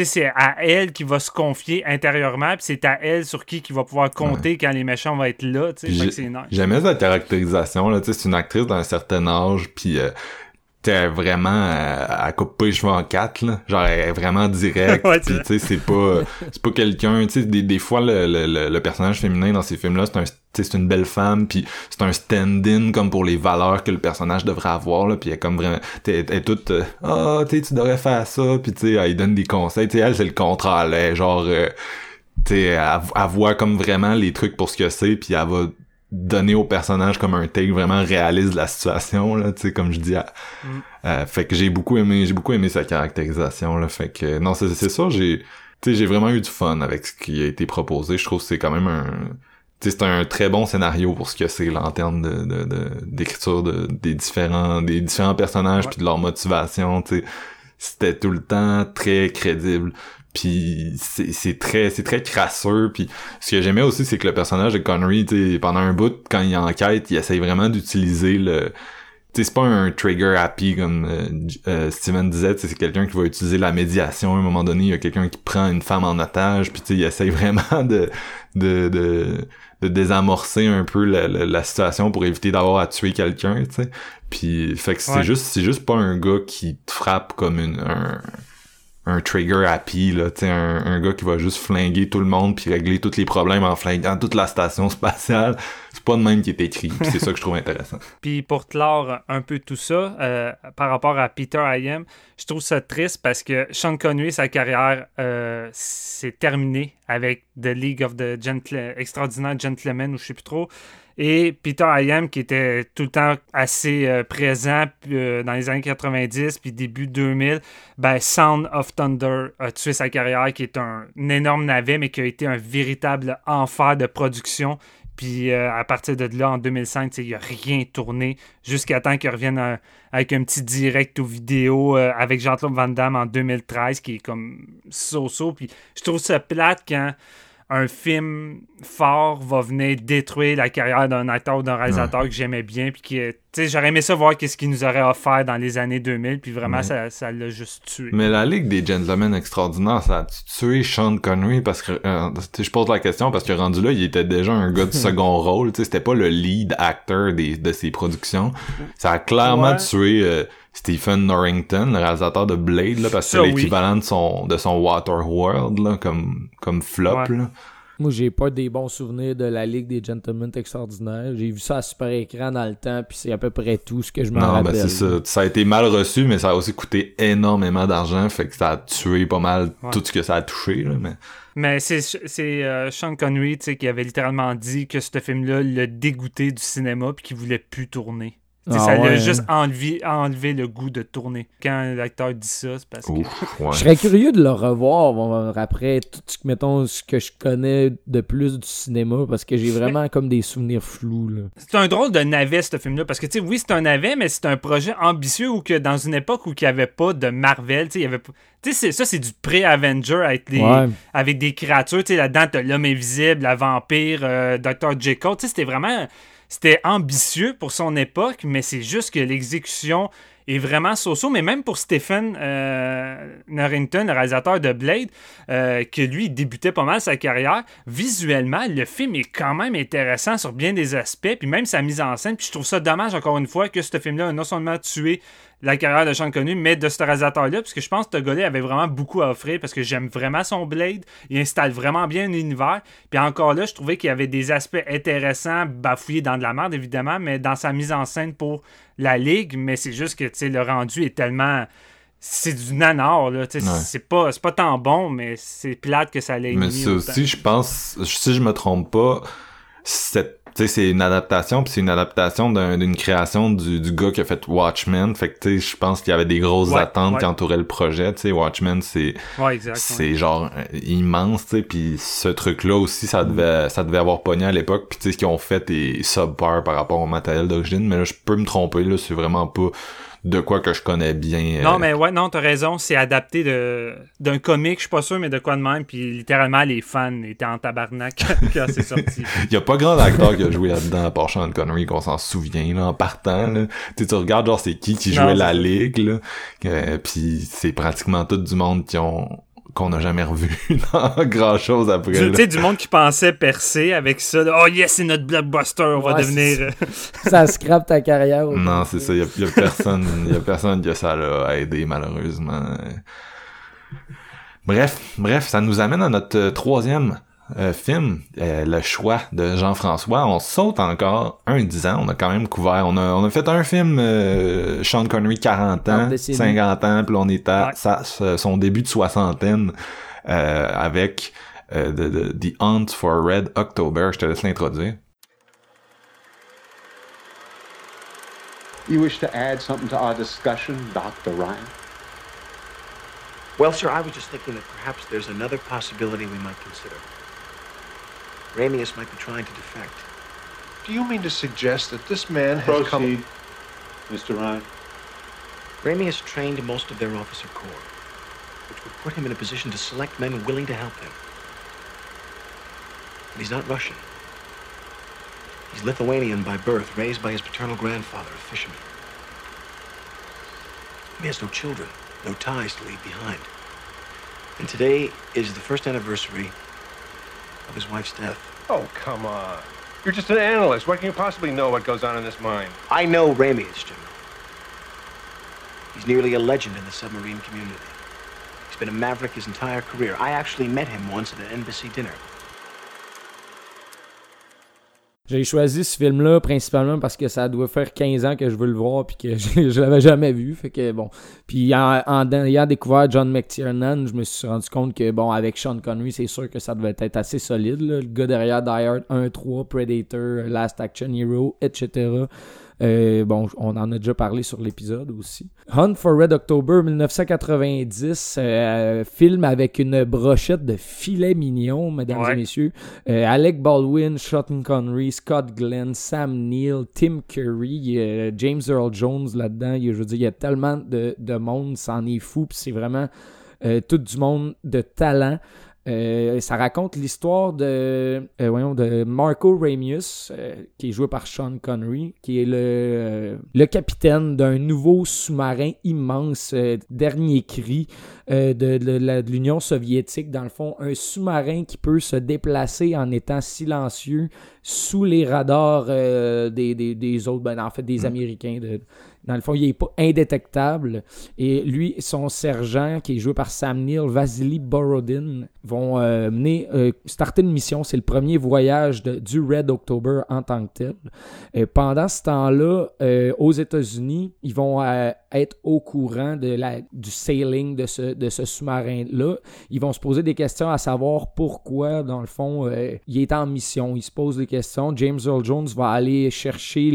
c'est à elle qui va se confier intérieurement, puis c'est à elle sur qui qui va pouvoir compter quand les méchants vont être là, tu sais. Puis Fait que j'ai- c'est nice. J'aimais sa caractérisation, là, tu sais, c'est une actrice d'un certain âge, puis euh, t'es vraiment, euh, elle coupe pas les cheveux en quatre, là. Genre, elle est vraiment directe, Ouais, puis tu sais, c'est pas, c'est pas quelqu'un, tu sais, des, des fois, le, le, le, le personnage féminin dans ces films-là, c'est un, tu c'est une belle femme, puis c'est un stand-in comme pour les valeurs que le personnage devrait avoir, là, puis elle est comme vraiment, t'es, est toute, euh, ah, tu sais, tu devrais faire ça, puis tu sais, elle donne des conseils, tu sais, elle, c'est le contraire, elle est genre, euh, tu sais, elle, elle voit comme vraiment les trucs pour ce que c'est, puis elle va donner au personnage comme un take vraiment réaliste de la situation là tu sais comme je dis à- Mm. euh, fait que j'ai beaucoup aimé j'ai beaucoup aimé sa caractérisation là fait que non c'est c'est ça j'ai tu sais j'ai vraiment eu du fun avec ce qui a été proposé je trouve que c'est quand même un tu sais c'est un très bon scénario pour ce que c'est là en termes de de- de- d'écriture de, des différents des différents personnages puis de leur motivation tu sais. C'était tout le temps très crédible puis c'est c'est très c'est très crasseux. Puis ce que j'aimais aussi c'est que le personnage de Connery tu sais pendant un bout quand il enquête il essaye vraiment d'utiliser le tu sais c'est pas un trigger happy comme euh, euh, Steven disait tu sais, c'est quelqu'un qui va utiliser la médiation. À un moment donné il y a quelqu'un qui prend une femme en otage puis tu sais il essaye vraiment de de de de désamorcer un peu la, la, la situation pour éviter d'avoir à tuer quelqu'un tu sais. Puis fait que c'est Ouais. juste c'est juste pas un gars qui te frappe comme une un un trigger happy là, un, gars qui va juste flinguer tout le monde puis régler tous les problèmes en flinguant toute la station spatiale. C'est pas de même qui est écrit, c'est ça que je trouve intéressant. Puis pour clore un peu tout ça, euh, par rapport à Peter I.M., je trouve ça triste parce que Sean Connery, sa carrière, euh, s'est terminée avec The League of the Gentle Extraordinary Gentlemen, ou je sais plus trop. Et Peter I.M., qui était tout le temps assez euh, présent euh, dans les années 90 puis début 2000, ben Sound of Thunder a tué sa carrière, qui est un, énorme navet, mais qui a été un véritable enfer de production. Puis euh, à partir de là, en 2005, tu sais, il n'a rien tourné jusqu'à temps qu'il revienne avec un petit direct aux vidéos euh, avec Jean-Claude Van Damme en 2013, qui est comme so-so. Puis je trouve ça plate quand un film fort va venir détruire la carrière d'un acteur ou d'un réalisateur que j'aimais bien. Puis qui, tu sais, j'aurais aimé ça voir qu'est-ce qu'il nous aurait offert dans les années 2000. Puis vraiment, Ouais. ça ça l'a juste tué. Mais la Ligue des Gentlemen Extraordinaires, ça a tué Sean Connery parce que euh, tu sais, je pose la question parce que rendu là, il était déjà un gars de second rôle, tu sais, c'était pas le lead actor des, de ses productions. Ça a clairement Ouais. tué euh, Stephen Norrington, le réalisateur de Blade, là, parce que c'est oui. l'équivalent de son de son Waterworld là, comme comme flop Ouais. là. Moi, j'ai pas des bons souvenirs de la Ligue des Gentlemen Extraordinaires. J'ai vu ça à super écran dans le temps, puis c'est à peu près tout ce que je m'en Non, rappelle. ben c'est ça. Ça a été mal reçu, mais ça a aussi coûté énormément d'argent, fait que ça a tué pas mal Ouais. tout ce que ça a touché, là, mais... Mais c'est c'est euh, Sean Connery tu sais, qui avait littéralement dit que ce film-là le dégoûtait du cinéma puis qu'il voulait plus tourner. Ah ça lui a juste enlevé, enlevé le goût de tourner. Quand l'acteur dit ça, c'est parce que. Ouais. Je serais curieux de le revoir après tout ce que, mettons, ce que je connais de plus du cinéma, parce que j'ai vraiment comme des souvenirs flous, là. C'est un drôle de navet, ce film-là. Parce que, tu sais, oui, c'est un navet, mais c'est un projet ambitieux où que dans une époque où il n'y avait pas de Marvel, tu sais, il y avait pas- Tu sais, c'est- ça, c'est du pré-Avenger avec, les- Ouais. avec des créatures. Tu sais, là-dedans, t'as l'homme invisible, la vampire, euh, Dr. Jekyll. Tu sais, c'était vraiment. C'était ambitieux pour son époque, mais c'est juste que l'exécution est vraiment so-so. Mais même pour Stephen euh, Norrington, le réalisateur de Blade, euh, que lui, débutait pas mal sa carrière, visuellement, le film est quand même intéressant sur bien des aspects, puis même sa mise en scène. Puis je trouve ça dommage, encore une fois, que ce film-là a non seulement tué la carrière de Sean Connery, mais de ce réalisateur-là, parce que je pense que ce gars-là avait vraiment beaucoup à offrir, parce que j'aime vraiment son Blade, il installe vraiment bien l'univers, puis encore là, je trouvais qu'il y avait des aspects intéressants, bafouillés dans de la merde, évidemment, mais dans sa mise en scène pour la Ligue, mais c'est juste que, tu sais, le rendu est tellement... C'est du nanar, là, Ouais. c'est pas, c'est pas tant bon, mais c'est plate que ça l'ait Mais aussi, je pense, si je me trompe pas, c'est tu sais, c'est une adaptation, puis c'est une adaptation d'un- d'une création du, du gars qui a fait Watchmen. Fait que, tu sais, je pense qu'il y avait des grosses Ouais, attentes ouais. qui entouraient le projet. Tu sais, Watchmen, c'est Ouais, c'est genre euh, immense, tu sais, puis ce truc-là aussi, ça devait ça devait avoir pogné à l'époque, puis tu sais, ce qu'ils ont fait est subpar par rapport au matériel d'origine, mais là, je peux me tromper, là, c'est vraiment pas de quoi que je connais bien. euh, Non, mais ouais, non, t'as raison. C'est adapté de d'un comic, je suis pas sûr, mais de quoi de même. Puis littéralement, les fans étaient en tabarnak quand c'est sorti. Il y a pas grand acteur qui a joué là-dedans à part Sean Connery qu'on s'en souvient là en partant là. Tu sais, tu regardes genre c'est qui qui Non, jouait la ligue là, euh, puis c'est pratiquement tout du monde qui ont qu'on n'a jamais revu dans grand chose après. Tu sais, du monde qui pensait percer avec ça. là, Oh yes, c'est notre blockbuster, on va devenir. ça scrape ta carrière. Non, c'est ça. Il y a, y a personne, y a personne que ça l'a aidé malheureusement. Bref, bref, ça nous amène à notre euh, troisième euh, film, euh, le choix de Jean-François. On saute encore un dix ans. On a quand même couvert. On a, on a fait un film euh, Sean Connery 40 ans, Bande dessinée. 50 ans, puis on est à Ouais. sa- sa- son début de soixantaine euh, avec euh, the, the- The Hunt for Red October. Je te laisse l'introduire. You wish to add something to our discussion, Dr. Ryan? Well, sir, I was just thinking that perhaps there's another possibility we might consider. Ramius might be trying to defect. Do you mean to suggest that this man has come... Mr. Ryan. Ramius trained most of their officer corps, which would put him in a position to select men willing to help him. But he's not Russian. He's Lithuanian by birth, raised by his paternal grandfather, a fisherman. He has no children, no ties to leave behind. And today is the first anniversary of his wife's death. Oh, come on. You're just an analyst. What can you possibly know what goes on in this mine? I know Ramius, General. He's nearly a legend in the submarine community. He's been a maverick his entire career. I actually met him once at an embassy dinner. J'ai choisi ce film-là principalement parce que ça doit faire 15 ans que je veux le voir puis que je, l'avais jamais vu. Fait que bon. Puis en, ayant découvert John McTiernan, je me suis rendu compte que bon, avec Sean Connery, c'est sûr que ça devait être assez solide. Le gars derrière Die Hard 1, 3, Predator, Last Action Hero, etc. Euh, bon, on en a déjà parlé sur l'épisode aussi. Hunt for Red October 1990, euh, film avec une brochette de filet mignon, mesdames Ouais. et messieurs. Euh, Alec Baldwin, Sean Connery, Scott Glenn, Sam Neill, Tim Curry, James Earl Jones là-dedans. Je veux dire, il y a tellement de, de monde, c'en est fou, puis c'est vraiment tout du monde de talent. Euh, ça raconte l'histoire de, euh, voyons, de Marco Ramius, euh, qui est joué par Sean Connery, qui est le, le capitaine d'un nouveau sous-marin immense, dernier cri de, de la- de l'Union soviétique. Dans le fond, un sous-marin qui peut se déplacer en étant silencieux sous les radars des, des, des autres, ben, en fait, des Américains. De, dans le fond, il est pas indétectable. Et lui, son sergent, qui est joué par Sam Neill, Vasily Borodin, vont euh, mener, euh, starter une mission. C'est le premier voyage du Red October en tant que tel. Euh, pendant ce temps-là, aux États-Unis, ils vont être au courant de la, du sailing de ce, de ce sous-marin-là. Ils vont se poser des questions à savoir pourquoi, dans le fond, il est en mission. Ils se posent des questions. James Earl Jones va aller chercher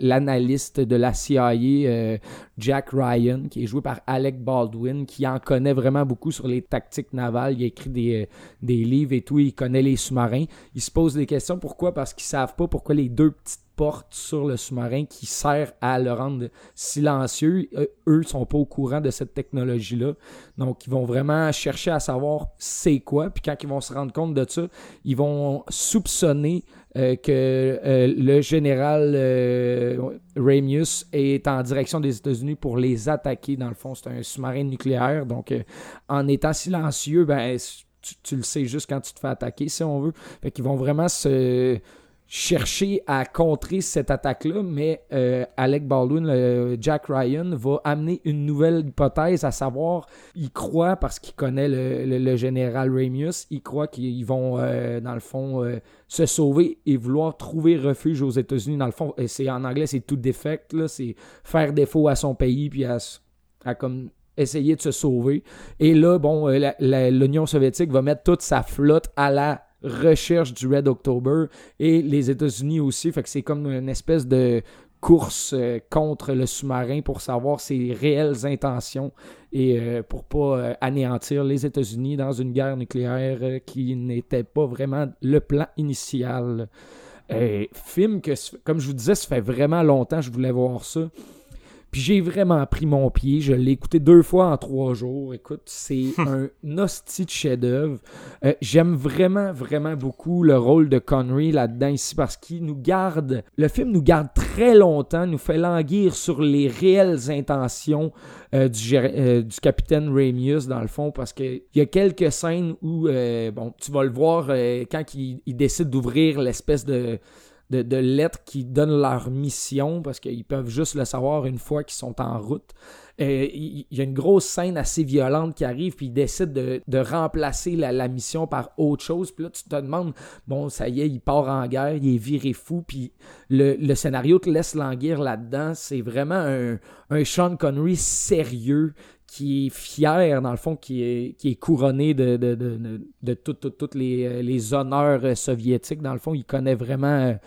l'analyste de la CIA, euh, Jack Ryan, qui est joué par Alec Baldwin, qui en connaît vraiment beaucoup sur les tactiques navales. Il écrit des, euh, des livres et tout. Il connaît les sous-marins. Il se pose des questions. Pourquoi? Parce qu'ils savent pas pourquoi les deux petites portes sur le sous-marin qui sert à le rendre silencieux, euh, eux sont pas au courant de cette technologie-là. Donc, ils vont vraiment chercher à savoir c'est quoi. Puis quand ils vont se rendre compte de ça, ils vont soupçonner euh, que euh, le général euh, Ramius est en direction des États-Unis pour les attaquer. Dans le fond, c'est un sous-marin nucléaire. Donc, en étant silencieux, ben, tu, tu le sais juste quand tu te fais attaquer, si on veut. Fait qu'ils vont vraiment se chercher à contrer cette attaque-là, mais euh, Alec Baldwin, Jack Ryan, va amener une nouvelle hypothèse, à savoir, il croit, parce qu'il connaît le, le- le général Ramius, il croit qu'ils vont, euh, dans le fond, euh, se sauver et vouloir trouver refuge aux États-Unis. Dans le fond, et c'est en anglais, c'est tout défect, là, c'est faire défaut à son pays, puis à, à comme essayer de se sauver. Et là, bon, euh, l'Union soviétique va mettre toute sa flotte à la recherche du Red October et les États-Unis aussi. Fait que c'est comme une espèce de course euh, contre le sous-marin pour savoir ses réelles intentions et euh, pour pas euh, anéantir les États-Unis dans une guerre nucléaire qui n'était pas vraiment le plan initial. Film que, comme je vous disais, ça fait vraiment longtemps que je voulais voir ça. Puis j'ai vraiment pris mon pied. Je l'ai écouté deux fois en trois jours. Écoute, c'est un hostie de chef-d'œuvre. Euh, J'aime vraiment, vraiment beaucoup le rôle de Connery là-dedans ici parce qu'il nous garde. Le film nous garde très longtemps, nous fait languir sur les réelles intentions euh, du, euh, du capitaine Ramius, dans le fond, parce qu'il y a quelques scènes où, bon, tu vas le voir quand il, il décide d'ouvrir l'espèce de, de, lettres qui donnent leur mission, parce qu'ils peuvent juste le savoir une fois qu'ils sont en route. Euh, il y a une grosse scène assez violente qui arrive, puis il décide de, remplacer la, mission par autre chose. Puis là, tu te demandes, bon, ça y est, il part en guerre, il est viré fou, puis le, scénario te laisse languir là-dedans. C'est vraiment un Sean Connery sérieux qui est fier, dans le fond, qui est, qui est couronné de, de, de, tous les, euh, les honneurs euh, soviétiques. Dans le fond, il connaît vraiment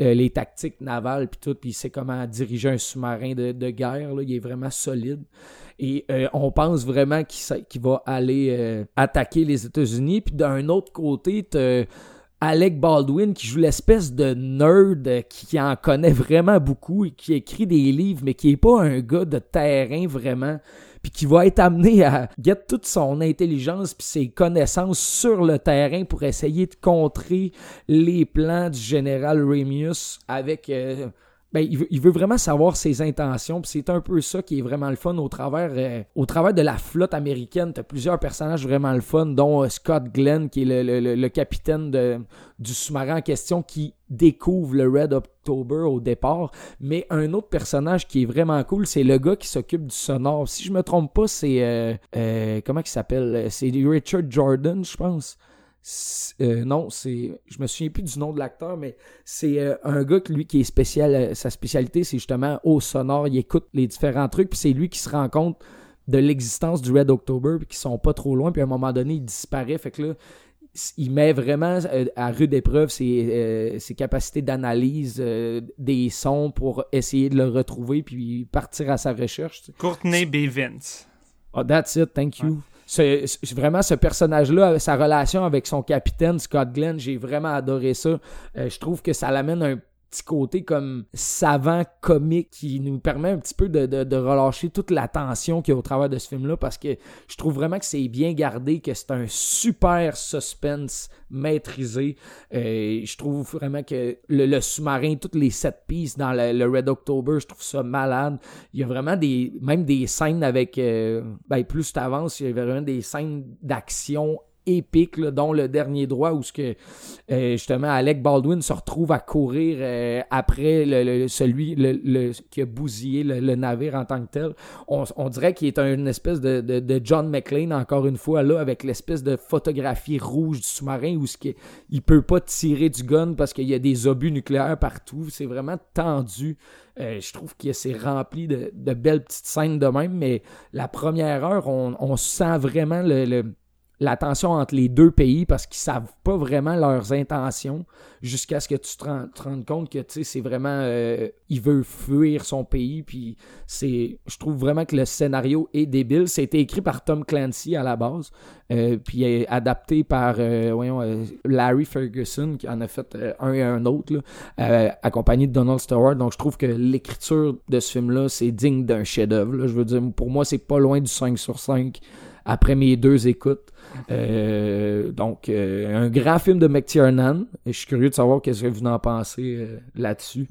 euh, les tactiques navales, puis tout, puis il sait comment diriger un sous-marin de, de guerre. Là. Il est vraiment solide. Et on pense vraiment qu'il va aller attaquer les États-Unis. Puis d'un autre côté, Alec Baldwin qui joue l'espèce de nerd qui, qui en connaît vraiment beaucoup et qui écrit des livres, mais qui est pas un gars de terrain vraiment. Puis qui va être amené à get toute son intelligence puis ses connaissances sur le terrain pour essayer de contrer les plans du général Ramius avec euh, ben, il veut, il veut vraiment savoir ses intentions, c'est un peu ça qui est vraiment le fun au travers, euh, au travers de la flotte américaine. T'as plusieurs personnages vraiment le fun, dont euh, Scott Glenn, qui est le, le- capitaine de, du sous-marin en question, qui découvre le Red October au départ. Mais un autre personnage qui est vraiment cool, c'est le gars qui s'occupe du sonore. Si je me trompe pas, c'est euh, comment il s'appelle? C'est Richard Jordan, je pense. Euh, non, c'est. Je me souviens plus du nom de l'acteur, mais c'est euh, un gars que lui qui est spécial. euh, sa spécialité, c'est justement au sonore. Il écoute les différents trucs, puis c'est lui qui se rend compte de l'existence du Red October, puis qu'ils sont pas trop loin, puis à un moment donné, il disparaît. Fait que là, il met vraiment à rude épreuve ses, ses capacités d'analyse des sons pour essayer de le retrouver, puis partir à sa recherche. Courtney B. Vince. Oh, that's it, thank you. Ce- vraiment, ce personnage-là, sa relation avec son capitaine, Scott Glenn, j'ai vraiment adoré ça. Euh, je trouve que ça l'amène un petit côté comme savant, comique, qui nous permet un petit peu de, de- relâcher toute la tension qu'il y a au travers de ce film-là, parce que je trouve vraiment que c'est bien gardé, que c'est un super suspense maîtrisé. Euh, je trouve vraiment que le, sous-marin, toutes les sept pistes dans le, le Red October, je trouve ça malade. Il y a vraiment des, même des scènes avec, euh, ben, plus tu avances, il y a vraiment des scènes d'action épiques, là, dont le dernier droit où ce que euh, justement Alec Baldwin se retrouve à courir euh, après le, celui le, qui a bousillé le, navire en tant que tel. On, on dirait qu'il est une espèce de, de, John McClane encore une fois là avec l'espèce de photographie rouge du sous-marin où ce qui, il peut pas tirer du gun parce qu'il y a des obus nucléaires partout. C'est vraiment tendu. Euh, je trouve que c'est rempli de, de belles petites scènes de même, mais la première heure, on, on sent vraiment le, la tension entre les deux pays parce qu'ils savent pas vraiment leurs intentions jusqu'à ce que tu te, rendes compte que c'est vraiment euh, il veut fuir son pays. Puis c'est je trouve vraiment que le scénario est débile. C'était écrit par Tom Clancy à la base euh, puis est adapté par euh, Larry Ferguson qui en a fait un et un autre là, accompagné de Donald Stewart. Donc je trouve que l'écriture de ce film là c'est digne d'un chef-d'œuvre je veux dire pour moi c'est pas loin du 5 sur 5 après mes deux écoutes euh, donc, euh, un grand film de McTiernan. Et je suis curieux de savoir qu'est-ce que vous en pensez euh, là-dessus.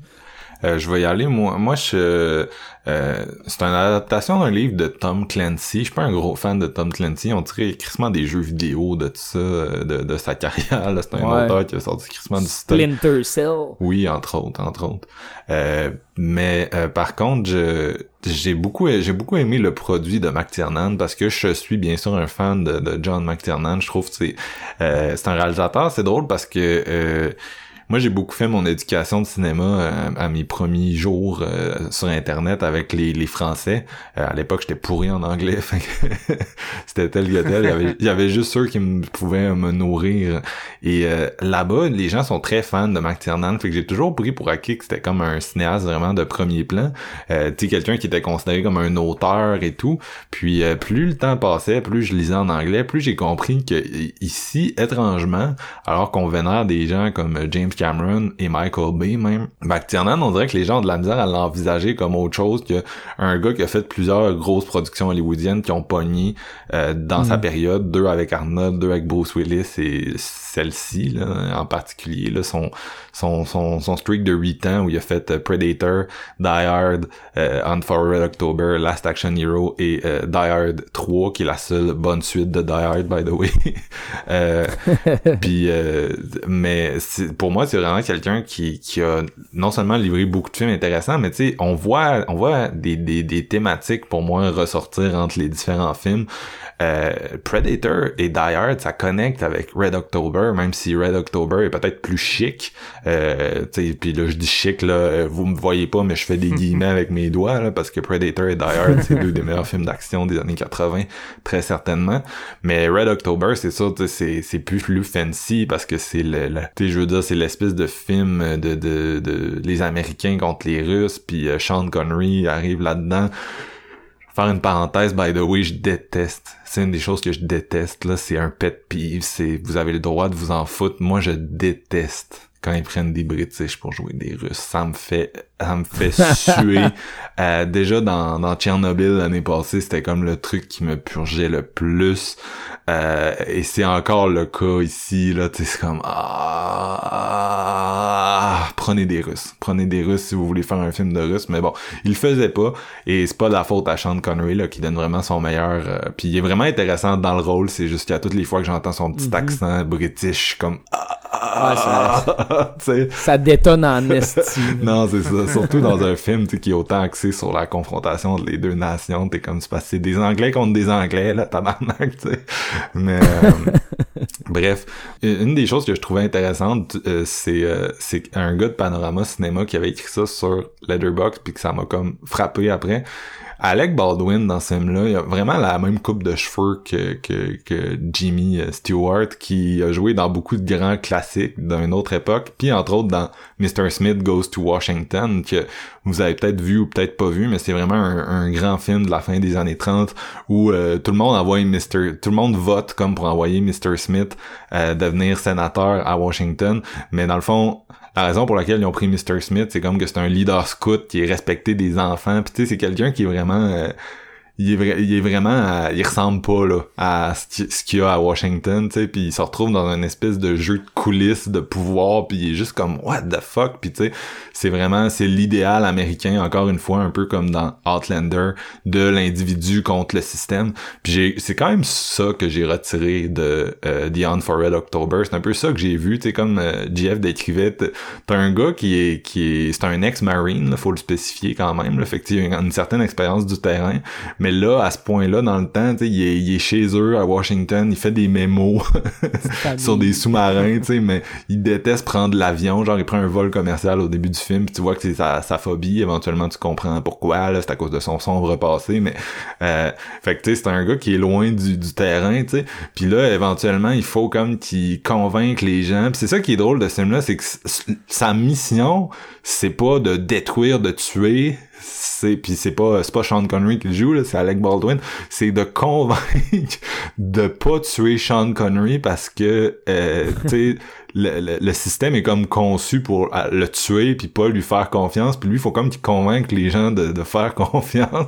Euh, je vais y aller. Moi, moi je, euh, c'est une adaptation d'un livre de Tom Clancy. Je suis pas un gros fan de Tom Clancy. On dirait crissement des jeux vidéo de tout ça, euh, de, de sa carrière. C'est un Ouais. auteur qui a sorti crissement du. Splinter Cell. Oui, entre autres, entre autres. Euh, mais euh, par contre, je j'ai beaucoup j'ai beaucoup aimé le produit de McTiernan parce que je suis bien sûr un fan de, de John McTiernan. Je trouve que c'est euh, c'est un réalisateur. C'est drôle parce que euh, moi, j'ai beaucoup fait mon éducation de cinéma euh, à mes premiers jours euh, sur Internet avec les, les Français. Euh, à l'époque, j'étais pourri en anglais. C'était tel que tel. Il y, avait, il y avait juste ceux qui me, pouvaient me nourrir. Et euh, là-bas, les gens sont très fans de McTiernan. Fait que j'ai toujours pris pour acquis que c'était comme un cinéaste vraiment de premier plan. Euh, tu sais, quelqu'un qui était considéré comme un auteur et tout. Puis euh, plus le temps passait, plus je lisais en anglais, plus j'ai compris que ici, étrangement, alors qu'on vénère des gens comme James Cameron et Michael Bay même. McTiernan, on dirait que les gens ont de la misère à l'envisager comme autre chose qu'un gars qui a fait plusieurs grosses productions hollywoodiennes qui ont pogné euh, dans sa période, deux avec Arnold, deux avec Bruce Willis et celle-ci là, en particulier là, son, son, son, son streak de 8 ans où il a fait euh, Predator, Die Hard, euh, On For Red October, Last Action Hero et euh, Die Hard 3 qui est la seule bonne suite de Die Hard by the way. euh, puis mais pour moi c'est vraiment quelqu'un qui, qui a non seulement livré beaucoup de films intéressants mais tu sais on voit on voit des, des, des thématiques pour moi ressortir entre les différents films. Euh, Predator et Die Hard, ça connecte avec Red October, même si Red October est peut-être plus chic. Euh, puis là, je dis chic, là, euh, vous me voyez pas, mais je fais des guillemets avec mes doigts, là, parce que Predator et Die Hard, c'est deux des meilleurs films d'action des années 80, très certainement. Mais Red October, c'est ça, c'est, c'est plus, plus fancy, parce que c'est le, le je veux dire, c'est l'espèce de film de, de, de, les Américains contre les Russes, puis euh, Sean Connery arrive là-dedans faire une parenthèse, by the way, je déteste. C'est une des choses que je déteste, là. C'est un pet peeve. C'est, vous avez le droit de vous en foutre. Moi, je déteste quand ils prennent des British pour jouer des Russes. Ça me fait, ça me fait suer. Euh, déjà dans, dans Tchernobyl l'année passée, c'était comme le truc qui me purgeait le plus. Euh, et c'est encore le cas ici, là. C'est comme ah, prenez des Russes. Prenez des Russes si vous voulez faire un film de Russes. Mais bon, il le faisait pas. Et c'est pas de la faute à Sean Connery là, qui donne vraiment son meilleur. Euh, puis il est vraiment intéressant dans le rôle. C'est juste qu'à toutes les fois que j'entends son petit Mhm. accent british, comme Ouais, ça, T'sais. ça détonne en esti. là. Non, c'est ça. Surtout dans un film qui est autant axé sur la confrontation entre les deux nations. T'es comme, c'est des Anglais contre des Anglais, là, tabarnak, tu sais. Mais, euh, bref. Une des choses que je trouvais intéressante, euh, c'est, euh, c'est un gars de Panorama Cinéma qui avait écrit ça sur Letterboxd puis que ça m'a comme frappé après. Alec Baldwin dans ce film-là, il a vraiment la même coupe de cheveux que, que, Jimmy euh, Stewart qui a joué dans beaucoup de grands classiques d'une autre époque, puis entre autres dans Mr. Smith Goes to Washington que vous avez peut-être vu ou peut-être pas vu, mais c'est vraiment un, un grand film de la fin des années 30 où euh, tout le monde envoie Mr. tout le monde vote comme pour envoyer Mr. Smith euh, devenir sénateur à Washington, mais dans le fond la raison pour laquelle ils ont pris Mr. Smith, c'est comme que c'est un leader scout qui est respecté des enfants. Puis tu sais, c'est quelqu'un qui est vraiment... euh, il est, vra- il est vraiment... il ressemble pas là à ce qui- ce qu'il y a à Washington, tu sais. Puis il se retrouve dans une espèce de jeu de coulisses, de pouvoir. Puis il est juste comme, what the fuck? Puis tu sais, c'est vraiment... C'est l'idéal américain, encore une fois, un peu comme dans Outlander, de l'individu contre le système. Puis j'ai, c'est quand même ça que j'ai retiré de euh, The On for Red October. C'est un peu ça que j'ai vu, tu sais, comme euh, JF décrivait. T'as un gars qui est, qui est, c'est un ex-marine, faut le spécifier quand même. Là, fait qu'il a une, une certaine expérience du terrain. Mais là, à ce point-là, dans le temps, il est, il est chez eux à Washington, il fait des mémos sur des sous-marins, tu sais, mais il déteste prendre l'avion. Genre, il prend un vol commercial au début du film, puis tu vois que c'est sa, sa phobie. Éventuellement, tu comprends pourquoi. Là, c'est à cause de son sombre passé, mais euh, fait que tu sais, c'est un gars qui est loin du, du terrain, tu sais. Puis là, éventuellement, il faut comme qu'il convainque les gens. Puis c'est ça qui est drôle de ce film-là, c'est que sa mission, c'est pas de détruire, de tuer. C'est puis c'est pas c'est pas Sean Connery qui le joue là, c'est Alec Baldwin. C'est de convaincre de pas tuer Sean Connery parce que euh, tu sais le, le, système est comme conçu pour le tuer puis pas lui faire confiance puis lui faut comme qu'il convainque les gens de, de faire confiance.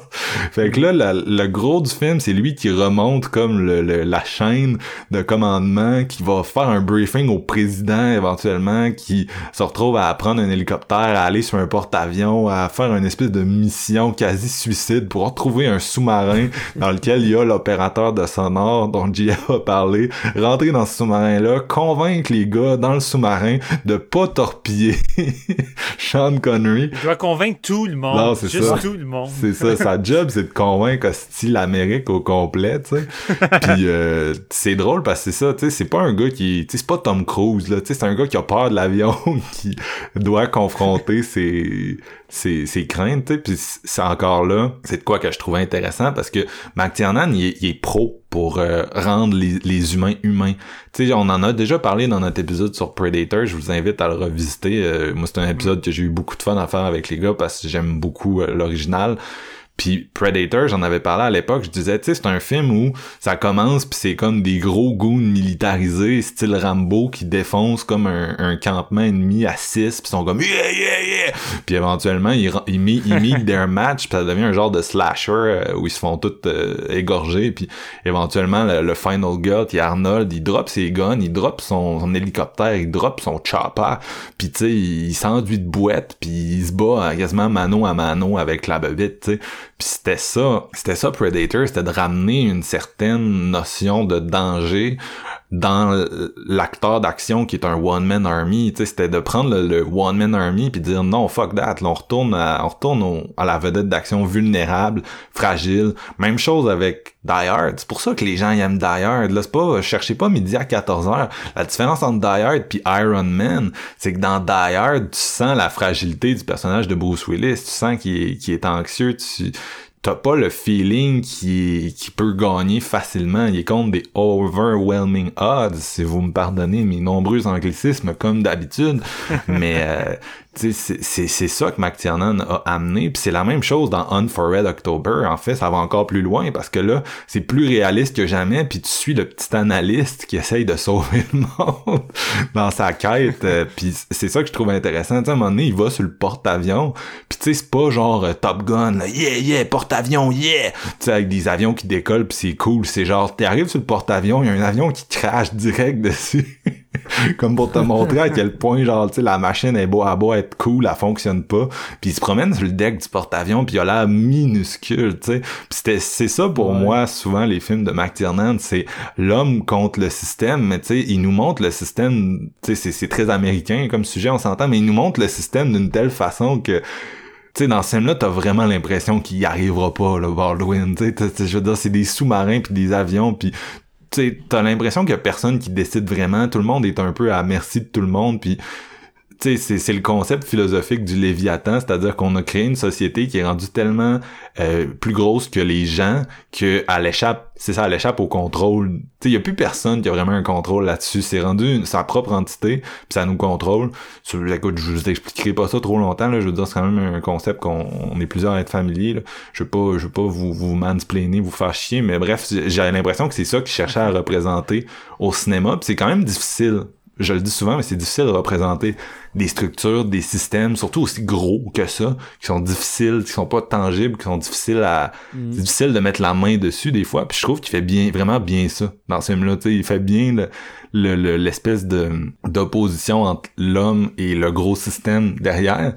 Fait que là la- le gros du film c'est lui qui remonte comme le, le- la chaîne de commandement qui va faire un briefing au président éventuellement qui se retrouve à prendre un hélicoptère à aller sur un porte-avions à faire une espèce de mission quasi suicide pour retrouver un sous-marin dans lequel il y a l'opérateur de sonore dont Gia a parlé. Rentrer dans ce sous-marin là convaincre les gars dans le sous-marin de pas torpiller Sean Connery Il doit convaincre tout le monde. Non, c'est juste ça. tout le monde. c'est ça, sa job, c'est de convaincre hostie l'Amérique au complet, tu sais. Puis euh, c'est drôle parce que c'est ça, tu sais, c'est pas un gars qui, tu sais, c'est pas Tom Cruise là, tu sais, c'est un gars qui a peur de l'avion, qui doit confronter ses ses, ses craintes, tu sais. Puis c'est encore là, c'est de quoi que je trouvais intéressant parce que McTiernan, il est pro pour euh, rendre les, les humains humains. Tu sais, on en a déjà parlé dans notre épisode sur Predator. Je vous invite à le revisiter. Euh, moi, c'est un épisode que j'ai eu beaucoup de fun à faire avec les gars parce que j'aime beaucoup euh, l'original. Puis Predator, j'en avais parlé à l'époque, je disais, tu sais, c'est un film où ça commence puis c'est comme des gros goons militarisés, style Rambo, qui défoncent comme un, un campement ennemi à 6 puis sont comme yeah yeah yeah. Puis éventuellement ils ils mis their match, puis ça devient un genre de slasher euh, où ils se font tous euh, égorger, puis éventuellement le, le final gut, il Arnold, il drop ses guns, il drop son, son hélicoptère, il drop son chopper, puis tu sais, il s'enduit de boîte, puis il se bat euh, quasiment mano à mano avec la bebite, tu sais. Puis c'était ça, c'était ça Predator, c'était de ramener une certaine notion de danger dans l'acteur d'action qui est un one man army, tu sais, c'était de prendre le, one man army puis dire non fuck that, là, on retourne à, on retourne au- à la vedette d'action vulnérable, fragile. Même chose avec Die Hard. C'est pour ça que les gens aiment Die Hard. Là, c'est pas cherchez pas midi à 14h. La différence entre Die Hard puis Iron Man, c'est que dans Die Hard, tu sens la fragilité du personnage de Bruce Willis, tu sens qu'il est, est anxieux, tu t'as pas le feeling qui, qui peut gagner facilement. Il est contre des overwhelming odds, si vous me pardonnez mes nombreux anglicismes comme d'habitude. Mais euh, c'est- ça que McTiernan a amené. Puis c'est la même chose dans On for Red October. En fait, ça va encore plus loin parce que là, c'est plus réaliste que jamais. Puis tu suis le petit analyste qui essaye de sauver le monde dans sa quête. Euh, puis c'est ça que je trouve intéressant. À un moment donné, il va sur le porte-avions. Puis tu sais, c'est pas genre euh, Top Gun, là, yeah, yeah, porte-avions, yeah! Tu sais, avec des avions qui décollent, puis c'est cool. C'est genre, t'arrives sur le porte-avions, il y a un avion qui crache direct dessus. Comme pour te montrer à quel point, genre, tu sais, la machine est beau à beau être cool, elle fonctionne pas. Puis il se promène sur le deck du porte-avions, puis il a l'air minuscule, tu sais. C'était, c'est ça pour moi, souvent, les films de McTiernan, c'est l'homme contre le système, mais tu sais, il nous montre le système, tu sais, c'est, c'est très américain comme sujet, on s'entend, mais il nous montre le système d'une telle façon que tu sais, dans ce film-là, t'as vraiment l'impression qu'il y arrivera pas, le Baldwin. Tu sais, je veux dire, c'est des sous-marins puis des avions puis t'as l'impression qu'il y a personne qui décide vraiment. Tout le monde est un peu à merci de tout le monde puis c'est, c'est le concept philosophique du Léviathan, c'est-à-dire qu'on a créé une société qui est rendue tellement euh, plus grosse que les gens que elle échappe, c'est ça, elle échappe au contrôle. Il y a plus personne qui a vraiment un contrôle là-dessus. C'est rendu sa propre entité, puis ça nous contrôle. Écoute, je vous expliquerai pas ça trop longtemps. Là, je veux dire, c'est quand même un concept qu'on on est plusieurs à être familiers. Là. Je veux pas, je veux pas vous vous mansplainer, vous faire chier, mais bref, j'ai l'impression que c'est ça qu'ils cherchaient à représenter au cinéma. C'est quand même difficile je le dis souvent, mais c'est difficile de représenter des structures, des systèmes, surtout aussi gros que ça, qui sont difficiles, qui sont pas tangibles, qui sont difficiles à... C'est difficile de mettre la main dessus des fois, puis je trouve qu'il fait bien, vraiment bien ça dans ce film-là, il fait bien le- le- le- l'espèce de d'opposition entre l'homme et le gros système derrière.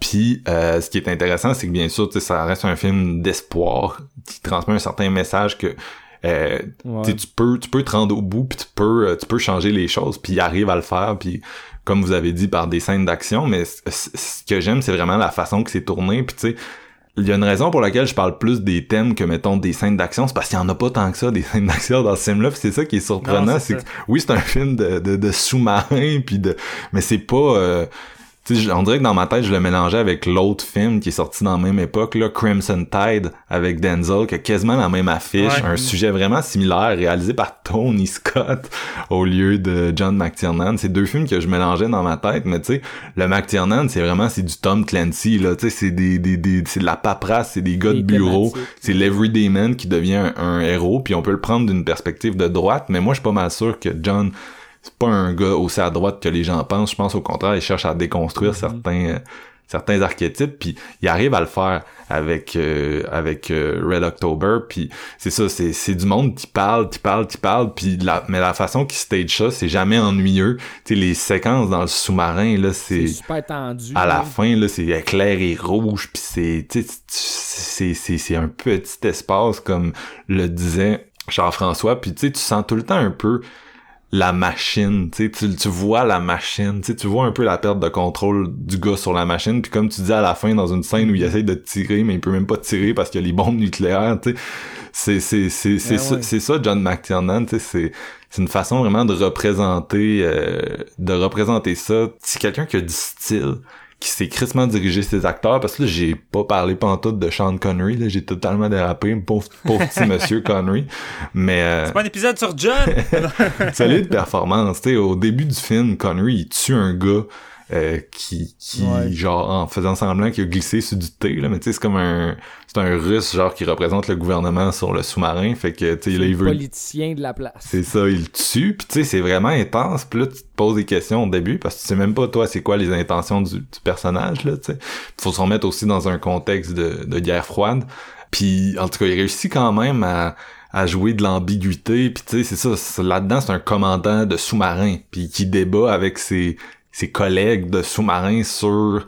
Puis euh, ce qui est intéressant, c'est que bien sûr, ça reste un film d'espoir qui transmet un certain message que euh, Ouais. tu peux tu peux te rendre au bout puis tu peux euh, tu peux changer les choses puis il arrive à le faire puis comme vous avez dit par des scènes d'action mais ce que j'aime c'est vraiment la façon que c'est tourné puis tu sais il y a une raison pour laquelle je parle plus des thèmes que mettons des scènes d'action c'est parce qu'il y en a pas tant que ça des scènes d'action dans ce film là c'est ça qui est surprenant c'est que oui c'est un film de, de, de sous-marin puis de mais c'est pas euh, tu sais, on dirait que dans ma tête, je le mélangeais avec l'autre film qui est sorti dans la même époque, là, Crimson Tide, avec Denzel, qui a quasiment la même affiche, Ouais. un sujet vraiment similaire, réalisé par Tony Scott au lieu de John McTiernan. C'est deux films que je mélangeais dans ma tête, mais tu sais, le McTiernan, c'est vraiment, c'est du Tom Clancy, là, tu sais, c'est des, des, des, c'est de la paperasse, c'est des gars de bureau, c'est l'everyday man qui devient un, un héros, puis on peut le prendre d'une perspective de droite, mais moi, je suis pas mal sûr que John c'est pas un gars aussi à droite que les gens pensent. Je pense au contraire, il cherche à déconstruire certains euh, certains archétypes, puis il arrive à le faire avec euh, avec euh, Red October. Puis c'est ça, c'est c'est du monde qui parle, qui parle, qui parle. Puis la mais la façon qu'il stage ça, c'est jamais ennuyeux. Tu sais, les séquences dans le sous-marin là, C'est super tendu. à la fin là c'est éclair et rouge puis c'est tu sais, tu- c'est c'est c'est un petit espace comme le disait Jean-François puis tu sais tu sens tout le temps un peu la machine, tu sais, tu, tu vois la machine, tu sais, tu vois un peu la perte de contrôle du gars sur la machine, puis comme tu dis à la fin dans une scène où il essaye de tirer, mais il peut même pas tirer parce qu'il y a les bombes nucléaires, tu sais, c'est c'est Ouais, ça, ouais. c'est ça John McTiernan, tu sais, c'est c'est une façon vraiment de représenter euh, de représenter ça. C'est quelqu'un qui a du style qui sait crissement diriger ses acteurs parce que là j'ai pas parlé pantoute de Sean Connery là j'ai totalement dérapé pauvre, pauvre petit monsieur Connery mais euh, C'est pas un épisode sur John! solide performance. Tu sais, au début du film, Connery, il tue un gars euh, qui, qui Ouais. genre, en faisant semblant qu'il a glissé sur du thé, là, mais tu sais, c'est comme un, c'est un russe, genre, qui représente le gouvernement sur le sous-marin, fait que, tu sais, là, il veut politicien de la place. c'est ça, il tue, puis tu sais, c'est vraiment intense, puis là, tu te poses des questions au début, parce que tu sais même pas, toi, c'est quoi les intentions du, du personnage, là, tu sais. Faut se remettre aussi dans un contexte de, de guerre froide, puis en tout cas, il réussit quand même à, à jouer de l'ambiguïté, puis tu sais, c'est ça, là-dedans, c'est un commandant de sous-marin, puis qui débat avec ses, ses collègues de sous-marin sur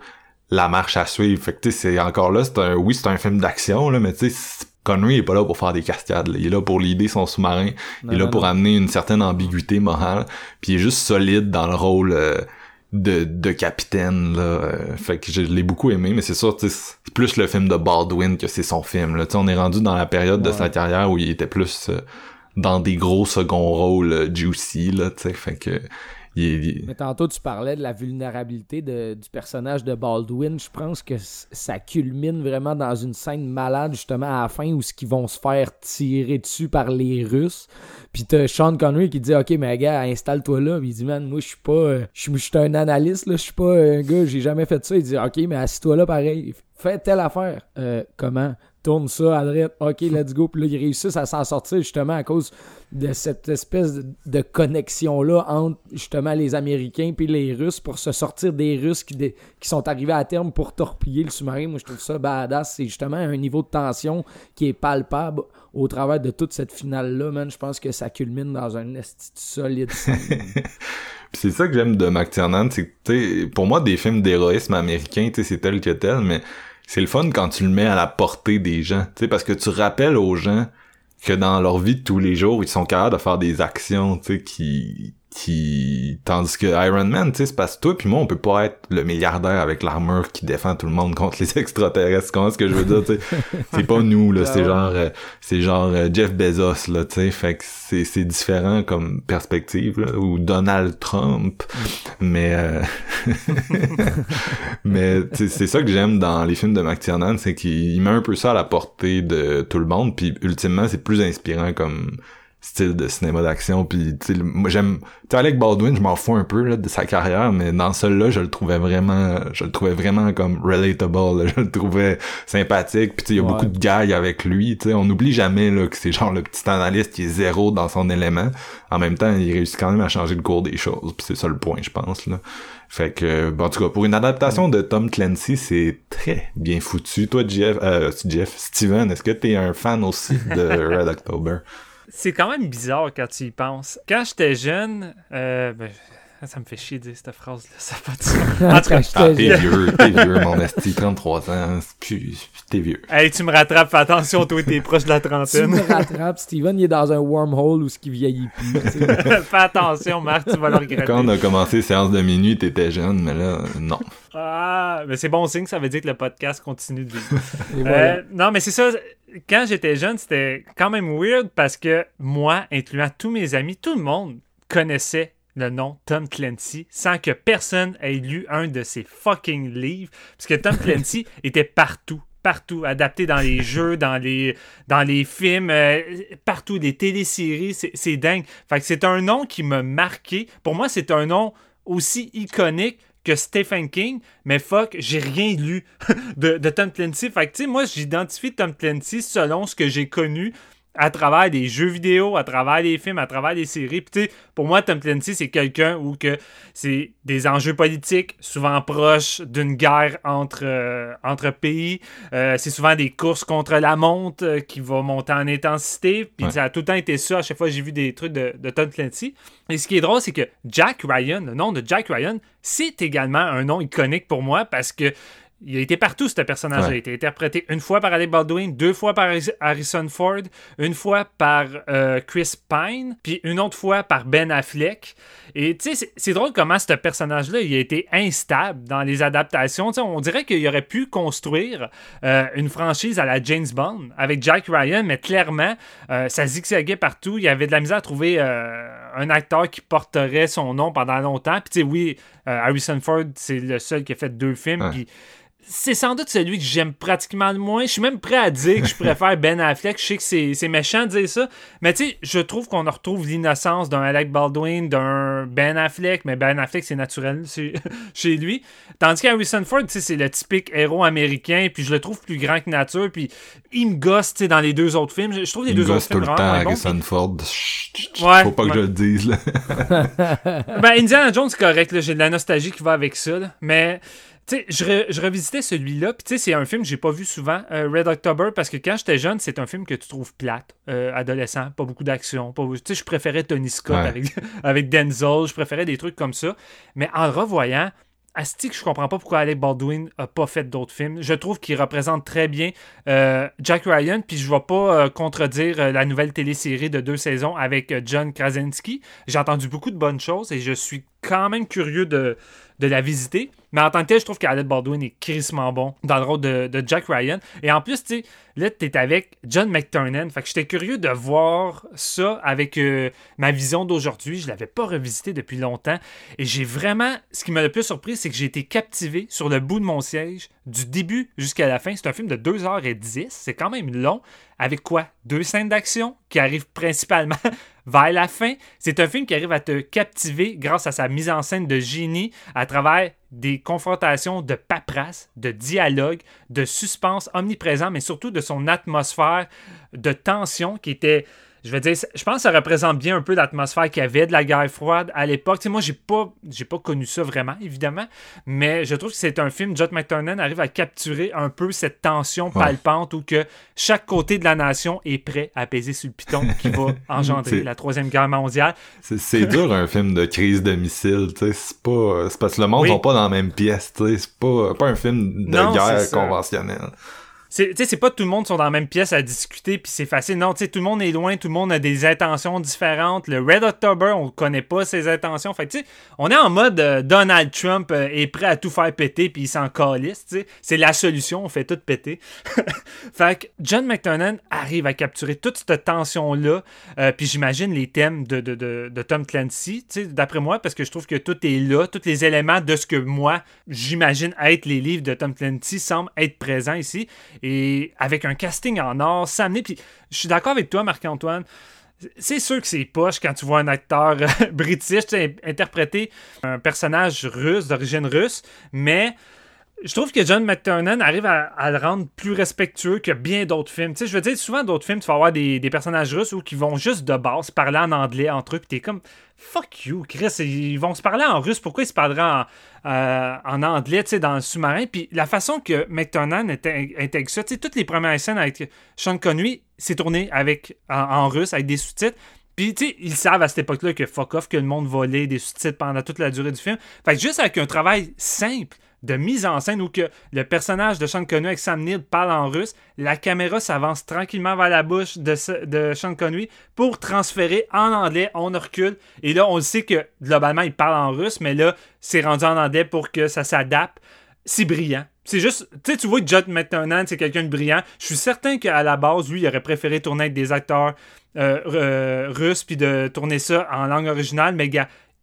la marche à suivre. Fait que tu sais, c'est encore là, c'est un, oui, c'est un film d'action, là, mais tu sais, Connery est pas là pour faire des cascades, là. il est là pour l'idée son sous-marin, il est là non, pour non. amener une certaine ambiguïté morale, puis il est juste solide dans le rôle euh, de, de capitaine là. Euh, fait que je l'ai beaucoup aimé, mais c'est sûr, tu sais, c'est plus le film de Baldwin que c'est son film. Là. Tu sais, on est rendu dans la période de sa carrière où il était plus euh, dans des gros second rôles euh, juicy là, tu sais, fait que Mais tantôt, tu parlais de la vulnérabilité de- du personnage de Baldwin. Je pense que ça culmine vraiment dans une scène malade, justement, à la fin, où ce qu'ils vont se faire tirer dessus par les Russes. Puis t'as Sean Connery qui dit Ok, mais gars, installe-toi là. Puis il dit Man, moi, je suis pas. euh, je suis un analyste, là. Je suis pas un gars, j'ai jamais fait ça. Il dit Ok, mais assis-toi là, pareil. Fais telle affaire. Euh, comment Tourne ça à droite. Ok, let's go. Puis là, ils réussissent à s'en sortir, justement, à cause de cette espèce de, connexion-là entre justement les Américains puis les Russes pour se sortir des Russes qui, sont arrivés à terme pour torpiller le sous-marin. Moi, je trouve ça badass. C'est justement un niveau de tension qui est palpable au travers de toute cette finale-là, man. Je pense que ça culmine dans un esti de solide c'est ça que j'aime de McTiernan, c'est que, pour moi, des films d'héroïsme américain, c'est tel que tel, mais c'est le fun quand tu le mets à la portée des gens, tu sais, parce que tu rappelles aux gens que dans leur vie de tous les jours, ils sont capables de faire des actions, tu sais, qui, qui, tandis que Iron Man, tu sais, c'est parce que toi puis moi, on peut pas être le milliardaire avec l'armure qui défend tout le monde contre les extraterrestres. Comment ce que je veux dire, tu sais? C'est pas nous, là, c'est genre, euh, c'est genre euh, Jeff Bezos, là, tu sais, fait que c'est, c'est différent comme perspective, là, ou Donald Trump, mais, euh, mais c'est ça que j'aime dans les films de McTiernan, c'est qu'il met un peu ça à la portée de tout le monde, puis ultimement, c'est plus inspirant comme style de cinéma d'action puis tu moi j'aime tu sais Alec Baldwin je m'en fous un peu là, de sa carrière mais dans celui-là je le trouvais vraiment je le trouvais vraiment comme relatable là. je le trouvais sympathique puis tu sais il y a Ouais. beaucoup de gags avec lui tu sais on n'oublie jamais là que c'est genre le petit analyste qui est zéro dans son élément en même temps il réussit quand même à changer le cours des choses puis c'est ça le point je pense là fait que bon, en tout cas pour une adaptation de Tom Clancy c'est très bien foutu toi Jeff euh, Jeff Steven est-ce que t'es un fan aussi de Red October? C'est quand même bizarre quand tu y penses. Quand j'étais jeune, euh, ben, ça me fait chier de dire cette phrase-là. Ça pas de sens. En tout cas, Ah, t'es vieux, t'es vieux, mon esti, 33 ans, t'es vieux. hey, tu me rattrapes, fais attention, toi, t'es proche de la tu trentaine. me rattrapes, Steven, il est dans un wormhole où ce qui vieillit plus. tu fais attention, Marc, tu vas le regretter. Quand on a commencé séance de minuit, t'étais jeune, mais là, non. Ah, mais c'est bon signe, ça veut dire que le podcast continue de vivre. Voilà. Euh, non, mais c'est ça. Quand j'étais jeune, c'était quand même weird parce que moi, incluant tous mes amis, tout le monde connaissait le nom Tom Clancy sans que personne ait lu un de ses fucking livres. Parce que Tom Clancy était partout. Partout, adapté dans les jeux, dans les, dans les films, euh, partout, des téléséries, c'est c'est dingue. Fait que c'est un nom qui m'a marqué. Pour moi, c'est un nom aussi iconique que Stephen King, mais fuck, j'ai rien lu de, de Tom Clancy. Fait que, tu sais, moi, j'identifie Tom Clancy selon ce que j'ai connu à travers des jeux vidéo, à travers des films, à travers des séries. Puis, tu sais, pour moi, Tom Clancy, c'est quelqu'un où que c'est des enjeux politiques souvent proches d'une guerre entre, euh, entre pays. Euh, c'est souvent des courses contre la montre euh, qui va monter en intensité. Puis, Ouais. ça a tout le temps été ça. À chaque fois que j'ai vu des trucs de, de Tom Clancy. Et ce qui est drôle, c'est que Jack Ryan, le nom de Jack Ryan, c'est également un nom iconique pour moi parce que il a été partout, ce personnage-là. Ouais. Il a été interprété une fois par Alec Baldwin, deux fois par Harris- Harrison Ford, une fois par euh, Chris Pine, puis une autre fois par Ben Affleck. Et tu sais, c'est- drôle comment ce personnage-là, il a été instable dans les adaptations. On dirait qu'il aurait pu construire euh, une franchise à la James Bond avec Jack Ryan, mais clairement, euh, ça zigzaguait partout. Il y avait de la misère à trouver un acteur qui porterait son nom pendant longtemps. Puis tu sais, oui, Harrison Ford, c'est le seul qui a fait deux films. Ouais. C'est sans doute celui que j'aime pratiquement le moins. Je suis même prêt à dire que je préfère Ben Affleck. Je sais que c'est méchant de dire ça. Mais tu sais, je trouve qu'on retrouve l'innocence d'un Alec Baldwin, d'un Ben Affleck. Mais Ben Affleck, c'est naturel chez lui. Tandis qu'Harrison Ford, tu sais, c'est le typique héros américain. Puis je le trouve plus grand que nature. Puis il me gosse, tu sais, dans les deux autres films. Je trouve les Il deux autres gosse tout films le temps. Harrison Ford. Chut, chut, Ouais, Faut pas que je le dise, là. ben, Indiana Jones, c'est correct. J'ai de la nostalgie qui va avec ça. là. Mais, sais, je, re- je revisitais celui-là. Puis, tu sais, c'est un film que j'ai pas vu souvent, euh, Red October, parce que quand j'étais jeune, c'est un film que tu trouves plate, euh, adolescent, pas beaucoup d'action. pas- Tu sais, je préférais Tony Scott Ouais. avec, avec Denzel. Je préférais des trucs comme ça. Mais en le revoyant, Asti que je comprends pas pourquoi Alec Baldwin a pas fait d'autres films. Je trouve qu'il représente très bien euh, Jack Ryan, puis je vais pas euh, contredire euh, la nouvelle télésérie de deux saisons avec John Krasinski. J'ai entendu beaucoup de bonnes choses et je suis quand même curieux de, la visiter. Mais en tant que tel, je trouve qu'Alec Baldwin est crissement bon dans le rôle de, Jack Ryan. Et en plus, tu sais, là, t'es avec John McTiernan. Fait que j'étais curieux de voir ça avec euh, ma vision d'aujourd'hui. Je l'avais pas revisité depuis longtemps. Et j'ai vraiment. Ce qui m'a le plus surpris, c'est que j'ai été captivé sur le bout de mon siège du début jusqu'à la fin. C'est un film de 2h10. C'est quand même long. Avec quoi? Deux scènes d'action qui arrivent principalement vers la fin. C'est un film qui arrive à te captiver grâce à sa mise en scène de génie à travers des confrontations de paperasse, de dialogue, de suspense omniprésent, mais surtout de son atmosphère de tension qui était. Je veux dire, je pense que ça représente bien un peu l'atmosphère qu'il y avait de la guerre froide à l'époque. Tu sais, moi, j'ai pas, j'ai pas connu ça vraiment, évidemment, mais je trouve que c'est un film, John McTiernan arrive à capturer un peu cette tension Ouais. palpante où que chaque côté de la nation est prêt à peser sur le piton qui va engendrer la Troisième Guerre mondiale. C'est- dur un film de crise de missile, tu sais, c'est pas c'est parce que le monde Oui. sont pas dans la même pièce, tu sais, c'est pas pas un film de Non, guerre ça. C'est, tu sais, c'est pas tout le monde sont dans la même pièce à discuter puis c'est facile. Non, tu sais, tout le monde est loin, tout le monde a des intentions différentes. Le Red October, on connaît pas ses intentions. Fait tu sais, on est en mode euh, Donald Trump euh, est prêt à tout faire péter puis il s'en calisse, tu sais. C'est la solution, on fait tout péter. fait que John McTiernan arrive à capturer toute cette tension-là. euh, puis j'imagine les thèmes de, de, de, de Tom Clancy, tu sais, d'après moi, parce que je trouve que tout est là, tous les éléments de ce que moi, j'imagine être les livres de Tom Clancy semblent être présents ici. Et avec un casting en or, s'amener. Puis je suis d'accord avec toi, Marc-Antoine. C'est sûr que c'est poche quand tu vois un acteur british interpréter un personnage russe, d'origine russe, mais je trouve que John McTiernan arrive à, le rendre plus respectueux que bien d'autres films. Tu sais, je veux dire, souvent d'autres films, tu vas avoir des, personnages russes où qui vont juste de base parler en anglais entre eux, puis t'es comme fuck you, Chris, ils vont se parler en russe, pourquoi ils se parleraient en, euh, anglais, tu sais, dans le sous-marin? Puis la façon que McTiernan intègre ça, tu sais, toutes les premières scènes avec Sean Connery, c'est tourné avec, en, en russe, avec des sous-titres. Puis, tu sais, ils savent à cette époque-là que fuck off, que le monde volait des sous-titres pendant toute la durée du film. Fait que juste avec un travail simple de mise en scène où que le personnage de Sean Connery avec Sam Neill parle en russe, la caméra s'avance tranquillement vers la bouche de, Sean Connery pour transférer en anglais, on recule. Et là, on le sait que globalement, il parle en russe, mais là, c'est rendu en anglais pour que ça s'adapte. C'est brillant. C'est juste, tu sais, tu vois que John McTiernan, c'est quelqu'un de brillant. Je suis certain qu'à la base, lui, il aurait préféré tourner avec des acteurs euh, euh, russes puis de tourner ça en langue originale, mais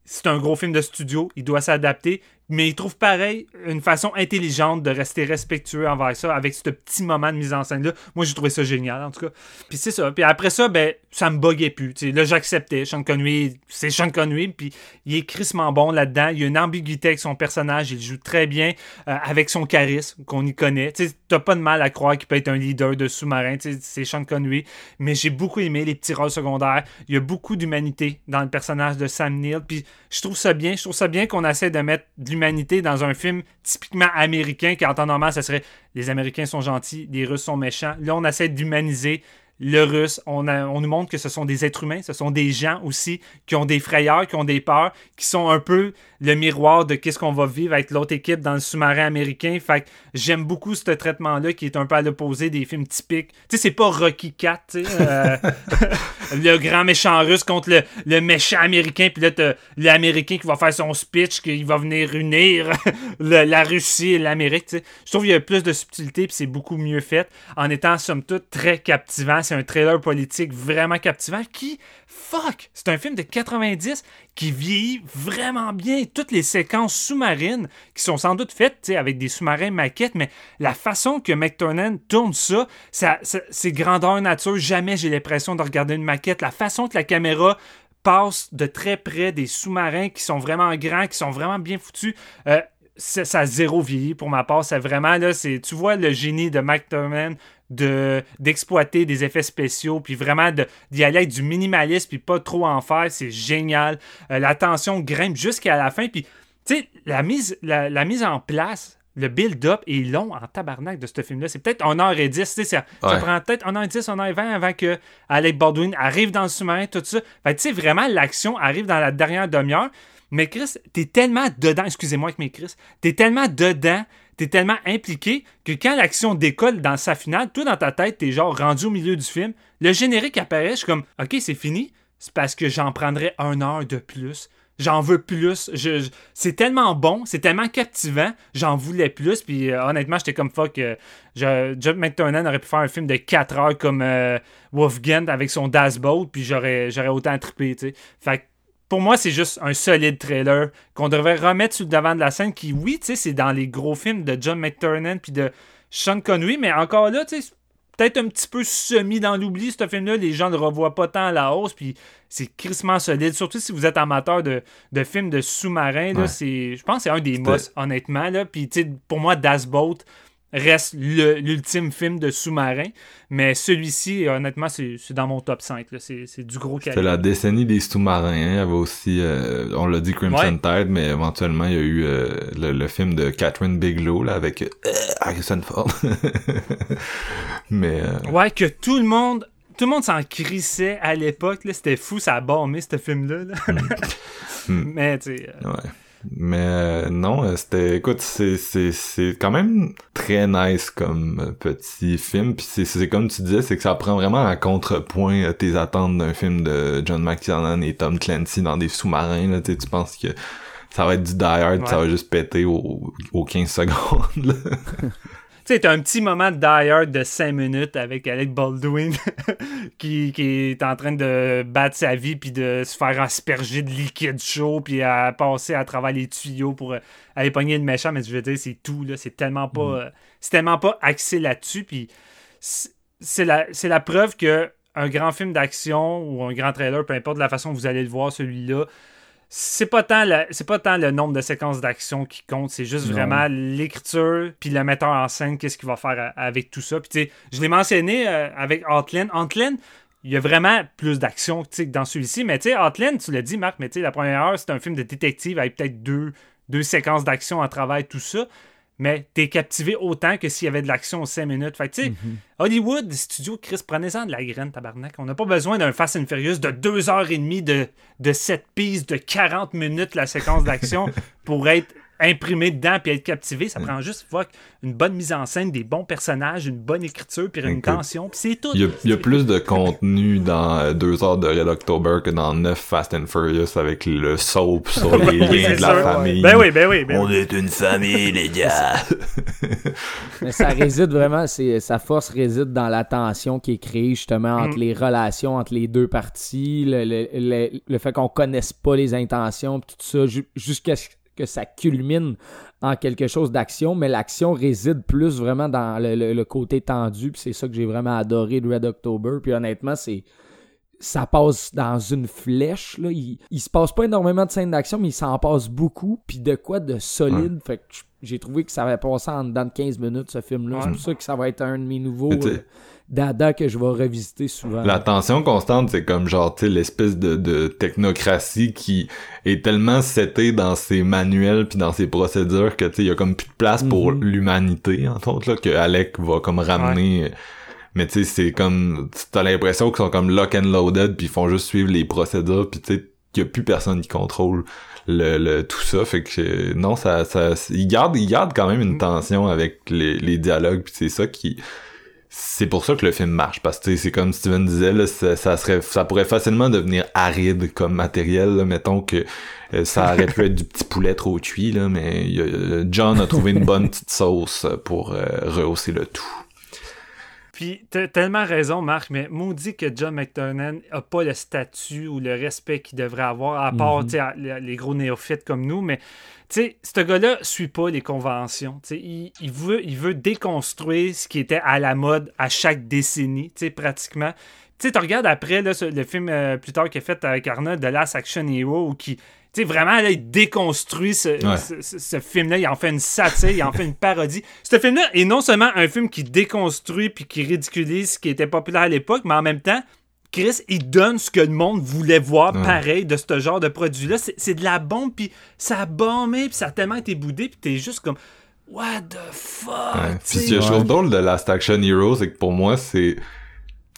c'est un gros film de studio, il doit s'adapter, mais il trouve pareil une façon intelligente de rester respectueux envers ça avec ce petit moment de mise en scène là. Moi j'ai trouvé ça génial en tout cas. Puis c'est ça. Puis après ça ben ça me buguait plus. Tu sais, là j'acceptais. Sean Connery, c'est Sean Connery puis il est crissement bon là-dedans. Il y a une ambiguïté avec son personnage, il joue très bien euh, avec son charisme qu'on y connaît. Tu t'as pas de mal à croire qu'il peut être un leader de sous-marin. C'est Sean Connery. Mais j'ai beaucoup aimé les petits rôles secondaires. Il y a beaucoup d'humanité dans le personnage de Sam Neill. Puis je trouve ça bien. Je trouve ça bien qu'on essaie de mettre de dans un film typiquement américain, qui en temps normal, ça serait les Américains sont gentils, les Russes sont méchants. Là, on essaie d'humaniser le russe. On, nous montre que ce sont des êtres humains, ce sont des gens aussi qui ont des frayeurs, qui ont des peurs, qui sont un peu le miroir de qu'est-ce qu'on va vivre avec l'autre équipe dans le sous-marin américain. Fait que j'aime beaucoup ce traitement-là qui est un peu à l'opposé des films typiques. Tu sais, c'est pas Rocky 4, tu sais. euh, le grand méchant russe contre le, méchant américain, puis là, t'as l'américain qui va faire son speech, qu'il va venir unir la Russie et l'Amérique, tu. Je trouve qu'il y a plus de subtilité, puis c'est beaucoup mieux fait, en étant, somme toute, très captivant. C'est un trailer politique vraiment captivant qui, fuck, c'est un film de 90 qui vieillit vraiment bien. Toutes les séquences sous-marines qui sont sans doute faites avec des sous-marins maquettes, mais la façon que McTurnan tourne ça, ça, c'est grandeur nature. Jamais j'ai l'impression de regarder une maquette. La façon que la caméra passe de très près des sous-marins qui sont vraiment grands, qui sont vraiment bien foutus. Euh, ça a zéro vieilli pour ma part. C'est vraiment, là, c'est, tu vois le génie de McTurnan de, d'exploiter des effets spéciaux, puis vraiment d'y aller avec du minimalisme, puis pas trop en faire. C'est génial. Euh, la tension grimpe jusqu'à la fin, puis, tu sais, la mise, la, mise en place, le build-up est long en tabarnak de ce film-là. C'est peut-être 1h10. Ça, ça prend peut-être 1h10, 1h20 avant que Alec Baldwin arrive dans le sous-marin, tout ça. Fait tu sais, vraiment, l'action arrive dans la dernière demi-heure. Mais Chris, t'es tellement dedans, excusez-moi avec mes Chris, t'es tellement dedans, t'es tellement impliqué que quand l'action décolle dans sa finale, toi dans ta tête, t'es genre rendu au milieu du film, le générique apparaît, je suis comme, ok, c'est fini, c'est parce que j'en prendrais un heure de plus. J'en veux plus. C'est tellement bon, c'est tellement captivant, j'en voulais plus. Puis euh, honnêtement, j'étais comme fuck. Euh, je, aurait pu faire un film de 4 heures comme euh, Wolfgang avec son Das Boat, puis j'aurais, autant trippé. Fait pour moi, c'est juste un solide trailer qu'on devrait remettre sur le devant de la scène. Qui, oui, tu sais, c'est dans les gros films de John McTurnan puis de Sean Connery, mais encore là, tu sais, peut-être un petit peu semi dans l'oubli, ce film-là. Les gens ne le revoient pas tant à la hausse, puis c'est crissement solide. Surtout si vous êtes amateur de, de films de sous-marins, je pense que c'est un des must, honnêtement. Là. Puis, pour moi, Das Boat, reste l'ultime film de sous-marin. Mais celui-ci, honnêtement, c'est dans mon top 5. C'est du gros calibre. C'est la décennie des sous-marins. Il y avait aussi, euh, on l'a dit Crimson Tide, mais éventuellement, il y a eu euh, le, film de Catherine Bigelow là, avec euh, Harrison Ford. mais... Ouais, que tout le monde... Tout le monde s'en crissait à l'époque. C'était fou, ça a bombé, ce film-là. Mm. Mm. mais, tu sais... Ouais. Mais euh, non, euh, c'était écoute, c'est c'est c'est quand même très nice comme euh, petit film. Puis c'est c'est comme tu disais, c'est que ça prend vraiment à contrepoint tes attentes d'un film de John McTiernan et Tom Clancy dans des sous-marins là, tu penses que ça va être du Die Hard, ça va juste péter aux, aux 15 secondes. Tu sais, un petit moment de die de 5 minutes avec Alec Baldwin qui, qui, est en train de battre sa vie puis de se faire asperger de liquide chaud puis à passer à travers les tuyaux pour euh, aller pogner le méchant. Mais je veux dire, c'est tout, là. C'est tellement pas, mm. euh, c'est tellement pas axé là-dessus. Puis c'est la, la preuve que un grand film d'action ou un grand trailer, peu importe la façon que vous allez le voir, celui-là, c'est pas tant c'est pas tant le nombre de séquences d'action qui compte, c'est juste vraiment l'écriture puis le metteur en scène qu'est-ce qu'il va faire avec tout ça. Puis tu sais, je l'ai mentionné euh, avec Outland. Outland, il y a vraiment plus d'action que dans celui-ci, mais tu sais Outland, tu l'as dit Marc, mais tu sais la première heure, c'est un film de détective avec peut-être deux deux séquences d'action à travers tout ça mais t'es captivé autant que s'il y avait de l'action aux 5 minutes. Fait tu sais, mhm. Hollywood, studio, Chris, prenez-en de la graine, tabarnak. On n'a pas besoin d'un Fast and Furious de 2h30 de, de 7 pistes de 40 minutes la séquence d'action pour être imprimer dedans puis être captivé. Ça prend juste une bonne mise en scène, des bons personnages, une bonne écriture, puis une tension, puis c'est tout. Il y, a, plus de contenu dans euh, deux heures de Red October que dans neuf Fast and Furious avec le soap sur les liens de la famille. Ben oui, ben oui. Ben On est une famille, les gars. Mais ça réside vraiment, c'est sa force réside dans la tension qui est créée justement entre mm. les relations entre les deux parties, le, le, le, fait qu'on connaisse pas les intentions, tout ça, jusqu'à ce que ça culmine en quelque chose d'action, mais l'action réside plus vraiment dans le, côté tendu, puis c'est ça que j'ai vraiment adoré de Red October, puis honnêtement, c'est ça passe dans une flèche, là. Il, il se passe pas énormément de scènes d'action, mais il s'en passe beaucoup, puis de quoi de solide, fait que j'ai trouvé que ça va passer en dedans de 15 minutes, ce film-là. C'est pour ça que ça va être un de mes nouveaux dada que je vais revisiter souvent. La tension constante, c'est comme genre, tu l'espèce de, de technocratie qui est tellement setée dans ses manuels puis dans ses procédures que, tu sais, il y a comme plus de place pour mhm. l'humanité, en autres, là, que Alec va comme ramener... Mais tu sais, c'est comme... T'as l'impression qu'ils sont comme lock and loaded puis ils font juste suivre les procédures puis tu sais, qu'il y a plus personne qui contrôle le, le tout ça fait que non ça ça il garde il garde quand même une mm. tension avec les, les dialogues puis c'est ça qui c'est pour ça que le film marche parce que c'est comme Steven disait là, ça, serait ça pourrait facilement devenir aride comme matériel là, mettons que euh, ça aurait pu être du petit poulet trop cuit là mais John a trouvé une bonne petite sauce pour euh, rehausser le tout Puis t'as tellement raison, Marc, mais maudit que John McTiernan a pas le statut ou le respect qu'il devrait avoir, à part Mhm. les gros néophytes comme nous, mais sais, ce gars-là suit pas les conventions. Il, il veut, il veut déconstruire ce qui était à la mode à chaque décennie, tu sais, pratiquement. Tu sais, tu regardes après là, le film euh, plus tard qu'il a fait avec Arnold, The Last Action Hero, où qui, tu sais, vraiment, là, il déconstruit ce, Ouais. ce- ce- ce film-là. Il en fait une satire, il en fait une parodie. Ce film-là est non seulement un film qui déconstruit puis qui ridiculise ce qui était populaire à l'époque, mais en même temps, Chris, il donne ce que le monde voulait voir Ouais. pareil de ce genre de produit-là. C'est de la bombe, puis ça a bombé, puis ça a tellement été boudé, puis t'es juste comme... What the fuck? Ouais. Puis ce que je trouve drôle de Last Action Hero, c'est que pour moi, c'est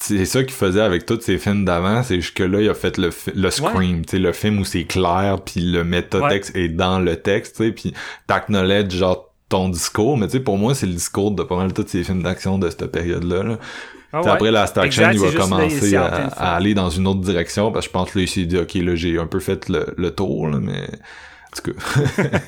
c'est ça qu'il faisait avec tous ses films d'avant, c'est juste que là, il a fait le, le Scream, tu sais, le film où c'est clair, puis le métatexte est dans le texte, tu sais, puis t'acknowledge genre ton discours, mais tu sais, pour moi, c'est le discours de pas mal tous ces films d'action de cette période-là. là. Ah ouais. Après Last Action, Exact, il va là, commencer à, aller dans une autre direction, parce que je pense que là, il s'est dit, ok, là, j'ai un peu fait le, le tour, là, mais... En tout cas...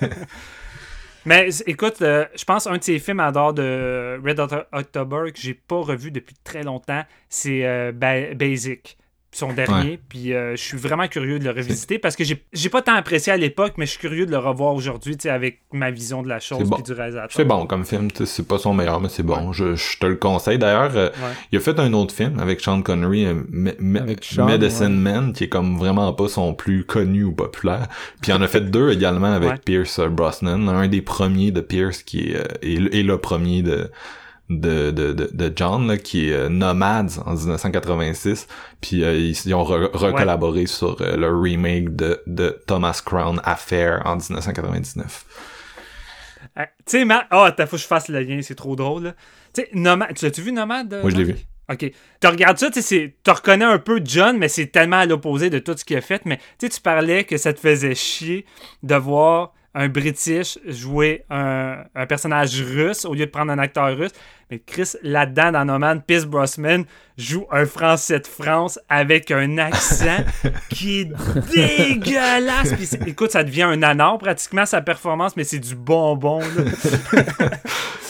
Mais écoute, euh, je pense un de ses films à dehors de Red October que j'ai pas revu depuis très longtemps, c'est euh, Ba- Basic. Son dernier, puis euh, je suis vraiment curieux de le revisiter parce que j'ai j'ai pas tant apprécié à l'époque, mais je suis curieux de le revoir aujourd'hui, tu sais, avec ma vision de la chose C'est bon. puis du réalisateur. C'est bon comme film, tu sais, c'est pas son meilleur, mais c'est bon. Je, je te le conseille. D'ailleurs, euh, Ouais. il a fait un autre film avec Sean Connery, euh, Me- Me- Avec Sean, Medicine ouais. Man, qui est comme vraiment pas son plus connu ou populaire. Puis il en a fait deux également avec Ouais. Pierce Brosnan, un des premiers de Pierce qui est, euh, est, le- est le premier de de, de, de, de John, là, qui est euh, Nomads en 1986. Puis euh, ils, ils ont re- recollaboré sur euh, le remake de, de Thomas Crown Affair en 1999. Ah, Tu sais, ma... oh, t'as faut que je fasse le lien, c'est trop drôle. Tu sais, Nomad, tu l'as-tu vu Nomad? Moi, je l'ai vu. Ok. Tu regardes ça, tu sais, c'est- tu reconnais un peu John, mais c'est tellement à l'opposé de tout ce qu'il a fait. Mais tu sais, tu parlais que ça te faisait chier de voir un British jouer un, un personnage russe au lieu de prendre un acteur russe. Mais Chris, là-dedans, dans Nomad, Pierce Brosnan joue un Français de France avec un accent qui est dégueulasse. Puis écoute, ça devient un anard pratiquement sa performance, mais c'est du bonbon. là.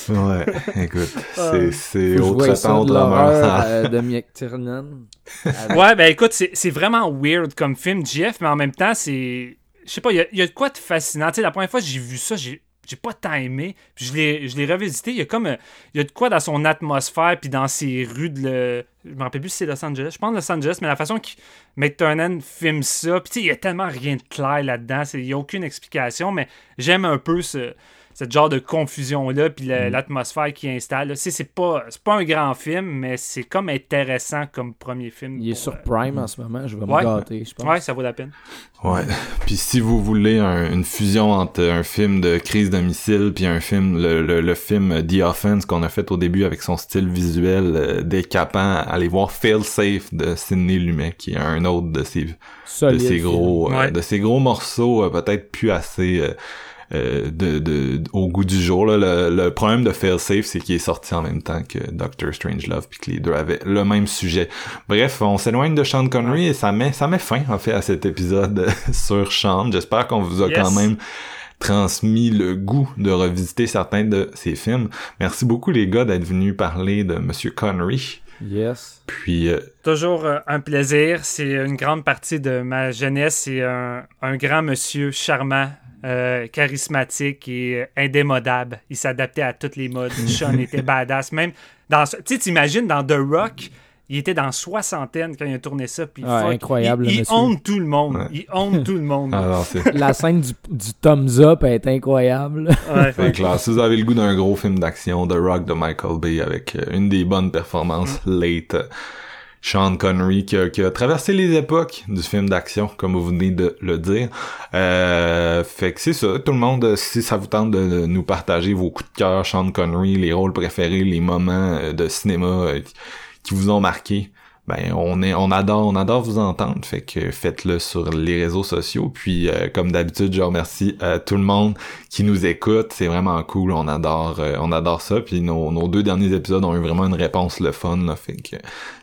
Ouais, écoute, Ah. c'est, autre temps de de la l'horreur mort. euh, de McTiernan. Ouais, ben écoute, c'est c'est vraiment weird comme film, Jeff, mais en même temps, c'est. Je sais pas, il y y, a de quoi de fascinant. La première fois que j'ai vu ça, j'ai. J'ai pas tant aimé. Puis je l'ai, revisité. Il y a comme. Il y a de quoi dans son atmosphère, puis dans ses rues de. Le... Je me rappelle plus si c'est Los Angeles. Je pense Los Angeles, mais la façon que McTurnan filme ça. Puis tu sais, il y a tellement rien de clair là-dedans. Il y a aucune explication, mais j'aime un peu ce, ce genre de confusion-là, puis le- l'atmosphère qu'il installe. sais, C'est pas, c'est pas un grand film, mais c'est comme intéressant comme premier film. Il est pour, sur euh, Prime en ce moment, je vais Ouais. me gâter, je pense. Ouais, ça vaut la peine. Ouais. Puis si vous voulez un- une fusion entre un film de crise de missile puis un film, le, le, le film The Offense qu'on a fait au début avec son style visuel euh, décapant, allez voir Fail Safe de Sidney Lumet, qui est un autre de ses, de ses gros, euh, Ouais. de ces gros morceaux, euh, peut-être plus assez euh, de, de, au goût du jour. Là. Le, le problème de Fail Safe, c'est qu'il est sorti en même temps que Doctor Strangelove, puis que les deux avaient le même sujet. Bref, on s'éloigne de Sean Connery et ça met, ça met fin en fait à cet épisode sur Sean. J'espère qu'on vous a Yes. quand même transmis le goût de revisiter certains de ses films. Merci beaucoup les gars d'être venus parler de Monsieur Connery. Yes. Puis euh, Toujours euh, un plaisir. C'est une grande partie de ma jeunesse. C'est un, un grand monsieur charmant, euh, charismatique et euh, indémodable. Il s'adaptait à toutes les modes. Sean était badass. Même dans. ce- Tu sais, t'imagines dans The Rock. Il était dans soixantaine quand il a tourné ça. Puis Ouais, fuck, incroyable, Il, le il monsieur. honte tout le monde. Ouais. Il honte tout le monde. La scène du, du thumbs up est incroyable. Ouais. Fait que là, si vous avez le goût d'un gros film d'action, The Rock de Michael Bay avec euh, une des bonnes performances late, euh, Sean Connery qui a, traversé les époques du film d'action, comme vous venez de le dire. Euh, fait que c'est ça, tout le monde, si ça vous tente de, nous partager vos coups de cœur, Sean Connery, les rôles préférés, les moments euh, de cinéma euh, qui vous ont marqué, ben on est on adore on adore vous entendre. Fait que faites-le sur les réseaux sociaux. Puis euh, comme d'habitude je remercie euh, tout le monde qui nous écoute. C'est vraiment cool. On adore euh, on adore ça. Puis nos, nos deux derniers épisodes ont eu vraiment une réponse le fun là, fait que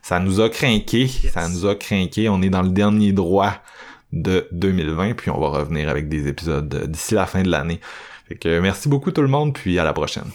ça nous a craqué ça nous a craqué on est dans le dernier droit de 2020 puis on va revenir avec des épisodes euh, d'ici la fin de l'année. Fait que merci beaucoup tout le monde. Puis à la prochaine